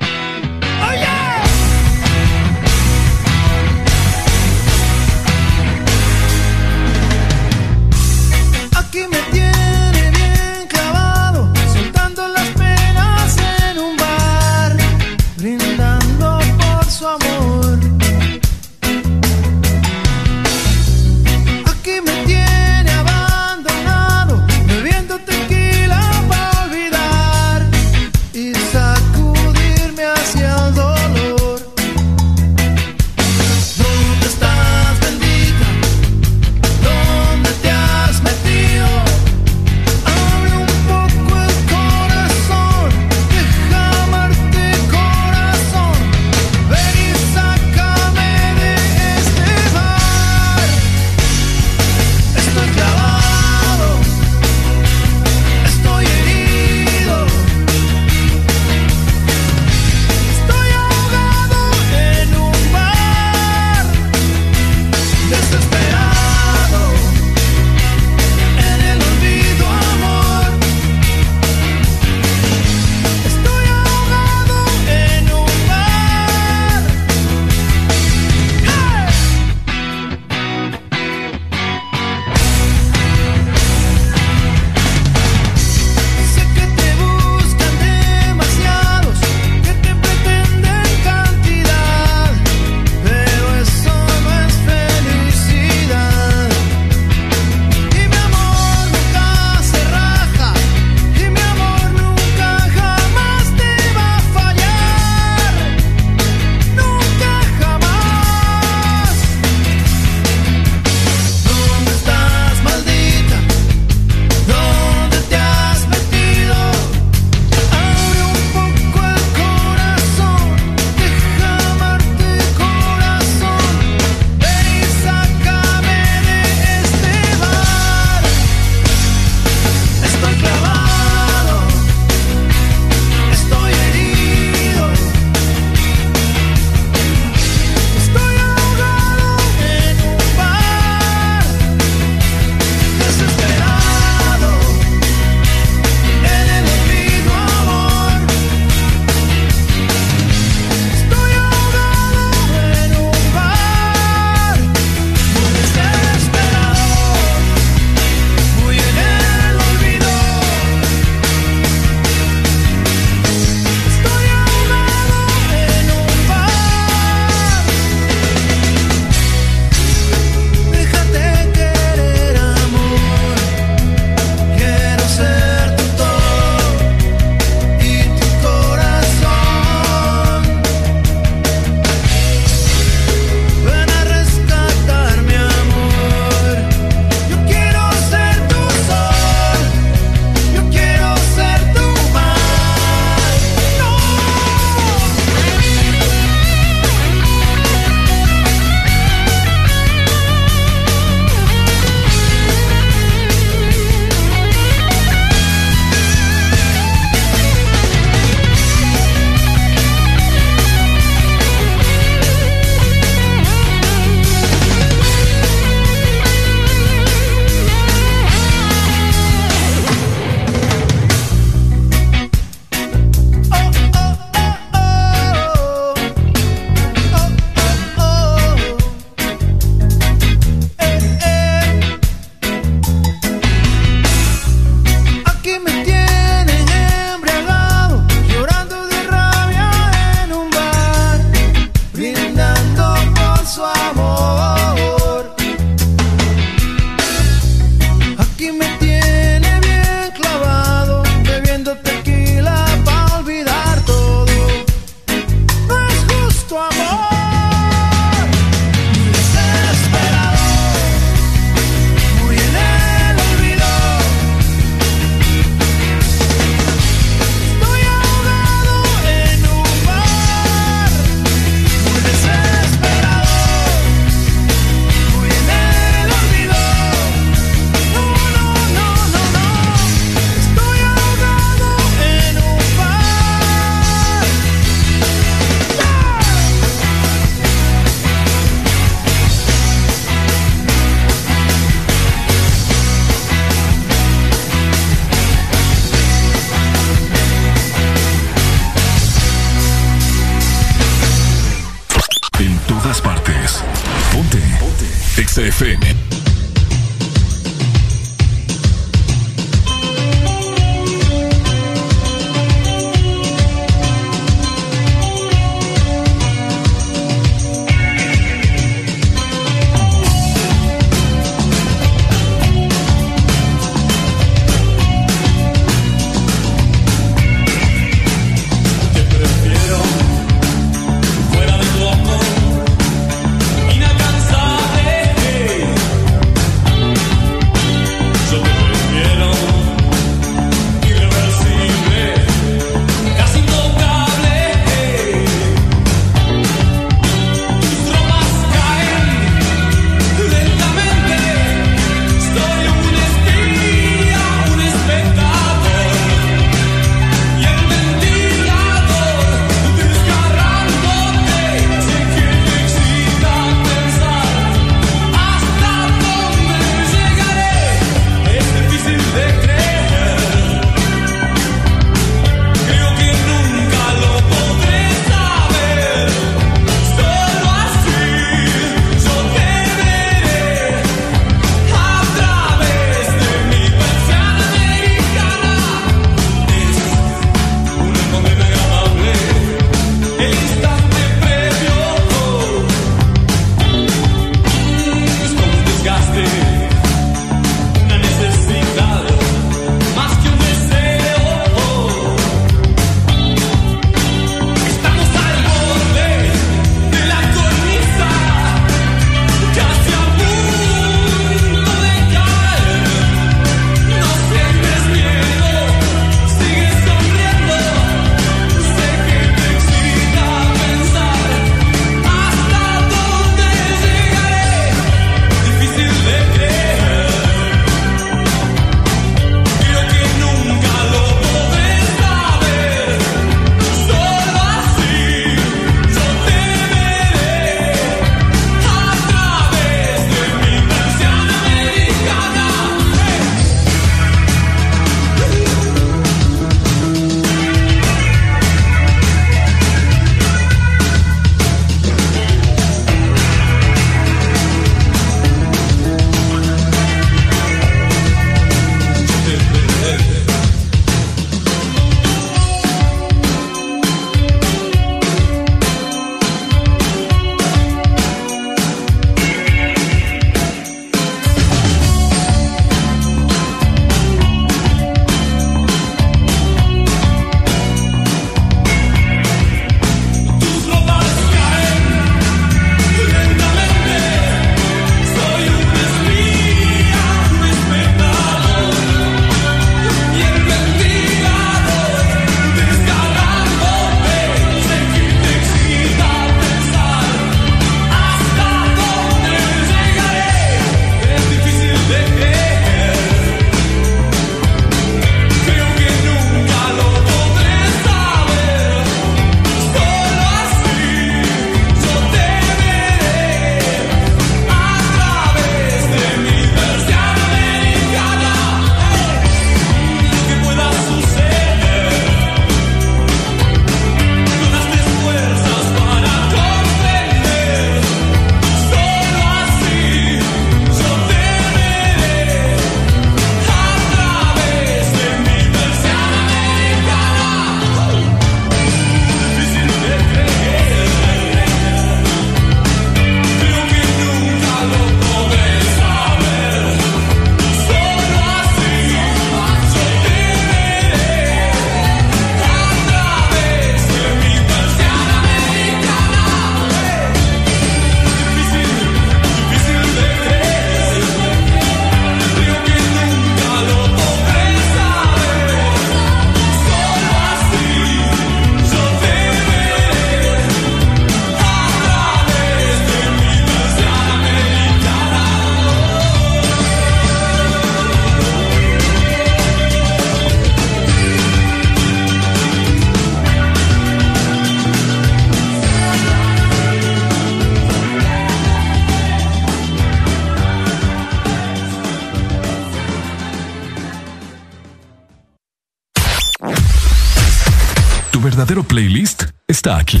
Está aquí.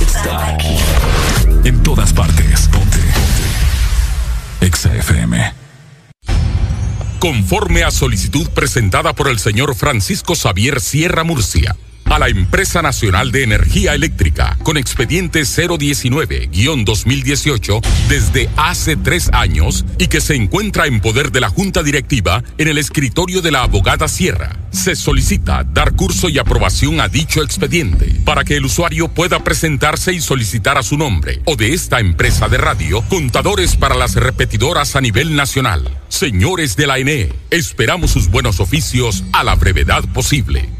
Está aquí. En todas partes. Ponte. Ponte. Exa FM. Conforme a solicitud presentada por el señor Francisco Xavier Sierra Murcia a la Empresa Nacional de Energía Eléctrica con expediente 019-2018 desde hace tres años y que se encuentra en poder de la Junta Directiva en el escritorio de la abogada Sierra. Se solicita dar curso y aprobación a dicho expediente para que el usuario pueda presentarse y solicitar a su nombre o de esta empresa de radio contadores para las repetidoras a nivel nacional. Señores de la ENE, esperamos sus buenos oficios a la brevedad posible.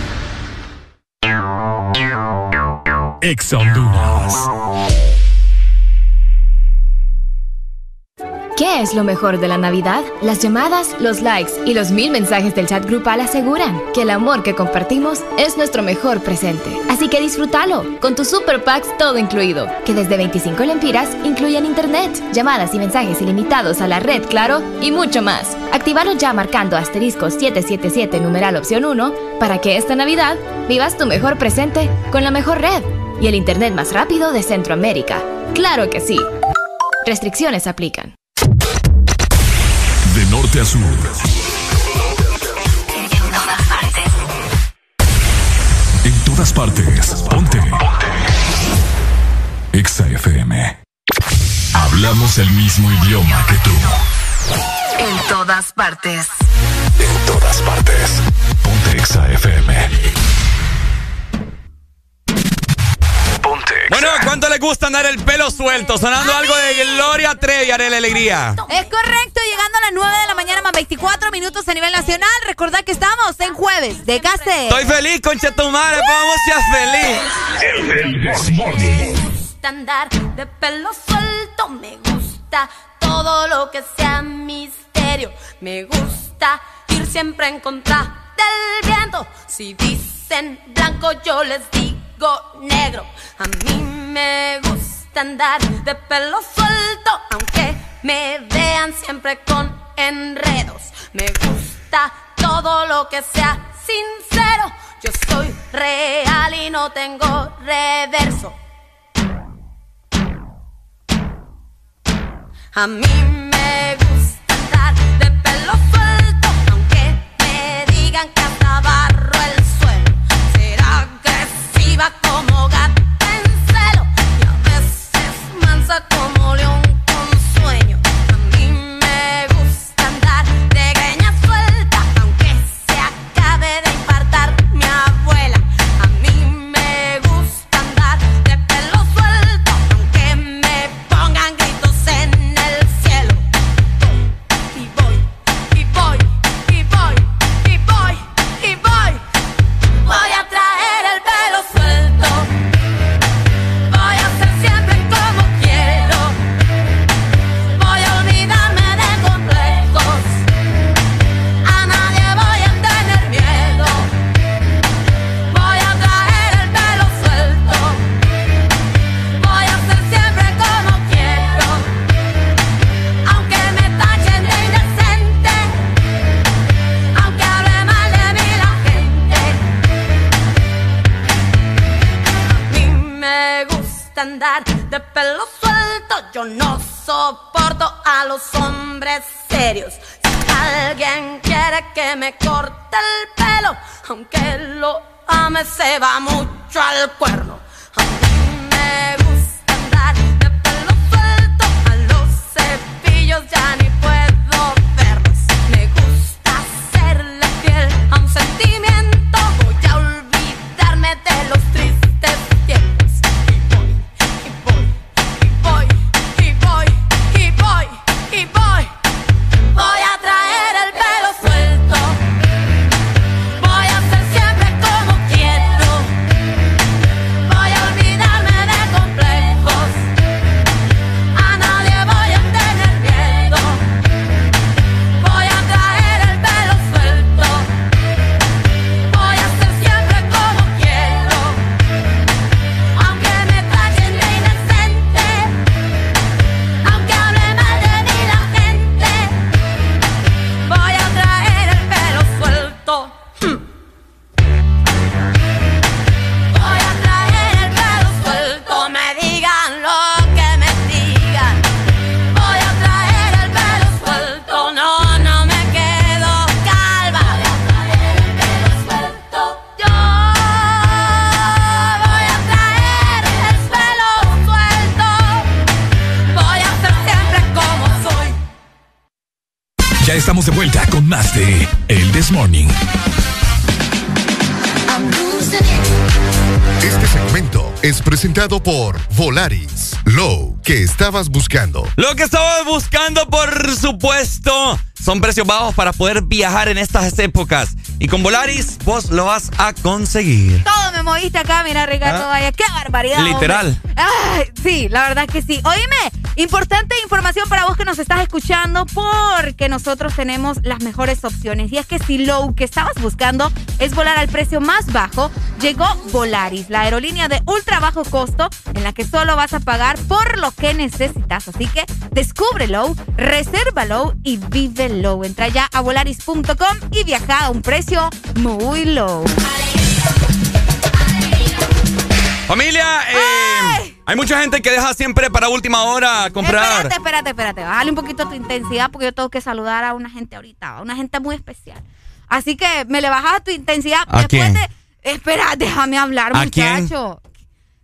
Honduras. ¿Qué es lo mejor de la Navidad? Las llamadas, los likes y los mil mensajes del chat grupal aseguran que el amor que compartimos es nuestro mejor presente. Así que disfrútalo con tu Super Packs todo incluido, que desde 25 lempiras incluyen internet, llamadas y mensajes ilimitados a la red, claro, y mucho más. Actívalo ya marcando asterisco 777 numeral opción 1 para que esta Navidad vivas tu mejor presente con la mejor red y el internet más rápido de Centroamérica. ¡Claro que sí! Restricciones aplican. De norte a sur. En todas partes. Ponte. Ponte. Exa FM. Hablamos el mismo idioma que tú. En todas partes. En todas partes. Ponte Exa FM. Gusta andar el pelo suelto? Sonando algo de Gloria Trevi, haré la alegría. Es correcto, llegando a las 9 de la mañana más 24 minutos a nivel nacional. Recordad que estamos en jueves de Case. Estoy feliz, concha tu madre, vamos seas feliz. Me gusta andar de pelo suelto, me gusta todo lo que sea misterio. Me gusta ir siempre en contra del viento. Si dicen blanco, yo les digo negro. A mí me gusta andar de pelo suelto, aunque me vean siempre con enredos. Me gusta todo lo que sea sincero. Yo soy real y no tengo reverso. A mí me gusta andar de pelo suelto, aunque me digan que hasta de pelo suelto. Yo no soporto a los hombres serios. Si alguien quiere que me corte el pelo, aunque lo ame, se va mucho al cuerno. A mí me estabas buscando. Lo que estaba buscando, por supuesto, son precios bajos para poder viajar en estas épocas. Y con Volaris, vos lo vas a conseguir. Todo me moviste acá, mira, Ricardo Ah. Vaya. ¡Qué barbaridad! Literal. Ay, sí, la verdad que sí. Oíme, importante información para vos que nos estás escuchando, porque nosotros tenemos las mejores opciones. Y es que si lo que estabas buscando es volar al precio más bajo, llegó Volaris, la aerolínea de ultra bajo costo, en la que solo vas a pagar por lo que necesitas. Así que descúbrelo, resérvalo y vívelo. Entra ya a volaris.com y viaja a un precio muy low. Familia, eh, hay mucha gente que deja siempre para última hora comprar. Espérate, espérate, espérate. Bájale un poquito tu intensidad porque yo tengo que saludar a una gente ahorita, a una gente muy especial. Así que me le bajas tu intensidad ¿A después quién? de. Espera, déjame hablar, ¿A quién? muchacho.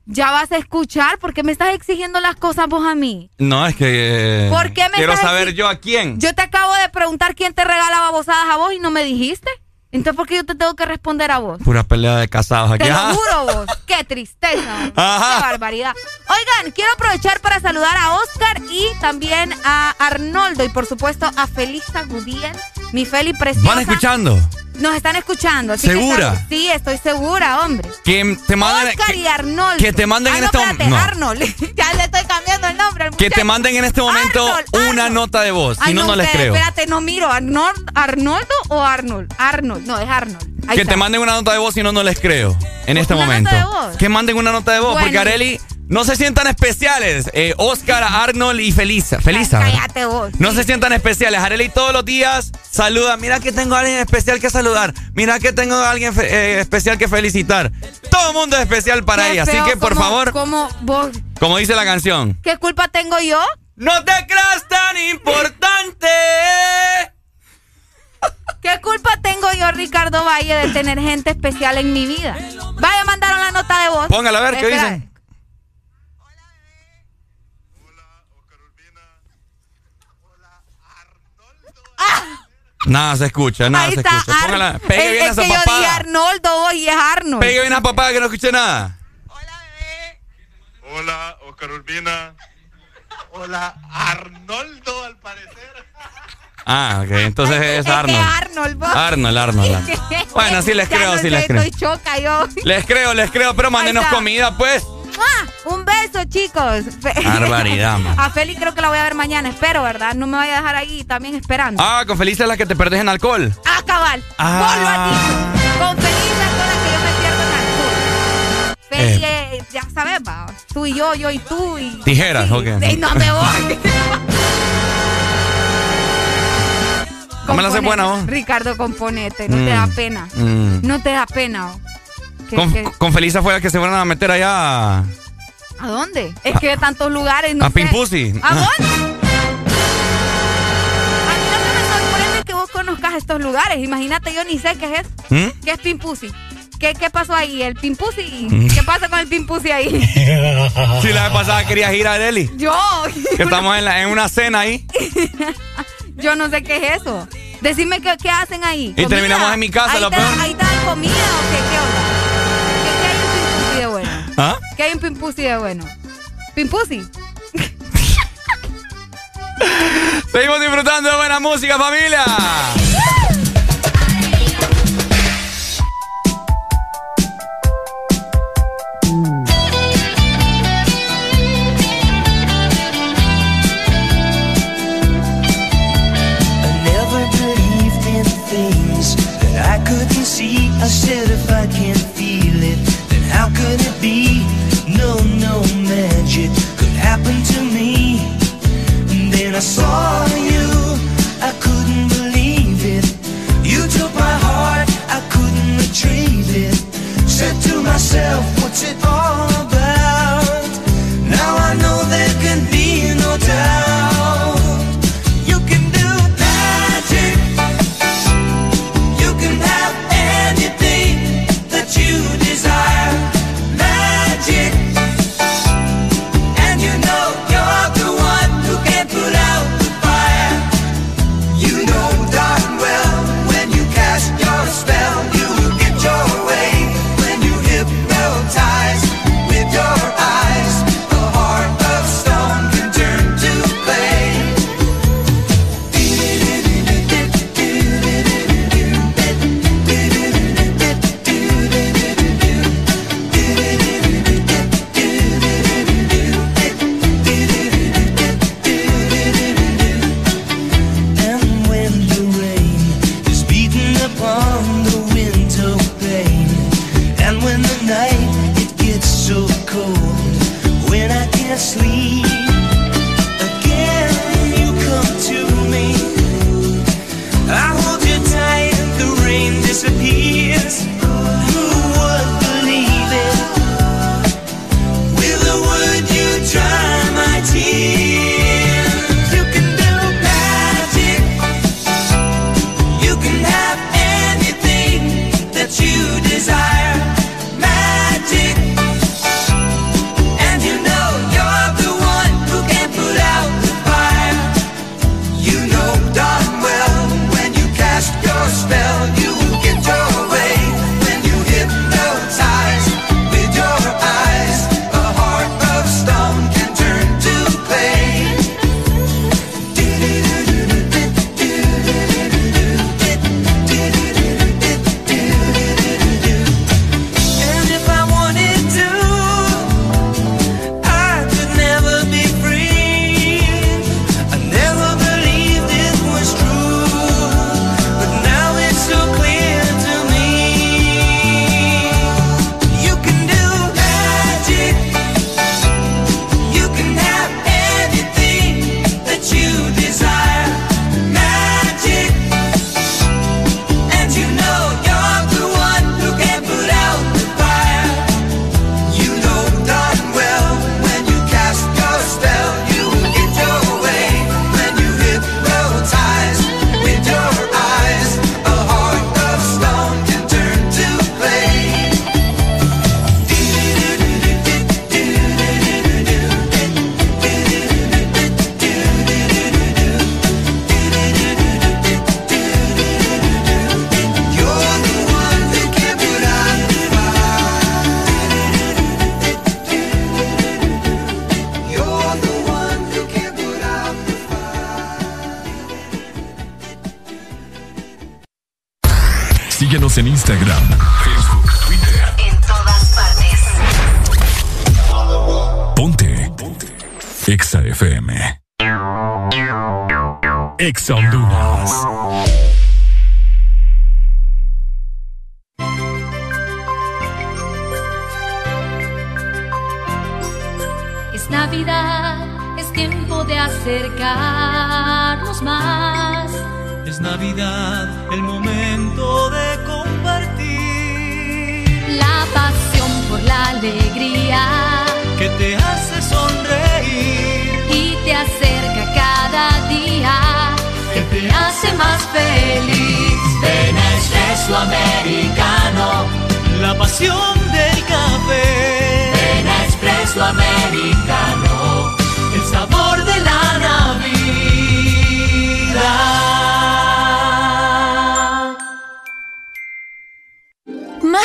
Ya vas a escuchar porque me estás exigiendo las cosas vos a mí. No, es que. eh, ¿Por qué me Quiero estás saber yo a quién. Yo te acabo de preguntar quién te regala babosadas a vos y no me dijiste. Entonces, ¿por qué yo te tengo que responder a vos? Pura pelea de casados aquí. Te lo juro vos. Qué tristeza. Ajá. Qué barbaridad. Oigan, quiero aprovechar para saludar a Oscar y también a Arnoldo y por supuesto a Felisa Gudiel, mi Feli preciosa. ¿Van escuchando? Nos están escuchando. así que ¿Segura? estamos- sí, estoy segura, hombre. Que te manden. Oscar que- y Arnoldo. que te manden Ah, en no, este momento. No. Arnold. ya le estoy cambiando el nombre al Que te muchacho. manden en este momento Arnold, una nota de voz. Si Ay, no, no les creo. Espérate, no miro. Arnold, ¿Arnoldo o Arnold? Arnold. No, es Arnold. Que te manden una nota de voz si no, no les creo. En este ¿Una momento. Que manden una nota de voz. Bueno. Porque Areli, no se sientan especiales. Eh, Oscar, Arnold y Felisa. Felisa. Cállate vos. No se sientan especiales. Areli todos los días saluda. Mira que tengo a alguien especial que saludar. Mira que tengo a alguien eh, especial que felicitar. Todo el mundo es especial para Qué ella. Así que, por ¿cómo- favor, como dice la canción. ¿Qué culpa tengo yo? No te creas tan importante. ¿Qué culpa tengo yo, Ricardo Valle, de tener gente especial en mi vida? Vaya, mandaron la nota de voz. Póngala a ver, ¿qué dicen? Nada se escucha, nada Ahí se está. escucha. Ar- Póngala, pegue es, bien es esa que yo dije papada. Arnoldo y es Arnold. Pegue bien a papá que no escuche nada. Hola, Oscar Urbina. Hola, Arnoldo, al parecer. Ah, ok, entonces es Es Arnold. Arnold, vos. Arnold, Arnold. Bueno, sí les creo, sí les creo. Estoy choca yo. Les creo, les creo, pero mándenos comida, pues. ¡Mua! Un beso, chicos. Barbaridad, man. A Feli creo que la voy a ver mañana, espero, ¿verdad? No me vaya a dejar ahí también esperando. Ah, con Felicia es la que te perdés en alcohol. Ah, cabal. Ah. Con Felisa con la que yo me pierdo en alcohol. Feli, eh, ya sabes, va. Tú y yo, yo y tú. Y, Tijeras, ok. Sí, no me voy. No me la Componete. buena, vos. Ricardo, componete. No te Mm. da pena. Mm. No te da pena. vos. ¿Qué- Con, qué? con Felisa fue la que se fueron a meter allá a, ¿A dónde? Es que de tantos lugares. No a. Pimpusi. ¿A dónde? A mí lo que me sorprende es que vos conozcas estos lugares. Imagínate, yo ni sé qué es. ¿Mm? ¿Qué es Pimpusi? ¿Qué, ¿Qué pasó ahí? ¿El Pimpusi? Mm. ¿Qué pasa con el Pimpusi ahí? Sí, la vez pasada querías ir a Areli. Yo. Que estamos en, la- en una cena ahí. Yo no sé qué es eso. Decime qué, qué hacen ahí. Y terminamos en mi casa, ahí lo te, peor. ¿Ahí te dan comida o qué? ¿Qué onda? ¿Qué, qué hay en Pimpusi de bueno? ¿Ah? ¿Qué hay en Pimpusi de bueno? ¿Pimpusi? Seguimos disfrutando de buena música, familia. I said if I can't feel it, then how could it be? No, no magic could happen to me. And then I saw you, I couldn't believe it. You took my heart, I couldn't retrieve it. Said to myself, what's it all? Instagram, alegría Que te hace sonreír. y te acerca cada día, que te hace más feliz. Ven a Espresso Americano. La pasión del café. Ven a Espresso Americano. El sabor de la Navidad.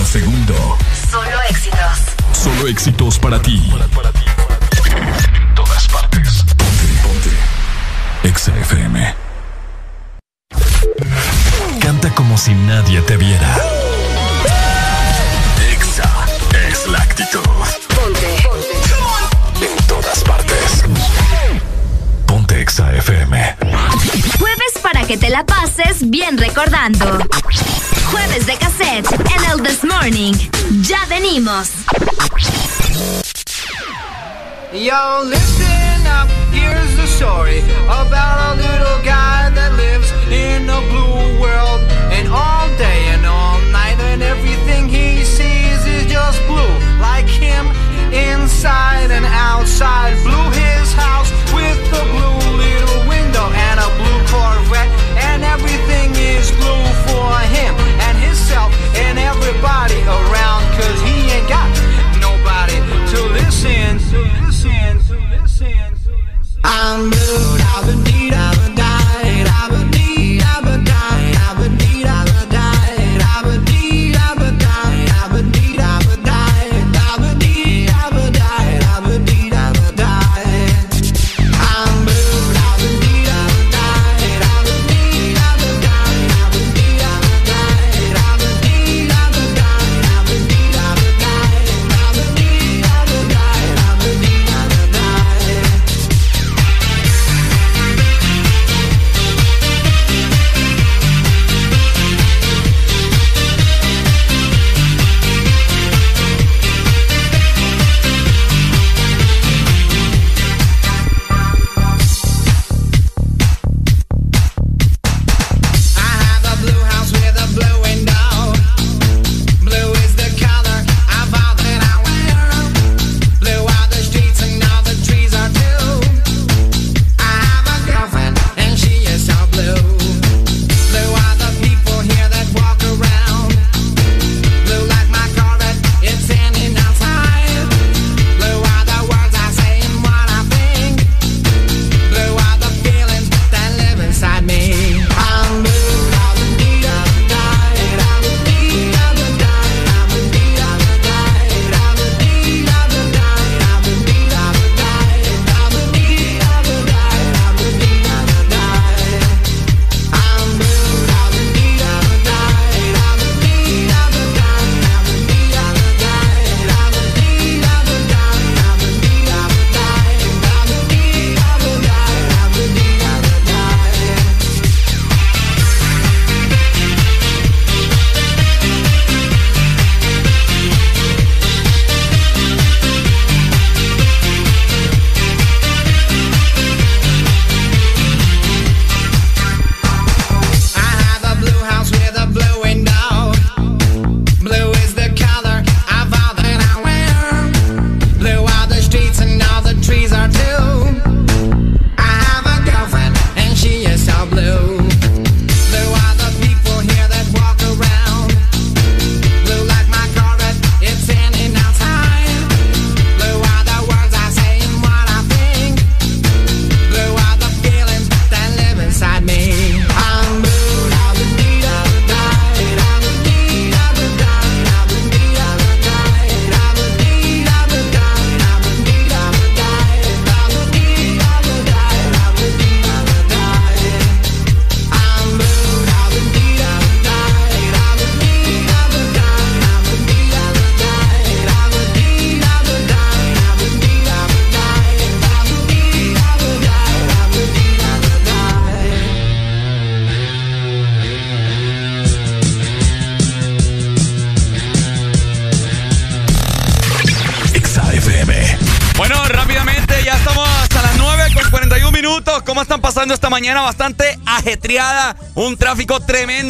Cada segundo. Solo éxitos. Solo éxitos para ti. En todas partes. Ponte, ponte. Exa FM. Canta como si nadie te viera. Exa es la actitud. Ponte. En todas partes. Ponte Exa FM. Jueves para que te la pases bien recordando. Jueves de cassette en el This Morning. Ya venimos. Yo, listen up, here's the story about a little guy that lives in a blue world. And all day and all night, and everything he sees is just blue. Like him, inside and outside. Blue his house with the blue everybody around. Cause he ain't got nobody to listen. I'm blue, I've been deed, I've been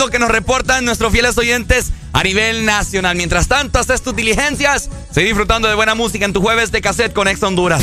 que nos reportan nuestros fieles oyentes a nivel nacional. Mientras tanto, haces tus diligencias, seguí disfrutando de buena música en tu jueves de cassette con Ex Honduras.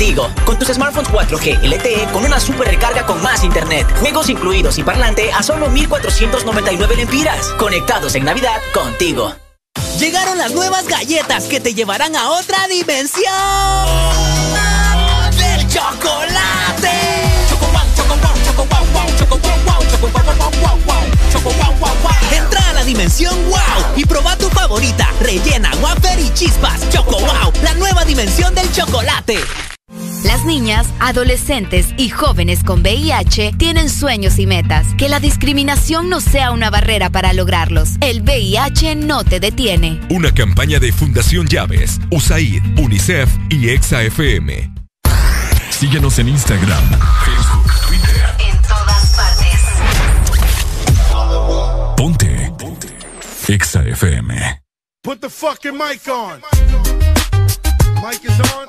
contigo. Con tus smartphones 4G LTE con una super recarga con más internet, juegos incluidos y parlante a solo 1499 lempiras. Conectados en Navidad contigo. Llegaron las nuevas galletas que te llevarán a otra dimensión del chocolate. Entra a la dimensión wow y proba tu favorita, rellena, wafer y chispas. Choco wow, la nueva dimensión del chocolate. Las niñas, adolescentes y jóvenes con VIH tienen sueños y metas. Que la discriminación no sea una barrera para lograrlos. El VIH no te detiene. Una campaña de Fundación Llaves, USAID, UNICEF y EXA-FM. Síguenos en Instagram, Facebook, Twitter. En todas partes. Ponte. Ponte. Exa FM. Put the fucking mic on. Mic is on.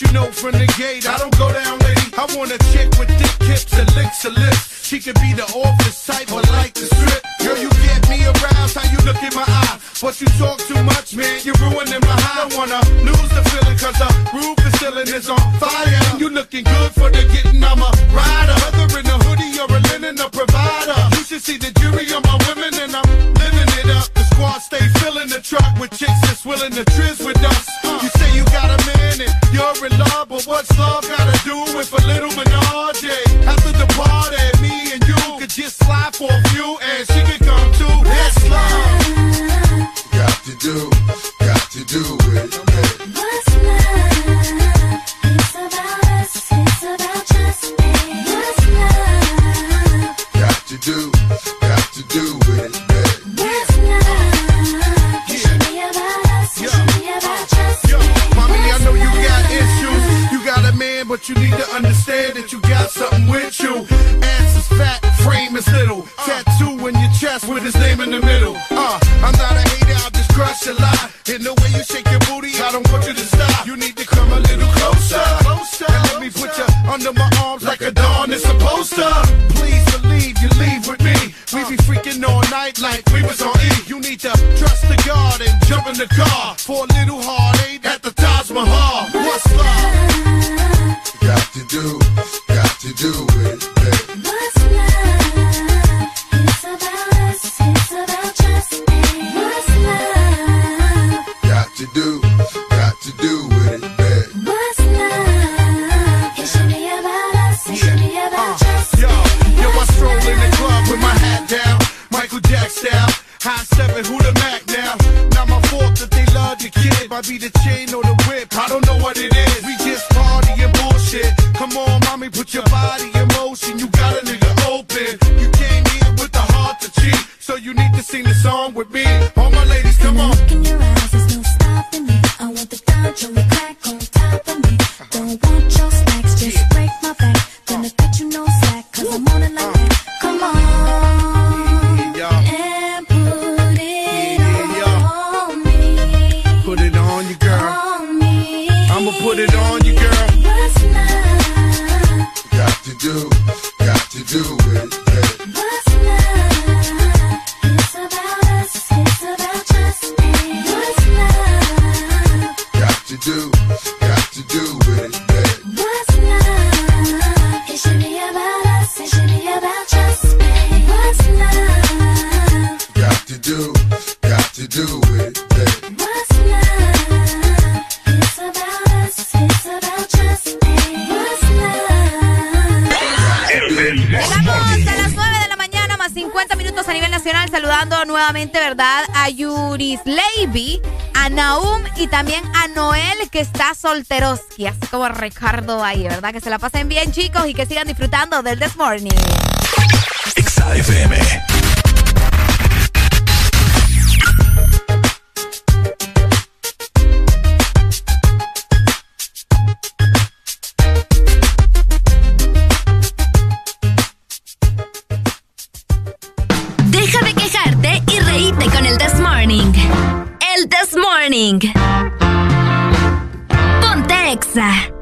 you know from the gate. I don't go down, lady. I want a chick with thick hips and licks her lips. She could be the office type, but like the strip. Girl, you get me aroused. How you look in my eye? But you talk too much, man. You're ruining my high. I wanna lose the feeling, cause the roof is ceiling is on fire. And you looking good for the getting. I'm a rider. Whether in a hoodie or a linen, a provider. You should see the jury on my women, and I'm living it up. The squad stay filling the truck with chicks that's willing to trizz with us. You say you got a man and you're in love, but what's love gotta do with a little menage? After the party, me and you could just slide for a few, and she could come too. That's love. Got to do, got to do but you need to understand that you got something with you. Ass is fat, frame is little. Tattoo in your chest with his name in the middle. Uh, I'm not a hater, I'll just crush a lie. In the way you shake your booty, I don't want you to stop. You need to come a little closer. Closer. And let me put you under my arms like a dawn is supposed to. Please believe you leave with me. We be freaking all night like we was on E. You need to trust the God and jump in the car for a little heartache at the Taj Mahal. Seven, who the Mac now? Not my fault that they love the kid. Might be the chain or the whip, I don't know what it is. We just party and bullshit. Come on, mommy, put your body in motion. You got a nigga open. You came here with the heart to cheat, so you need to sing the song with me. Y también a Noel que está solteroski, así como Ricardo ahí, ¿verdad? Que se la pasen bien chicos y que sigan disfrutando del This Morning. Exa This Morning. Ponte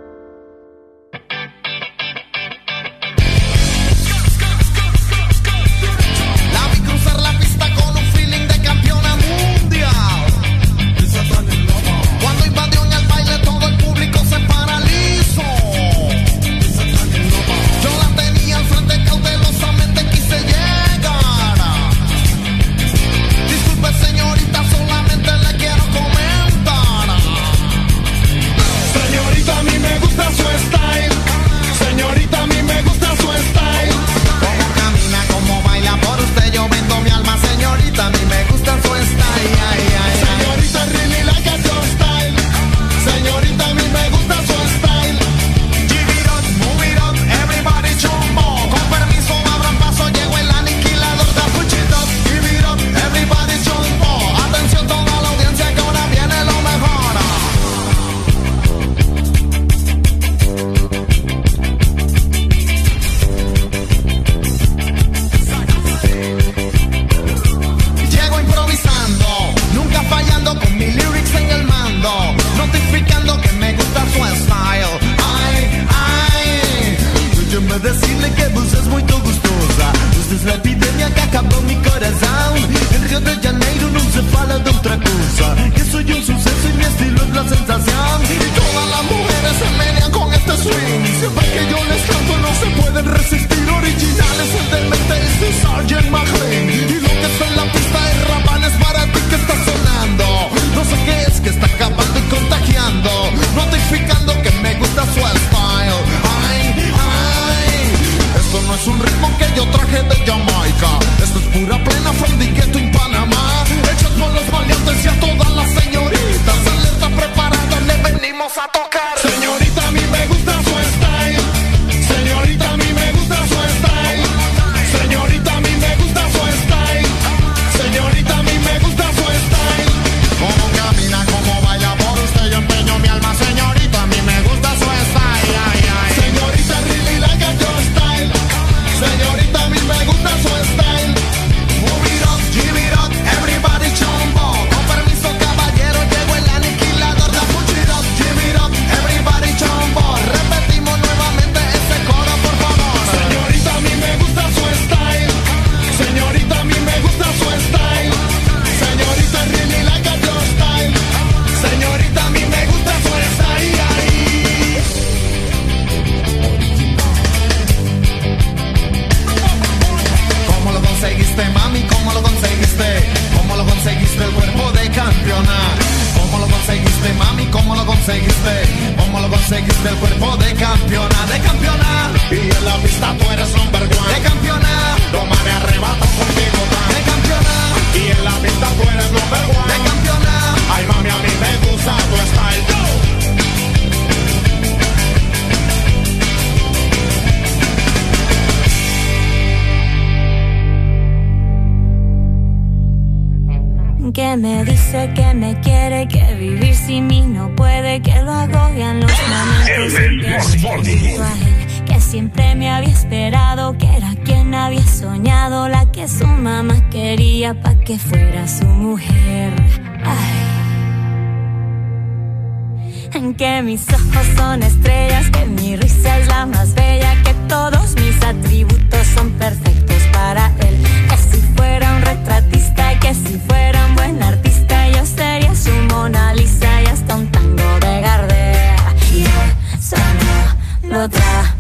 dice que me quiere, que vivir sin mí no puede, que lo agobian los momentos que siempre me había esperado, que era quien había soñado, la que su mamá quería pa' que fuera su mujer. Ay. En que mis ojos son estrellas, que mi risa es la más bella, que todos mis atributos son perfectos para él, que si fuera un retratista, que si fuera un buen artista otra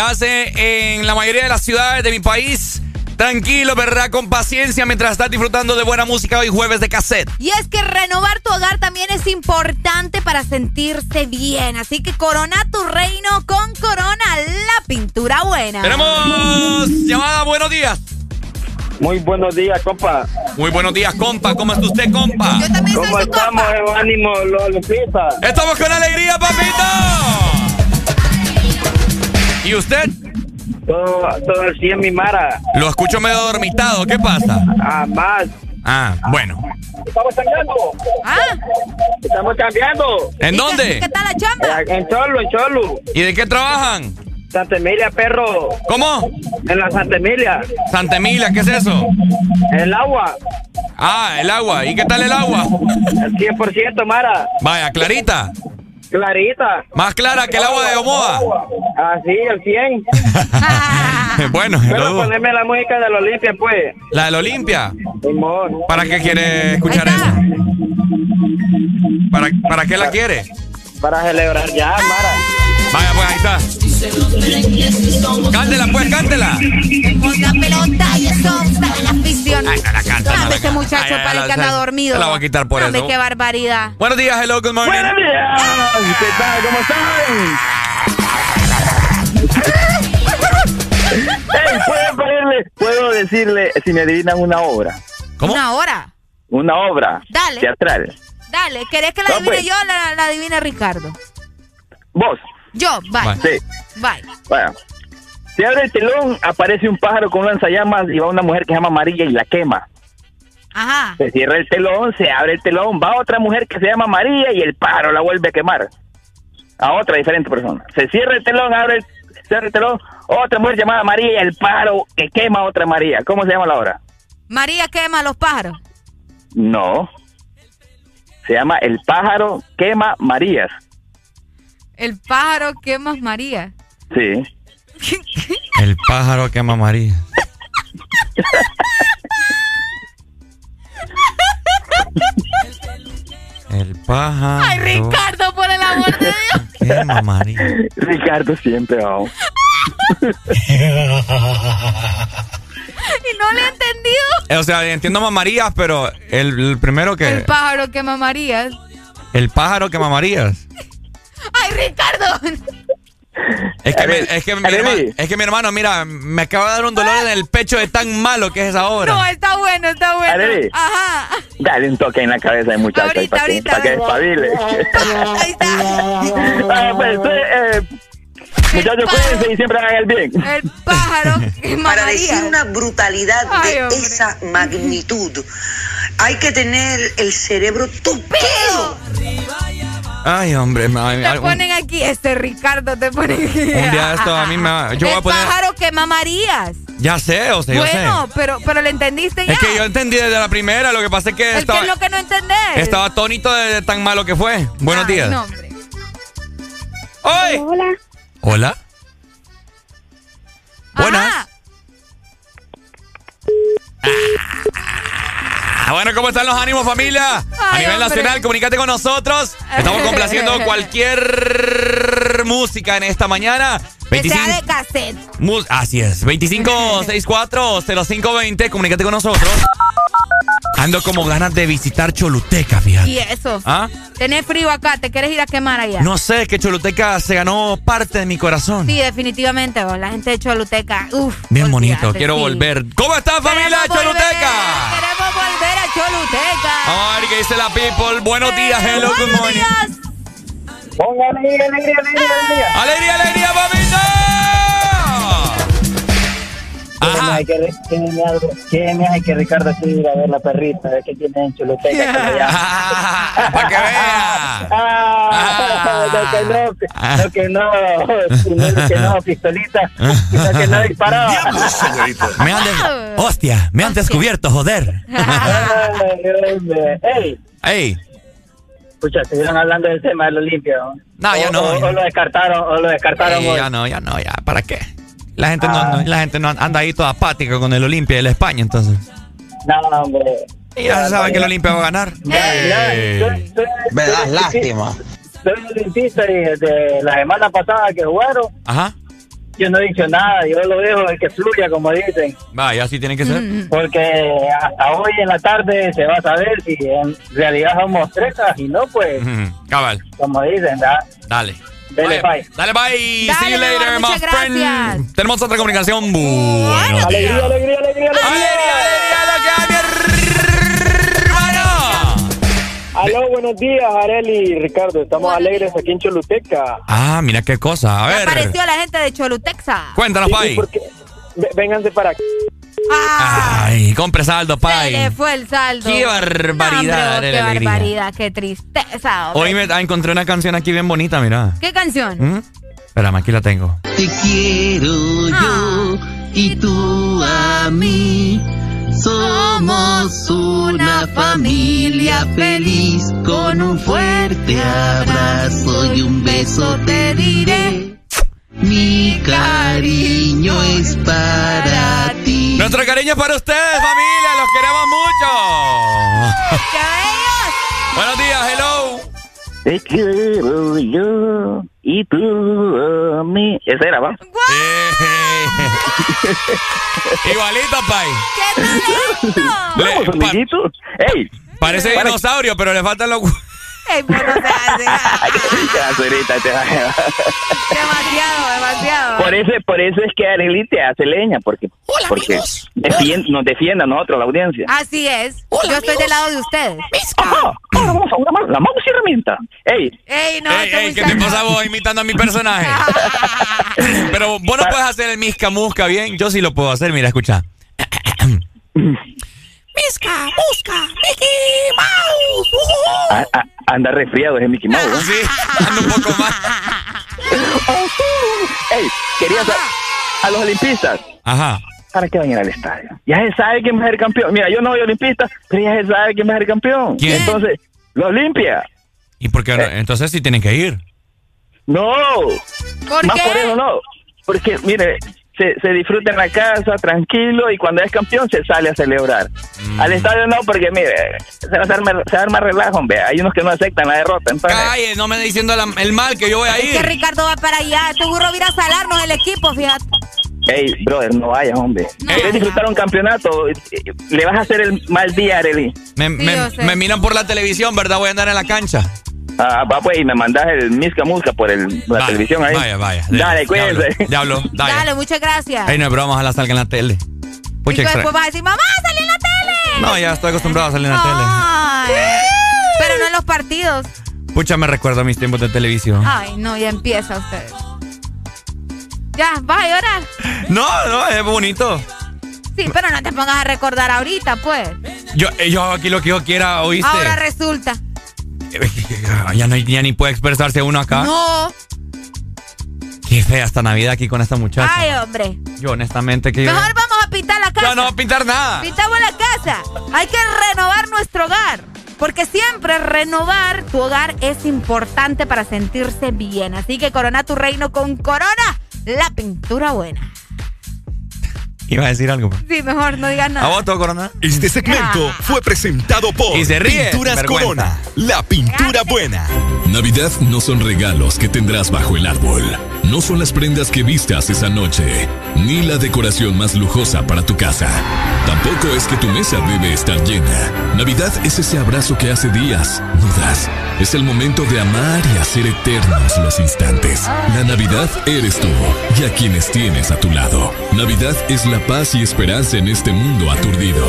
hace en la mayoría de las ciudades de mi país. Tranquilo, ¿verdad? Con paciencia mientras estás disfrutando de buena música hoy jueves de cassette. Y es que renovar tu hogar también es importante para sentirse bien. Así que corona tu reino con Corona, la pintura buena. Tenemos llamada, buenos días. Muy buenos días, compa. Muy buenos días, compa. ¿Cómo está usted, compa? Yo también ¿Cómo estamos? Eh, ánimo, los Lupita. Estamos con alegría, papito. ¿Y usted? Todo, 100, mi Mara. Lo escucho medio dormitado. ¿Qué pasa? Ah, más. Ah, bueno. Estamos cambiando. Ah. Estamos cambiando. ¿En dónde? ¿Qué tal la chamba? En Cholo, en Cholo. ¿Y de qué trabajan? Santa Emilia, perro. ¿Cómo? En la Santa Emilia. Santa Emilia, ¿qué es eso? El agua. Ah, el agua. ¿Y qué tal el agua? El 100%, Mara. Vaya, clarita. Clarita. Más clara que el agua de Omoa. Ah, sí, el 100. bueno, Pero dudo. poneme la música de la Olimpia, pues. La del Olimpia. Simón. ¿Para qué quiere escuchar eso? ¿Para, ¿Para qué la quiere? Para celebrar ya, Mara. Vaya, pues ahí está. Cántela, pues, cántela. Ponga pelota y eso está en la afición. Ay, no la canta, no la canta. muchacho Ay, ay, para el la- que anda dormido. se la voy a quitar por Dame, eso. qué barbaridad. Buenos días, hello, good morning. Buenos días. ¿Qué tal? ¿Cómo están? ¿Puedo, ponerle- puedo decirle si me adivinan una obra. ¿Cómo? Una hora. Una obra Dale. teatral. Dale, ¿querés que la No, adivine pues. yo o la, la adivine Ricardo? Vos. Yo, bye. Sí. Bye. Bueno. Se abre el telón, aparece un pájaro con lanzallamas y va una mujer que se llama María y la quema. Ajá. Se cierra el telón, se abre el telón, va otra mujer que se llama María y el pájaro la vuelve a quemar. A otra diferente persona. Se cierra el telón, abre el, otra mujer llamada María y el pájaro que quema a otra María. ¿Cómo se llama la obra? María quema a los pájaros. No. Se llama El pájaro quema Marías. El pájaro quema a María. Sí. El pájaro que María. El pájaro. Ay, Ricardo, por el amor de Dios. Que María. Ricardo siempre, vamos. Y no le he entendido. Eh, O sea, entiendo mamarías, pero el, el primero que. El pájaro quema a María. El pájaro que mamarías. Ay, Ricardo. Es que, me- es, que mi hermano, es que mi hermano, mira, me acaba de dar un dolor en el pecho de tan malo que es esa obra. No, está bueno, está bueno. Ajá. Dale un toque en la cabeza al muchacho ahí para que, para que despabile. Ah, pues, eh, muchachos, cuídense y siempre hagan el bien. El pájaro Para decir una brutalidad Ay, de hombre. esa magnitud, hay que tener el cerebro tupido. Ay, hombre, ma- Te algún- ponen aquí, este Ricardo te ponen aquí. un día esto a mí me va- Yo voy a el poner. pájaro quema Marías. Ya sé, o sea, yo Bueno, sé. pero, pero lo entendiste ya. Es que yo entendí desde la primera, lo que pasa es que ¿El estaba, qué es lo que no entendés? estaba atónito de, de tan malo que fue. Buenos Ay, días. no, hombre. Hola. Hola. Buenas. Ajá. Ah, bueno, ¿cómo están los ánimos, familia? a nivel hombre. nacional, comunícate con nosotros. Estamos complaciendo cualquier música en esta mañana. Que sea de cassette. Así es, 2564-0520, comunícate con nosotros. Ando como ganas de visitar Choluteca, fíjate. Y eso. ¿Ah? Tenés frío acá, ¿te quieres ir a quemar allá? No sé, que Choluteca se ganó parte de mi corazón. Sí, definitivamente, vos, la gente de Choluteca. Uf. Bien bonito, quiero sí. volver. ¿Cómo está familia Queremos Choluteca? volver, Queremos volver a Choluteca. A ver qué dice la people. Buenos días, hello, good Buenos morning. días. Ponga alegría, alegría, alegría, alegría. ¡Alegría, alegría, papito! ¿Qué me hace que, qué me hace- que Ricardo quiere ir a ver la perrita? A ver qué tiene en Choluteca. llama? Para que vea. Ah, no que no, no que no, no que no, pistolita, no que no disparaba. Me han Hostia, me han descubierto, joder. Ey, Ey, escucha, estuvieron hablando del tema del Olimpia. ¿no? No, ya no, O, lo descartaron, o lo descartaron ya no, ya no, ya, ¿para qué? La gente, Ah. no, no- la gente no anda ahí toda apática con el Olimpia y el España, entonces. No, hombre. Y ya se sabe que el Olimpia va a ganar. Eh. Me das lástima. Soy olimpista y de la semana pasada que jugaron, Ajá. yo no he dicho nada, yo lo dejo el que fluya, como dicen. Va, ya así tiene que ser. Porque hasta hoy en la tarde se va a saber si en realidad somos trecas y no, pues, Cabal. como dicen, ¿verdad? Dale. Dele, bye. Dale, bye. Dale, See you amor, later, my friend. gracias. Tenemos otra comunicación. Buenos Alegría, días. alegría, alegría, alegría. Aló, buenos días, Areli y Ricardo. Estamos alegres aquí en Choluteca. Ah, mira qué cosa. A ver. Apareció la gente de Cholutexa. Cuéntanos, Sí, Pai. Vénganse para aquí. Ay, compre saldo, Se le fue el saldo. Qué barbaridad, No, hombre, de qué alegría. barbaridad, qué tristeza. hombre. Hoy me ah, encontré una canción aquí bien bonita, mira. ¿Qué canción? ¿Mm? Espérame, aquí la tengo. Te quiero yo y tú a mí. Somos una familia feliz con un fuerte abrazo y un beso te diré. Mi cariño es para ti. Nuestro cariño es para ustedes, familia. Los queremos mucho. Buenos días, hello. Te quiero yo y tú a mí. Esa era, ¿va? Igualito, Pai. Vamos, amiguitos. ¡Ey! Parece dinosaurio, pero le faltan los... Ey, pues no se hace. Te- demasiado, demasiado. Por eso, por eso es que Arely te hace leña, porque, porque defien- nos defiende a nosotros, la audiencia. Así es. Yo estoy del lado de ustedes. Ajá. Ahora vamos a una más, la mouse y herramienta. ¡Ey! Ey, no, Ey, ey, ¿qué te pasa vos imitando a mi personaje? Pero vos no puedes hacer el misca musca bien. Yo sí lo puedo hacer, mira, escucha. Misca, busca, Mickey Mouse. A- a- anda resfriado ese Mickey Mouse. Sí, anda un poco más. ¡Ey! Quería saber a los olimpistas. Ajá. ¿Para qué van a ir al estadio? Ya se sabe quién va a ser campeón. Mira, yo no soy olimpista, pero ya se sabe quién va a ser campeón. ¿Quién? Entonces, la Olimpia. ¿Y por qué? no? Entonces sí tienen que ir. No. ¿Por Más qué? por eso no. Porque, mire, se, se disfruta en la casa, tranquilo, y cuando es campeón se sale a celebrar. Mm. Al estadio no, porque, mire, se va a armar, se arma relajo, hombre. Hay unos que no aceptan la derrota. Entonces, Calle, no me esté diciendo la- el mal que yo voy a Es que ir. Ricardo va para allá. Este burro va a ir a salarnos el equipo, fíjate. hey, brother, no vayas, hombre. ¿Quieres disfrutar un campeonato? Le vas a hacer el mal día, Arely. Me miran por la televisión, ¿verdad? Voy a andar en la cancha. Ah, va, pues, y me mandas el Misca Musca por el, la Vaya, televisión ahí. Vaya, vaya. Dale, cuídense. Diablo, dale. Dale, muchas gracias. Ay, no es broma, ojalá salga en la tele. y Pucha, extra- después vas a decir, mamá, salí en la tele. No, ya estoy acostumbrado a salir en la Ay, pero no en los partidos. tele. Pucha, me recuerdo a mis tiempos de televisión. Ay, no, ya empieza usted. Ya, vas a llorar. No, no, es bonito. Sí, pero no te pongas a recordar ahorita, pues. Yo, eh, yo hago aquí lo que yo quiera, ¿oíste? Ahora resulta. Ya, no, ya ni puede expresarse uno acá. No. Qué fea esta Navidad aquí con esta muchacha. Ay, hombre. Yo honestamente que yo... Mejor vamos a pintar la casa. No voy a pintar nada. Pintamos la casa. Hay que renovar nuestro hogar. Porque siempre renovar tu hogar es importante para sentirse bien. Así que corona tu reino con Corona, la pintura buena. Iba a decir algo. Sí, mejor no digas ¿A nada. vos, todo, Corona? Este segmento fue presentado por Y se ríe, Pinturas vergüenza. Corona, la pintura buena. Navidad no son regalos que tendrás bajo el árbol. No son las prendas que vistas esa noche, ni la decoración más lujosa para tu casa. Tampoco es que tu mesa debe estar llena. Navidad es ese abrazo que hace días no das. Es el momento de amar y hacer eternos los instantes. La Navidad eres tú y a quienes tienes a tu lado. Navidad es la paz y esperanza en este mundo aturdido.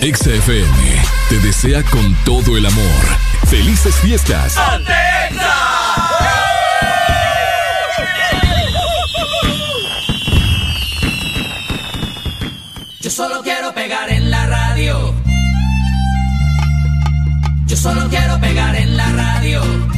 Exa FM te desea con todo el amor. ¡Felices fiestas! Yo solo quiero pegar en la radio. Yo solo quiero pegar en la radio.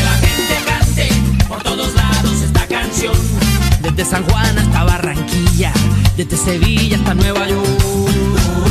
Desde San Juan hasta Barranquilla, desde Sevilla hasta Nueva York.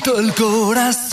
Maldito el corazón,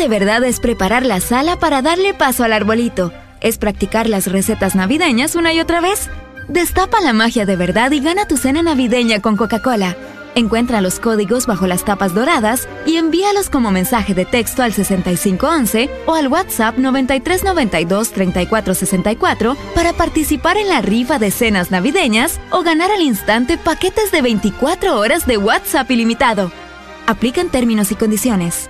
de verdad es preparar la sala para darle paso al arbolito. Es practicar las recetas navideñas una y otra vez. Destapa la magia de verdad y gana tu cena navideña con Coca-Cola. Encuentra los códigos bajo las tapas doradas y envíalos como mensaje de texto al 6511 o al WhatsApp 9392-3464 para participar en la rifa de cenas navideñas o ganar al instante paquetes de 24 horas de WhatsApp ilimitado. Aplican términos y condiciones.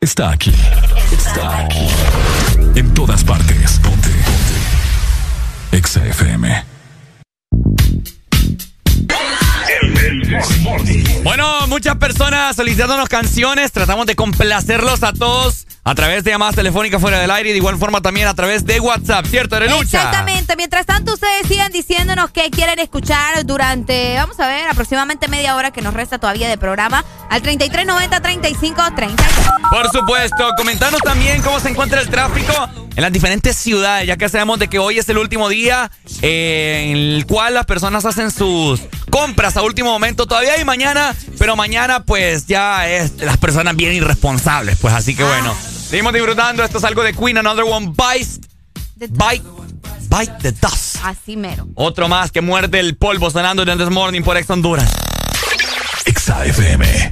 Está aquí. Está aquí. En todas partes. Ponte. Ponte. Exa FM. Bueno, muchas personas solicitándonos canciones. Tratamos de complacerlos a todos a través de llamadas telefónicas fuera del aire y de igual forma también a través de WhatsApp, ¿cierto, Arelucha? Exactamente. Mientras tanto, ustedes sigan diciéndonos qué quieren escuchar durante, vamos a ver, aproximadamente media hora que nos resta todavía de programa al 3390 3530. Por supuesto, comentanos también cómo se encuentra el tráfico en las diferentes ciudades, ya que sabemos de que hoy es el último día eh, en el cual las personas hacen sus compras a último momento. Todavía hay mañana, pero mañana pues ya es las personas bien irresponsables, pues así que bueno. Seguimos disfrutando, esto es algo de Queen, Another One Bites. Bite, bite the dust. Así mero. Otro más que muerde el polvo sonando en This Morning por Ex Honduras. Exa FM.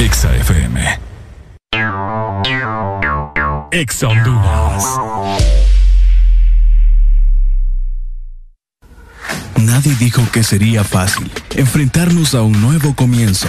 Exa FM. Exa Honduras. Nadie dijo que sería fácil enfrentarnos a un nuevo comienzo,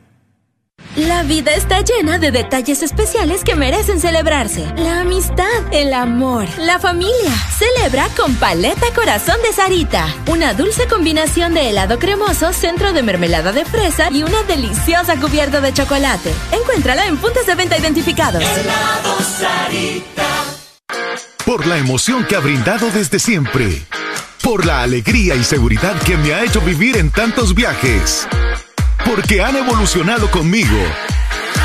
La vida está llena de detalles especiales que merecen celebrarse. La amistad, el amor, la familia. Celebra con Paleta Corazón de Sarita. Una dulce combinación de helado cremoso, centro de mermelada de fresa y una deliciosa cubierta de chocolate. Encuéntrala en puntos de venta identificados. Por la emoción que ha brindado desde siempre. Por la alegría y seguridad que me ha hecho vivir en tantos viajes. Porque han evolucionado conmigo.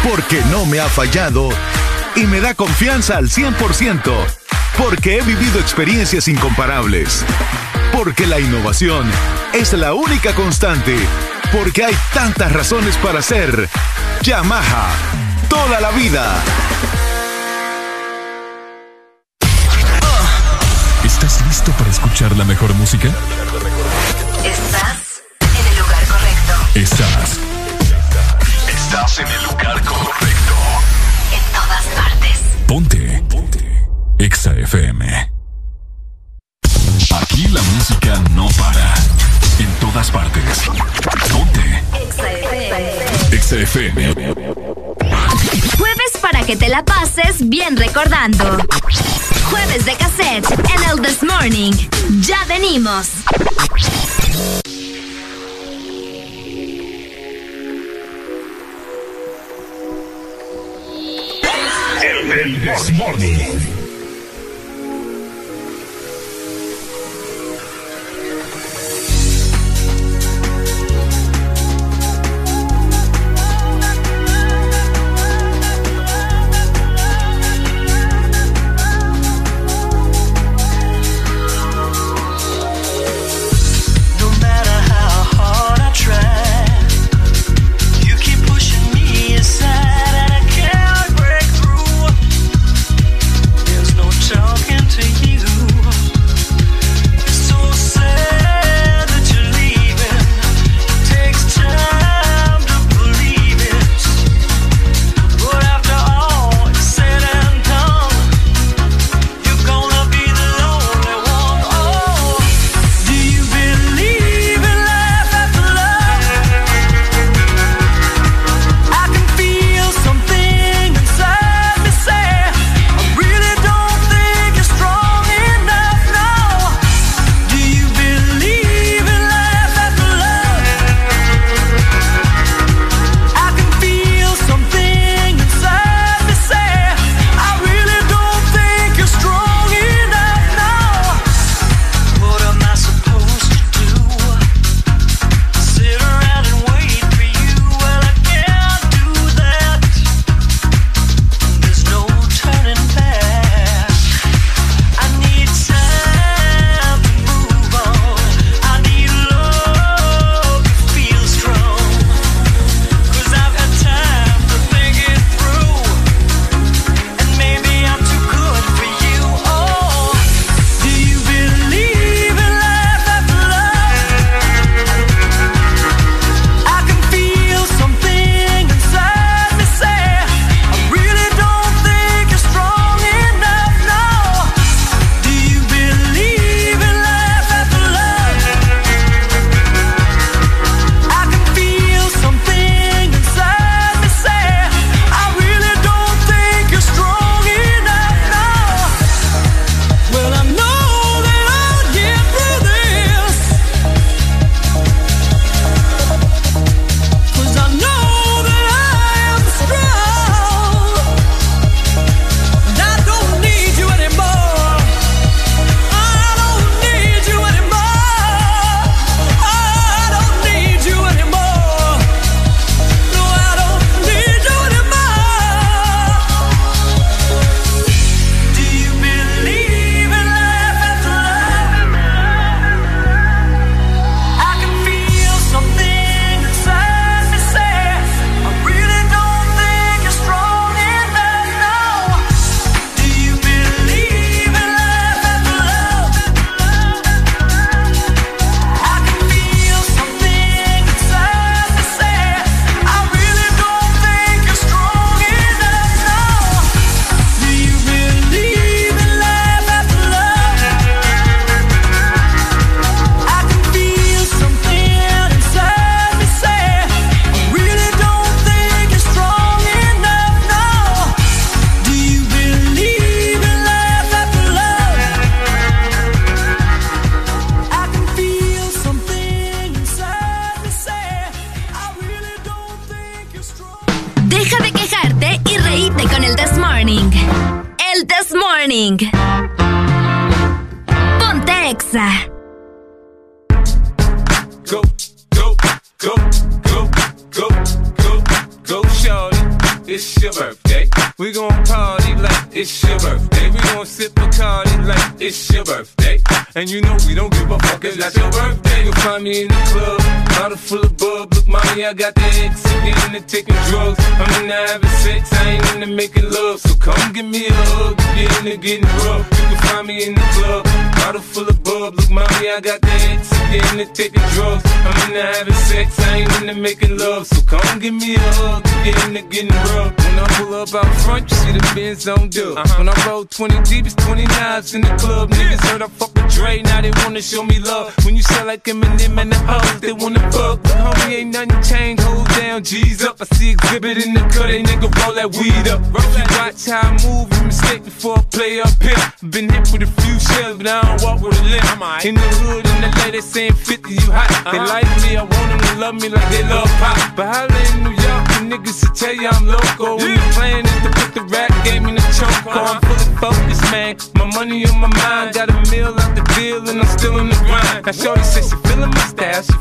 Porque no me ha fallado y me da confianza al 100%. Porque he vivido experiencias incomparables. Porque la innovación es la única constante. Porque hay tantas razones para ser Yamaha toda la vida. ¿Estás listo para escuchar la mejor música? Estás. Estás en el lugar correcto. En todas partes. Ponte. Ponte. Exa FM. Aquí la música no para. En todas partes. Ponte. Exa FM. Jueves para que te la pases bien recordando. Jueves de cassette en el This Morning. Ya venimos. El This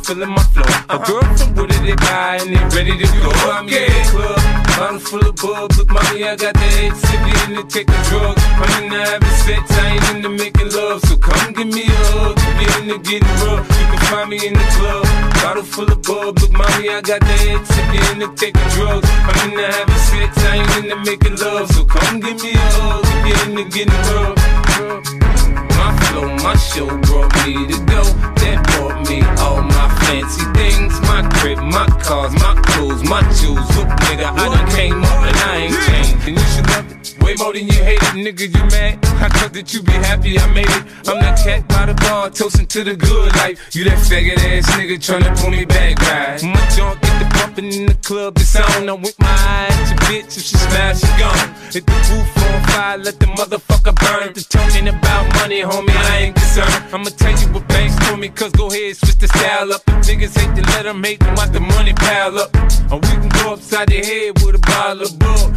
feeling my flow. A girl from Wooded, they buy, and they ready to go. I'm in the club, bottle full of bub. Look, mommy, I got the X, if you into taking drugs. I'm into having sex, I ain't into making love. So come give me a hug, get into getting rough. You can find me in the club, bottle full of bub. Look, mommy, I got the X, if you into taking drugs. Toasting to the good life. You that faggot ass nigga tryna pull me back, right? My junk get the bumping in the club, it's on. I'm with my eyes, your bitch, if she smash, she gone. Hit the roof on fire, let the motherfucker burn. Just talking about money, homie, I ain't concerned. I'ma tell you what banks told me, cause go ahead, switch the style up. If niggas hate to let them hate them, watch the money pile up. Or we can go upside the head with a bottle of bull.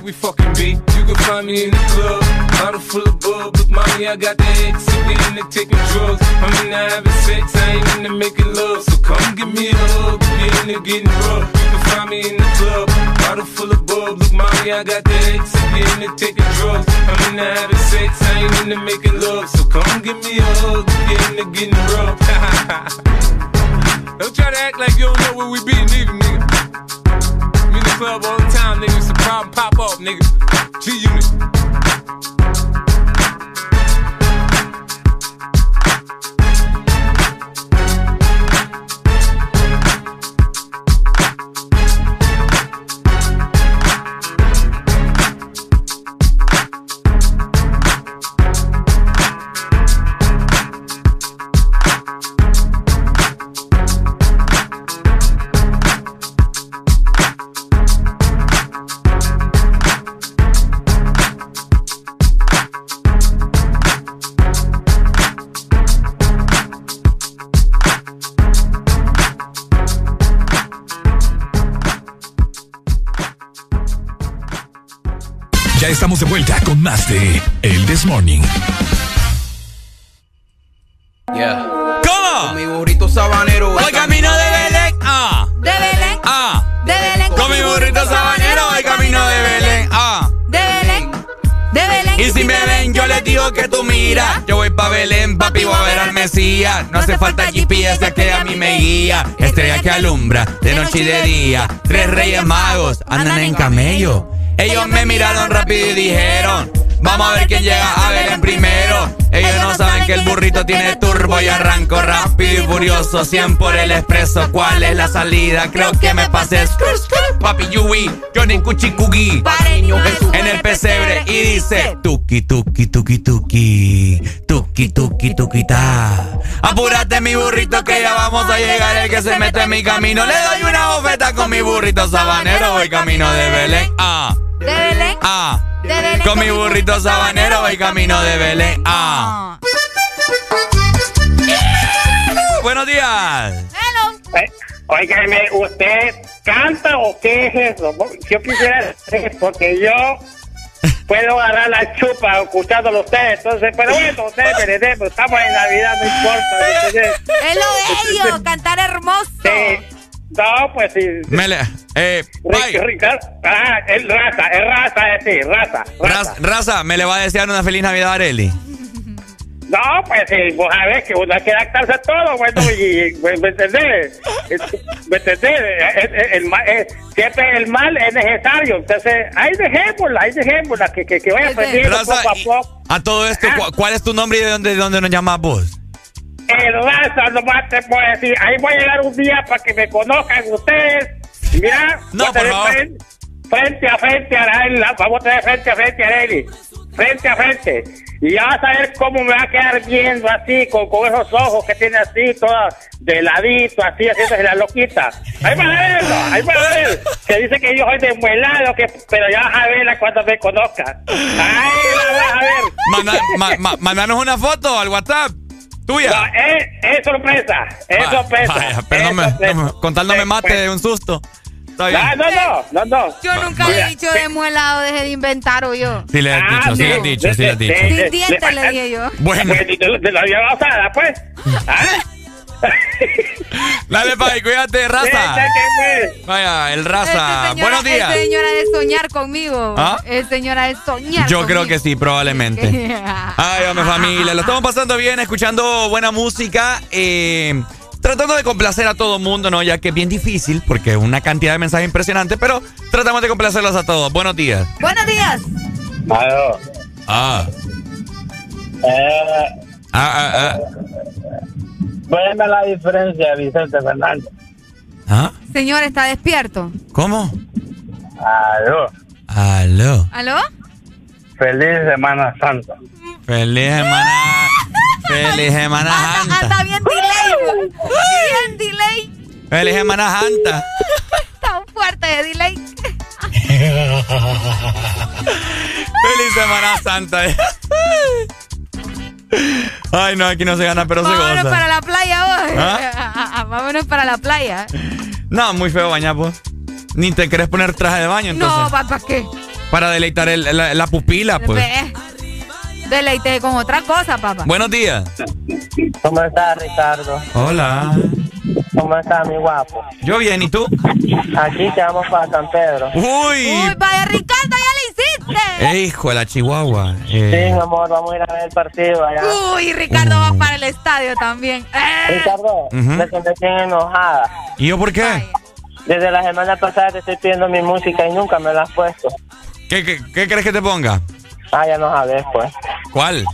Where we fucking be. You can find me in the club, bottle full of bub. Look, mommy, I got the X, if we into taking drugs. I'm into having sex, I ain't into making love. So come give me a hug, get into getting rough. You can find me in the club, bottle full of bub. Look, mommy, I got the X, if we into taking drugs. I'm into having sex, I ain't into making love. So come give me a hug, get into getting rough. don't try to act like you don't know where we be, nigga, nigga. Club all the time, nigga. It's a problem, pop up, nigga. G Unit. Estamos de vuelta con más de El This Morning. Yeah. ¿Cómo? Con mi burrito sabanero. Voy camino de Belén. Ah. De Belén. Ah. De Belén. Con mi burrito sabanero voy camino de Belén. Ah. De Belén. De Belén. Y si me ven, yo les digo que tú mira. Yo voy pa' Belén, papi, voy a ver al Mesías. No hace falta GPS, ya que a mí me guía. Estrella que alumbra de noche y de día. Tres reyes magos andan en camello. Ellos me miraron rápido y dijeron. Vamos a ver quién llega a Belén primero. Ellos no saben que el burrito tiene turbo y arranco rápido y furioso. 100 por el expreso. ¿Cuál es la salida? Creo que me pasé. Papi Yui, Johnny Cuchicugi. En el pesebre y dice: Tuki, tuki, tuki, tuki. Tuki, tuki, tuki, ta. Apúrate, mi burrito, que ya vamos a llegar. El que se mete en mi camino. Le doy una bofeta con mi burrito sabanero. Voy camino de Belén. Ah. De Belén. Ah. De Belén. Con mi burrito sabanero voy camino de Belén. Ah. Buenos días. Eh, Óigame, ¿usted canta o qué es eso? Yo quisiera porque yo puedo agarrar la chupa escuchándolo a ustedes. Entonces, pero bueno, ustedes merecemos. Estamos en Navidad, no importa. Es lo bello, cantar hermoso. Sí. No, pues sí. Me le- eh, Ric- Ricardo, ah, es raza, es raza, es sí, raza. Raz- raza, me le va a desear una feliz Navidad a Areli. No, pues sí, vos sabés que uno hay que adaptarse a todo, bueno, y, ¿me me entendés? ¿Me entendés? El, el- el siempre el mal es necesario, entonces, ahí dejémosla, ahí dejémosla, que, que, que vaya aprendiendo Raza, poco a poco. A todo esto, ¿cu- ¿cuál es tu nombre y de dónde, de dónde nos llamas vos? El raza, nomás te puedo decir, ahí voy a llegar un día para que me conozcan ustedes. Mira, No, por favor. Frente, frente a frente a Arely, vamos a tener frente a frente a Arely, frente a frente. Y ya vas a ver cómo me va a quedar viendo así, con, con esos ojos que tiene así, toda de ladito, así, haciéndose la loquita. Ahí vas a verlo, ahí vas a ver. Que dice que yo soy desmuelado, que, pero ya vas a verla cuando me conozcan. Ahí la vas a ver. Manda- ma- ma- mandanos una foto al WhatsApp. Tuya. No, es, es sorpresa, es sorpresa. vaya, pero no es me, sorpresa. no me- con tal no me mate de un susto. Está bien. Ah, no, no, no, no. Yo nunca le he dicho de muelado, deje de inventar o yo. Sí le has Ah, dicho, sí le has dicho, sí le has dicho. Sin dientes le dije yo. Bueno. Pues, de, de la vida basada, pues. ¿Ah? Dale, Pai, cuídate, raza. Vaya, el raza. Señora, Buenos días. Es señora de soñar conmigo. ¿Ah? Es señora de soñar Yo creo que sí, probablemente. Ay, hombre, familia. Lo estamos pasando bien, escuchando buena música. eh, tratando de complacer a todo mundo, ¿no? Ya que es bien difícil, porque una cantidad de mensajes impresionante, pero tratamos de complacerlos a todos. Buenos días. Buenos días. Ah. Eh, Ah, ah, ah. Véame la diferencia, Vicente Fernández. ¿Ah? Señor, ¿está despierto? ¿Cómo? Aló. Aló. ¿Aló? Feliz Semana Santa. Feliz semana. Feliz semana Anda, santa. anda bien delay. Bien delay. Feliz semana santa. Tan fuerte de delay. Feliz semana santa. Ay, no, aquí no se gana, pero se Vámonos goza. para la playa hoy. ¿Ah? Vámonos para la playa. No, muy feo bañar, pues. Ni te querés poner traje de baño, entonces. No, ¿para qué? Para deleitar el- la, la pupila, pues. Deleite con otra cosa, papá. Buenos días. ¿Cómo estás, Ricardo? Hola. ¿Cómo estás, mi guapo? Yo bien, ¿y tú? Aquí te vamos para San Pedro. Uy. Uy, vaya Ricardo, ya le hiciste. Eh, hijo de la chihuahua. Sí, Eh, mi amor, vamos a ir a ver el partido allá. Uy, Ricardo va para el estadio también. Eh. Ricardo, me siento bien enojada. ¿Y yo por qué? Desde la semana pasada te estoy pidiendo mi música y nunca me la has puesto. ¿Qué, qué, qué crees que te ponga? Ah, ya no sabes, pues. ¿Cuál?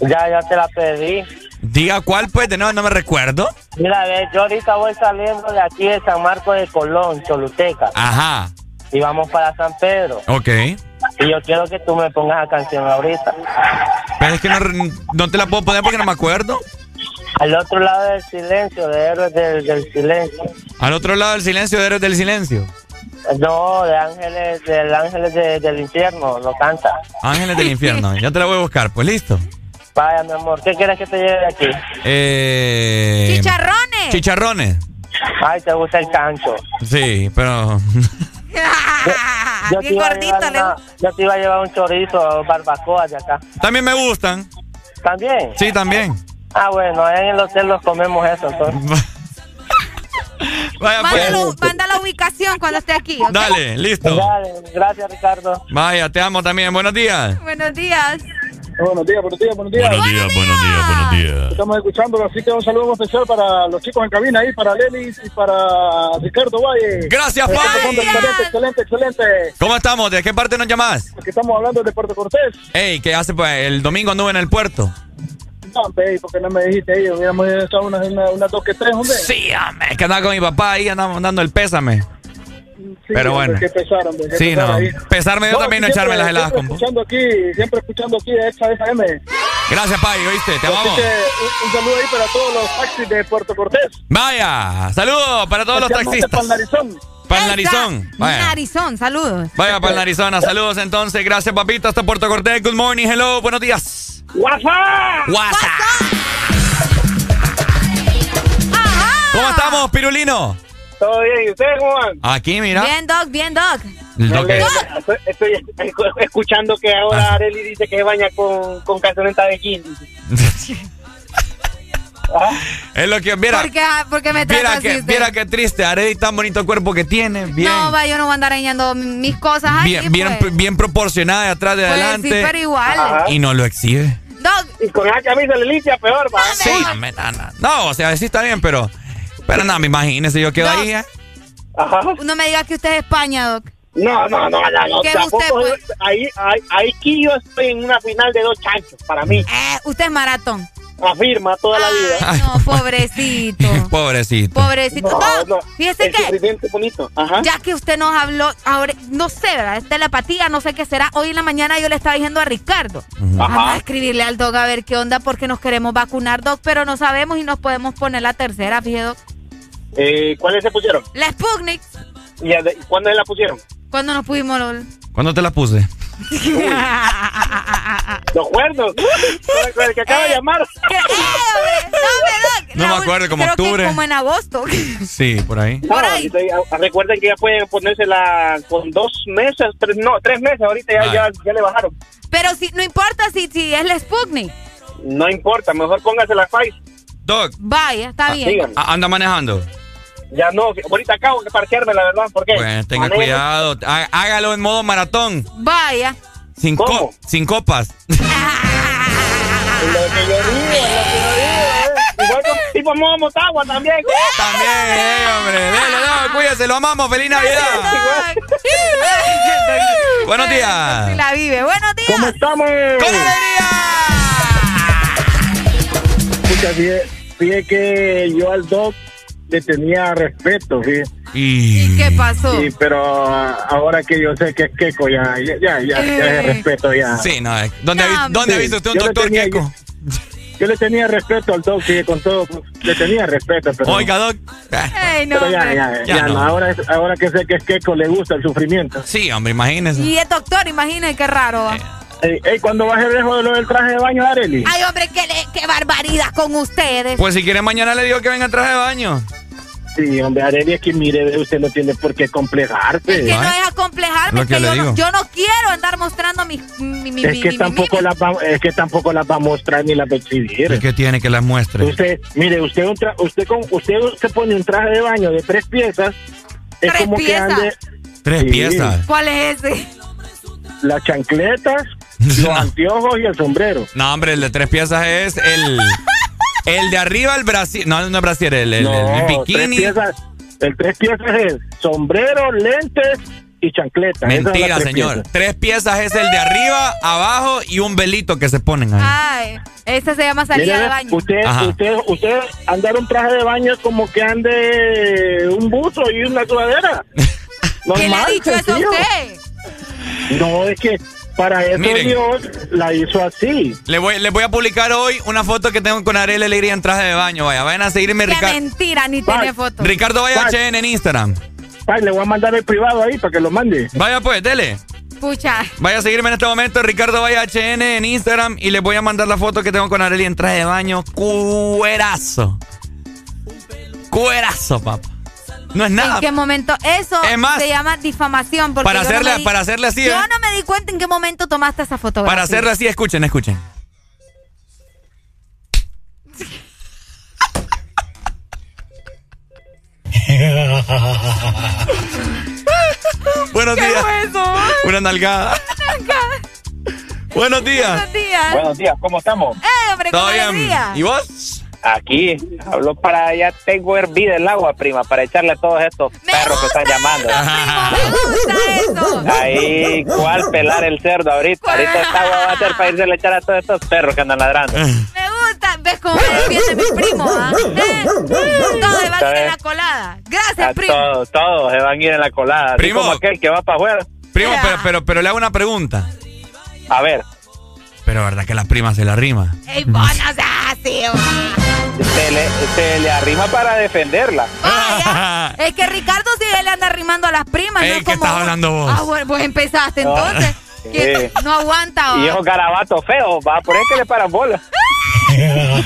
Ya, ya te la pedí. Diga cuál, pues, de nuevo, no me recuerdo. Mira, yo ahorita voy saliendo de aquí de San Marcos de Colón, Choluteca. Ajá. Y vamos para San Pedro. Ok. Y yo quiero que tú me pongas la canción ahorita. Pero es que no, no te la puedo poner porque no me acuerdo. Al otro lado del silencio, de Héroes del, del Silencio. Al otro lado del silencio, de Héroes del Silencio. No, de Ángeles, del Ángeles de- del Infierno, lo canta. Ángeles del infierno. Ya te la voy a buscar, pues listo. Vaya, mi amor, ¿qué quieres que te lleve de aquí? Eh, Chicharrones. Chicharrones. Ay, te gusta el cancho. Sí, pero. Yo Bien gordito, una- yo te iba a llevar un chorizo barbacoa de acá. También me gustan. ¿También? Sí, también. Ah, bueno, ahí en el hotel los comemos eso, entonces. Vaya, Mándalo- pues. manda la ubicación cuando esté aquí. Dale, listo. Dale, gracias, Ricardo. Vaya, te amo también. Buenos días. Buenos días. Buenos días, buenos días, buenos días. días, buenos días, buenos días. Estamos escuchando, así que un saludo especial para los chicos en cabina ahí, para Lelis y para Ricardo Valle. Gracias, Eh, Pai. Excelente, excelente, excelente. ¿Cómo estamos? ¿De qué parte nos llamás? Aquí estamos hablando de Puerto Cortés. Ey, ¿qué hace pues? El domingo anduve en el puerto. No, hombre, ¿por qué no me dijiste ahí? Hubiéramos estado unas una, una dos que tres, hombre. Sí, hombre. Es que andaba con mi papá ahí, andamos dando el pésame. Sí, Pero bueno. Pesar, hombre, qué Sí, pesar no. ahí. Pesarme yo también no echarme las heladas con vos. escuchando aquí, siempre escuchando aquí de Exa FM. Gracias, Pai, ¿oíste? Te amamos. un, un saludo ahí para todos los taxis de Puerto Cortés. Vaya, saludos para todos los taxistas. para el narizón. Para el narizón. Vaya. Narizón, saludos. Vaya para el. Saludos entonces. Gracias, papito. Hasta Puerto Cortés. Good morning. Hello. Buenos días. WhatsApp. WhatsApp. ¿Cómo estamos, Pirulino? Todo bien, ¿y ustedes cómo van? Aquí, mira. Bien, Doc, bien, Doc. Estoy, estoy escuchando que ahora Areli dice que se baña con, con calzoneta de jean. Es lo que, mira, Porque, ah, porque me trata mira que, mira qué triste, Arely tan bonito cuerpo que tiene, bien, No, va, yo no voy a andar dañando mis cosas ahí. bien, bien, pues. bien proporcionada de atrás de Pues sí, adelante. pero igual. Y no lo exhibe. Doc, Y con esa camisa le limpia peor, va. Sí, no, me- no, no. No, o sea, sí está bien, pero, pero no, me imagínese, yo quedo No. ahí. ¿eh? no me diga que usted es España, Doc. No, no, no, no, tampoco- usted, pues. ahí, ahí, ahí que yo estoy en una final de dos chanchos, para mí. Eh, usted es maratón. Afirma toda la vida. No, pobrecito. Pobrecito. Pobrecito. No, No, fíjese El que bonito. Ajá. ya que usted nos habló, ahora, no sé, ¿verdad? Es telepatía, no sé qué será. Hoy en la mañana yo le estaba diciendo a Ricardo. Vamos a escribirle al Doc a ver qué onda porque nos queremos vacunar, Doc, pero no sabemos y nos podemos poner la tercera, fíjate, Doc. Eh, ¿Cuáles se pusieron? La Sputnik, ¿Y a de- cuándo se la pusieron? Cuando nos pudimos... lo- ¿Cuándo te la puse? Los cuernos. El que acaba de llamar. ¿Qué? Eh, no, me acuerdo, como creo que octubre. como en agosto. Sí, por ahí. No, ya- recuerden que ya pueden ponérsela con dos meses, tres, no, tres meses, ahorita ya, ya, ya le bajaron. Pero si no importa si, si es la Sputnik. No importa, mejor póngase la Pfizer. Doc, Vaya, está bien. Dígame. a- anda manejando. Ya no, ahorita acabo de parquearme, la verdad, ¿por qué? Pues tenga Maneje. cuidado. Há- Hágalo en modo maratón. Vaya. Sin, ¿Cómo? co- sin copas. Lo que yo digo, lo que yo digo. ¿eh? Igual con tipo modo motagua también. También, eh, hombre. Dele, no, cuídese, lo amamos. Feliz Navidad. Buenos Si días. la vive. Buenos días. ¿Cómo estamos? ¡Con Escucha, fíjate, fíjate que yo al Doc le tenía respeto, fíjate. Y... ¿Qué pasó? Sí, pero ah, ahora que yo sé que es Keiko, ya, ya, ya, ya, ya es respeto, ya. Sí, no. eh, ¿Dónde, ha No, vi- dónde ha Sí, visto usted un yo doctor tenía- Keiko? Yo le tenía respeto al Doc, sí, con todo, le tenía respeto, pero... Oiga, Doc. eh, no, pero ya, ya, Ya ya, no. no, ahora, ahora que sé que es Keiko le gusta el sufrimiento. Sí, hombre, imagínese. Y el doctor, imagínate qué raro. Ey, ey, ¿cuándo baje el dejo de lo del traje de baño, Areli? Ay, hombre, qué, le- qué barbaridad con ustedes. Pues si quiere mañana le digo que venga en traje de baño. Sí, hombre, Areli, es que mire, usted no tiene por qué complejarse. es que no es acomplejarme, que yo no, yo no quiero andar mostrando mi, mi, mi, Es mi- que mi- tampoco mi- las va, es que tampoco las va a mostrar ni las va a exhibir. Que tiene que las muestre. Usted, mire, usted un tra- usted con usted se pone un traje de baño de tres piezas, es ¿Tres como piezas? que ande Tres Sí. piezas. ¿Cuál es ese? las chancletas, los anteojos y el sombrero. No, hombre, el de tres piezas es el. El de arriba, el brasier. No, no es brasier, el, el, el No, bikini. Tres piezas, el tres piezas es sombrero, lentes y son Mentira, tres señor. piezas. Tres piezas es el de arriba, abajo y un velito que se ponen ahí. Ay, ese se llama salida de baño. Usted, Ajá. usted, usted andar un traje de baño es como que ande un buzo y una sudadera. ¿Quién le ha dicho eso a usted? No, es que para eso Miren. Dios la hizo así. Le voy, les voy a publicar hoy una foto que tengo con Ariel Alegría en traje de baño. Vaya, vayan a seguirme, Qué Ricardo. mentira, ni tiene foto. Ricardo Vaya Bye. HN en Instagram. Ay, le voy a mandar el privado ahí para que lo mande. Vaya pues, dele. Pucha. Vaya a seguirme en este momento, Ricardo Vaya HN en Instagram y les voy a mandar la foto que tengo con Arely en traje de baño. Cuerazo. Cuerazo, papá. No es nada. ¿En qué momento? Eso Es más, se llama difamación. Porque para yo no hacerle- me di- para hacerle así, Yo ¿eh? no me di cuenta en qué momento tomaste esa fotografía. Para hacerlo así, escuchen, escuchen. Buenos ¿Qué días. fue eso? Una nalgada. Buenos días. Buenos días. Buenos días, ¿cómo estamos? Eh, hombre, ¿Todo ¿cómo le bien? día? ¿Y vos? Aquí, hablo para, ya tengo hervida el agua, prima, para echarle a todos estos perros que están llamando. eso. Ahí, ¿cuál pelar el cerdo ahorita? Ahorita esta agua va a ser para irse a echar a todos estos perros que andan ladrando. Me gusta. ¿Ves cómo me defiende mi primo? ah? Eh, Todo se va a ir en la colada. Gracias, A primo. todos, todos se van a ir en la colada. así Primo. como aquel que va para afuera. Primo, pero, pero, pero le hago una pregunta. A ver, Pero verdad que la prima se la rima. Ey, vos no seas así, hombre. se le, se le arrima para defenderla. Vaya. Es que Ricardo sí le anda arrimando a las primas. Ey, no ¿qué como estás vos. hablando vos? Ah, bueno, pues empezaste entonces. Sí. no aguanta. Y ¿va? esos garabatos feos, va, por ahí que le paran bola. Pero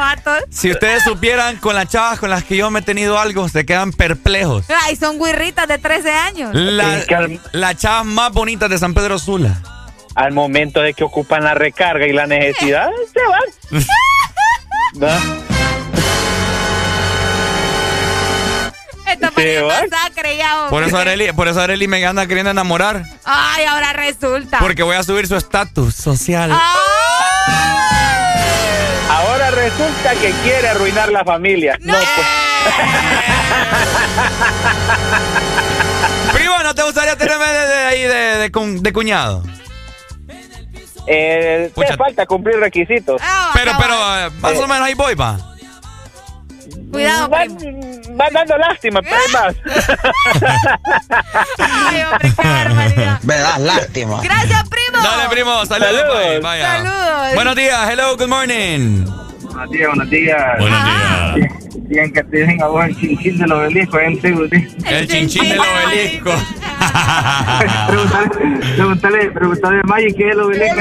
vatos. Si ustedes supieran con las chavas con las que yo me he tenido algo, se quedan perplejos. Ay, son guirritas de 13 años. La, la chava más bonita de San Pedro Sula. Al momento de que ocupan la recarga y la necesidad, se van. ¿Va? Esta Se van. masacre ya. Por eso Areli, por eso Areli me anda queriendo enamorar. Ay, ahora resulta. Porque voy a subir su estatus social. Ah. Ahora resulta que quiere arruinar la familia. No, pues. Primo, ¿no te gustaría tenerme de, de ahí de, de cu- de cuñado? Eh, te falta cumplir requisitos. Pero, pero, eh, más o menos ahí voy, va. Cuidado, van, van dando lástima, pero hay más. Ay, hombre, qué barbaridad. Me das lástima. Gracias, primo. Dale, primo, saludos. Saludos. vaya. Saludos. Buenos días, hello, good morning. Buenos días, buenos días. Buenos días. Bien que te dejen a vos el chinchín del obelisco en el El chinchín del obelisco. Preguntale, preguntale a Maggie qué es el obelisco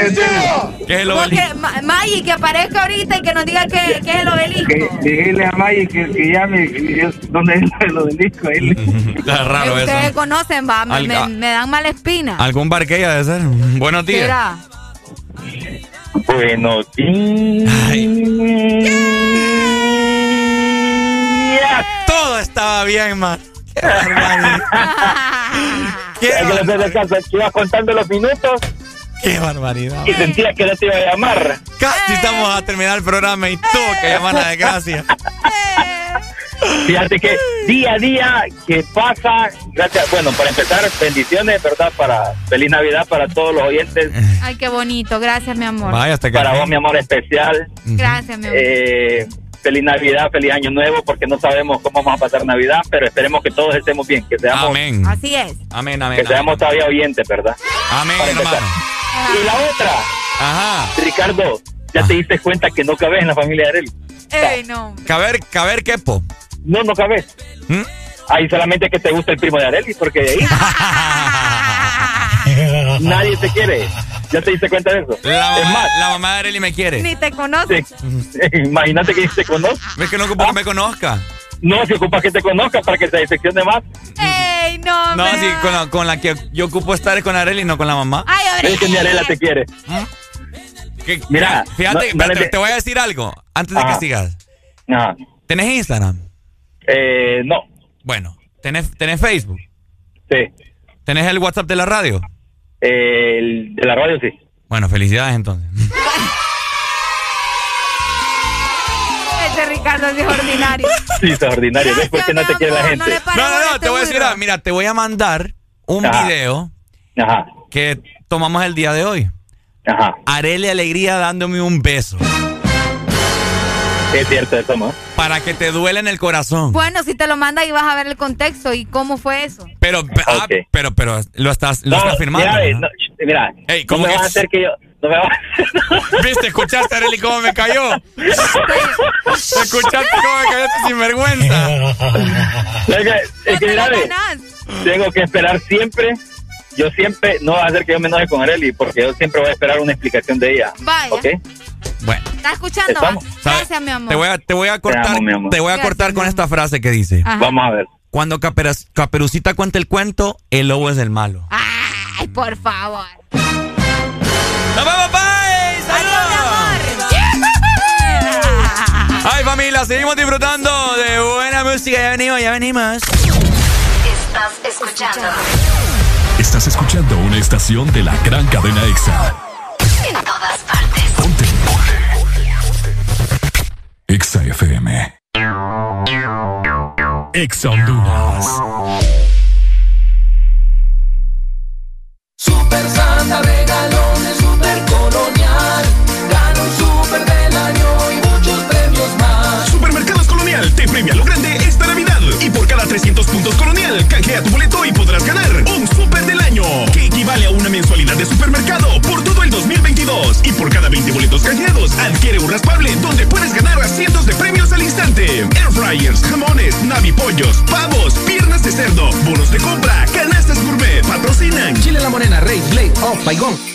¿Qué es el Porque Ma- Maggie, que aparezca ahorita y que nos diga qué, qué es el obelisco. Que, dile a Maggie que, que llame dónde es el obelisco. Está raro Ustedes eso. conocen, va, me, me- me dan mala espina. ¿Algún bar que haya de ser? Buenos días. Será. Buenos días. Todo estaba bien, man. Qué barbaridad. Qué Es que Ibas contando los minutos Qué barbaridad. y sentía que no te iba a llamar. Casi estamos a terminar el programa y tuvo que llamar la desgracia. Fíjate que día a día que pasa, gracias, bueno, para empezar, bendiciones, ¿verdad? Para feliz Navidad para todos los oyentes, Ay, qué bonito. Gracias, mi amor. Vaya, hasta que. para vos, mi amor especial. Gracias, mi amor. Eh, feliz Navidad, feliz Año Nuevo, porque no sabemos cómo vamos a pasar Navidad, pero esperemos que todos estemos bien, que seamos, Amén. Así es. Amén, amén. que seamos todavía oyentes, ¿verdad? Amén, hermano. Y la otra, Ajá. Ricardo, ya te diste cuenta que no cabes en la familia de Arely. Ey, no. Caber, caber, quepo. No, no cabes. ¿Mm? Ahí solamente que te gusta el primo de Arely, porque de ahí nadie te quiere. ¿Ya te diste cuenta de eso? La es mamá, más, la mamá de Arely me quiere. Ni te conoce. imagínate que te conozca. ¿Ves que no ocupo que me conozca? No, si ocupas que te conozca para que te decepcione más. Ey, no, No, sí, con la, con la que yo ocupo estar es con Arely, no con la mamá. Ay. Es que ni Arela te quiere. Que- Mira, fíjate, no- te, voy a decir algo antes de que sigas. Ajá. ¿Tenés Instagram? Eh, no. Bueno, ¿tenés, tenés Facebook? Sí. ¿Tenés el WhatsApp de la radio? El de la radio sí. Bueno, felicidades entonces. Este Ricardo es ordinario. Sí, es ordinario. ¿Ves por qué no te quiere la gente? no No, no, a te voy a este decir, ah, mira, te voy a mandar un Ajá. video Ajá. que tomamos el día de hoy. Ajá. Arele Alegría dándome un beso Es cierto eso, ¿no? para que te duele en el corazón. Bueno, si te lo manda y vas a ver el contexto y cómo fue eso. Pero, ah, Ok. pero, pero lo estás, lo No, estás firmando. Mira, eh, ¿no? mira Ey, no ¿cómo me vas a hacer que yo... No me a... ¿Viste? ¿Escuchaste, Areli, cómo me cayó? ¿Escuchaste cómo me cayó este sinvergüenza? Es que, es que mira, ve, tengo que esperar siempre. Yo siempre no va a hacer que yo me enoje con Areli, porque yo siempre voy a esperar una explicación de ella. Vaya. ¿Ok? Bueno, ¿Estás escuchando? Gracias, mi amor. te voy a, te voy a cortar, amo, te voy a Gracias, cortar con esta frase que dice. Ajá. Vamos a ver. Cuando Caperas- Caperucita cuenta el cuento, el lobo es el malo. Ay, por favor. ¡Nos vemos, bye! Adiós, mi amor. Ay, familia, seguimos disfrutando de buena música. Ya venimos, ya venimos. Estás escuchando Estás escuchando una estación de la gran cadena EXA. en todas partes. EXA FM. EXA Honduras. Super Santa regalones Super Colonial. Gana un Super del año y muchos premios más. Supermercados Colonial te premia lo grande 300 puntos Colonial, canjea tu boleto y podrás ganar un Super del año, que equivale a una mensualidad de supermercado por todo el 2022. Y por cada 20 boletos canjeados, adquiere un raspable donde puedes ganar a cientos de premios al instante. Air fryers, jamones, navipollos, pavos, piernas de cerdo, bonos de compra, canastas gourmet, patrocinan. Chile La Morena, Rey, Blade, Off, Baigón.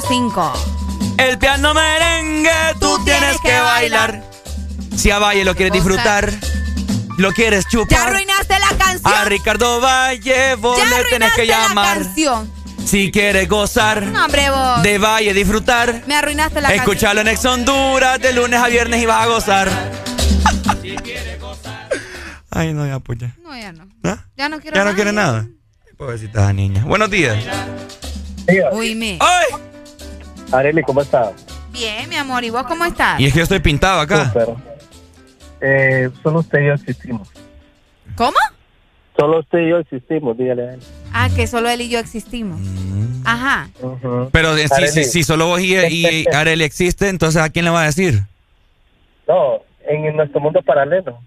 405. El piano merengue, tú tienes que bailar. Si a Valle lo quieres disfrutar, lo quieres Ya chupar. arruinaste la canción. A Ricardo Valle, vos ya le tenés que la llamar. canción. Si quieres gozar No, hombre, vos. de Valle, disfrutar. Me arruinaste la Escuchalo en Ex Honduras de lunes a viernes y vas a gozar. Ay, no, ya, pues ya. canción. No, ya no. ¿Ah? Ya no quiero ¿Ya no nada. quiere nada? Pobrecita niña. Buenos días. Uy, me. ¡Ay! Areli, ¿cómo estás? Bien, mi amor. ¿Y vos cómo estás? Y es que yo estoy pintado acá. Súper. Eh, solo usted y yo existimos. ¿Cómo? Solo usted y yo existimos, dígale a él. Ah, que solo él y yo existimos. Mm. Ajá. Pero eh, si, si, si solo vos y, y Arely existe, entonces ¿a quién le va a decir? No, en, en nuestro mundo paralelo.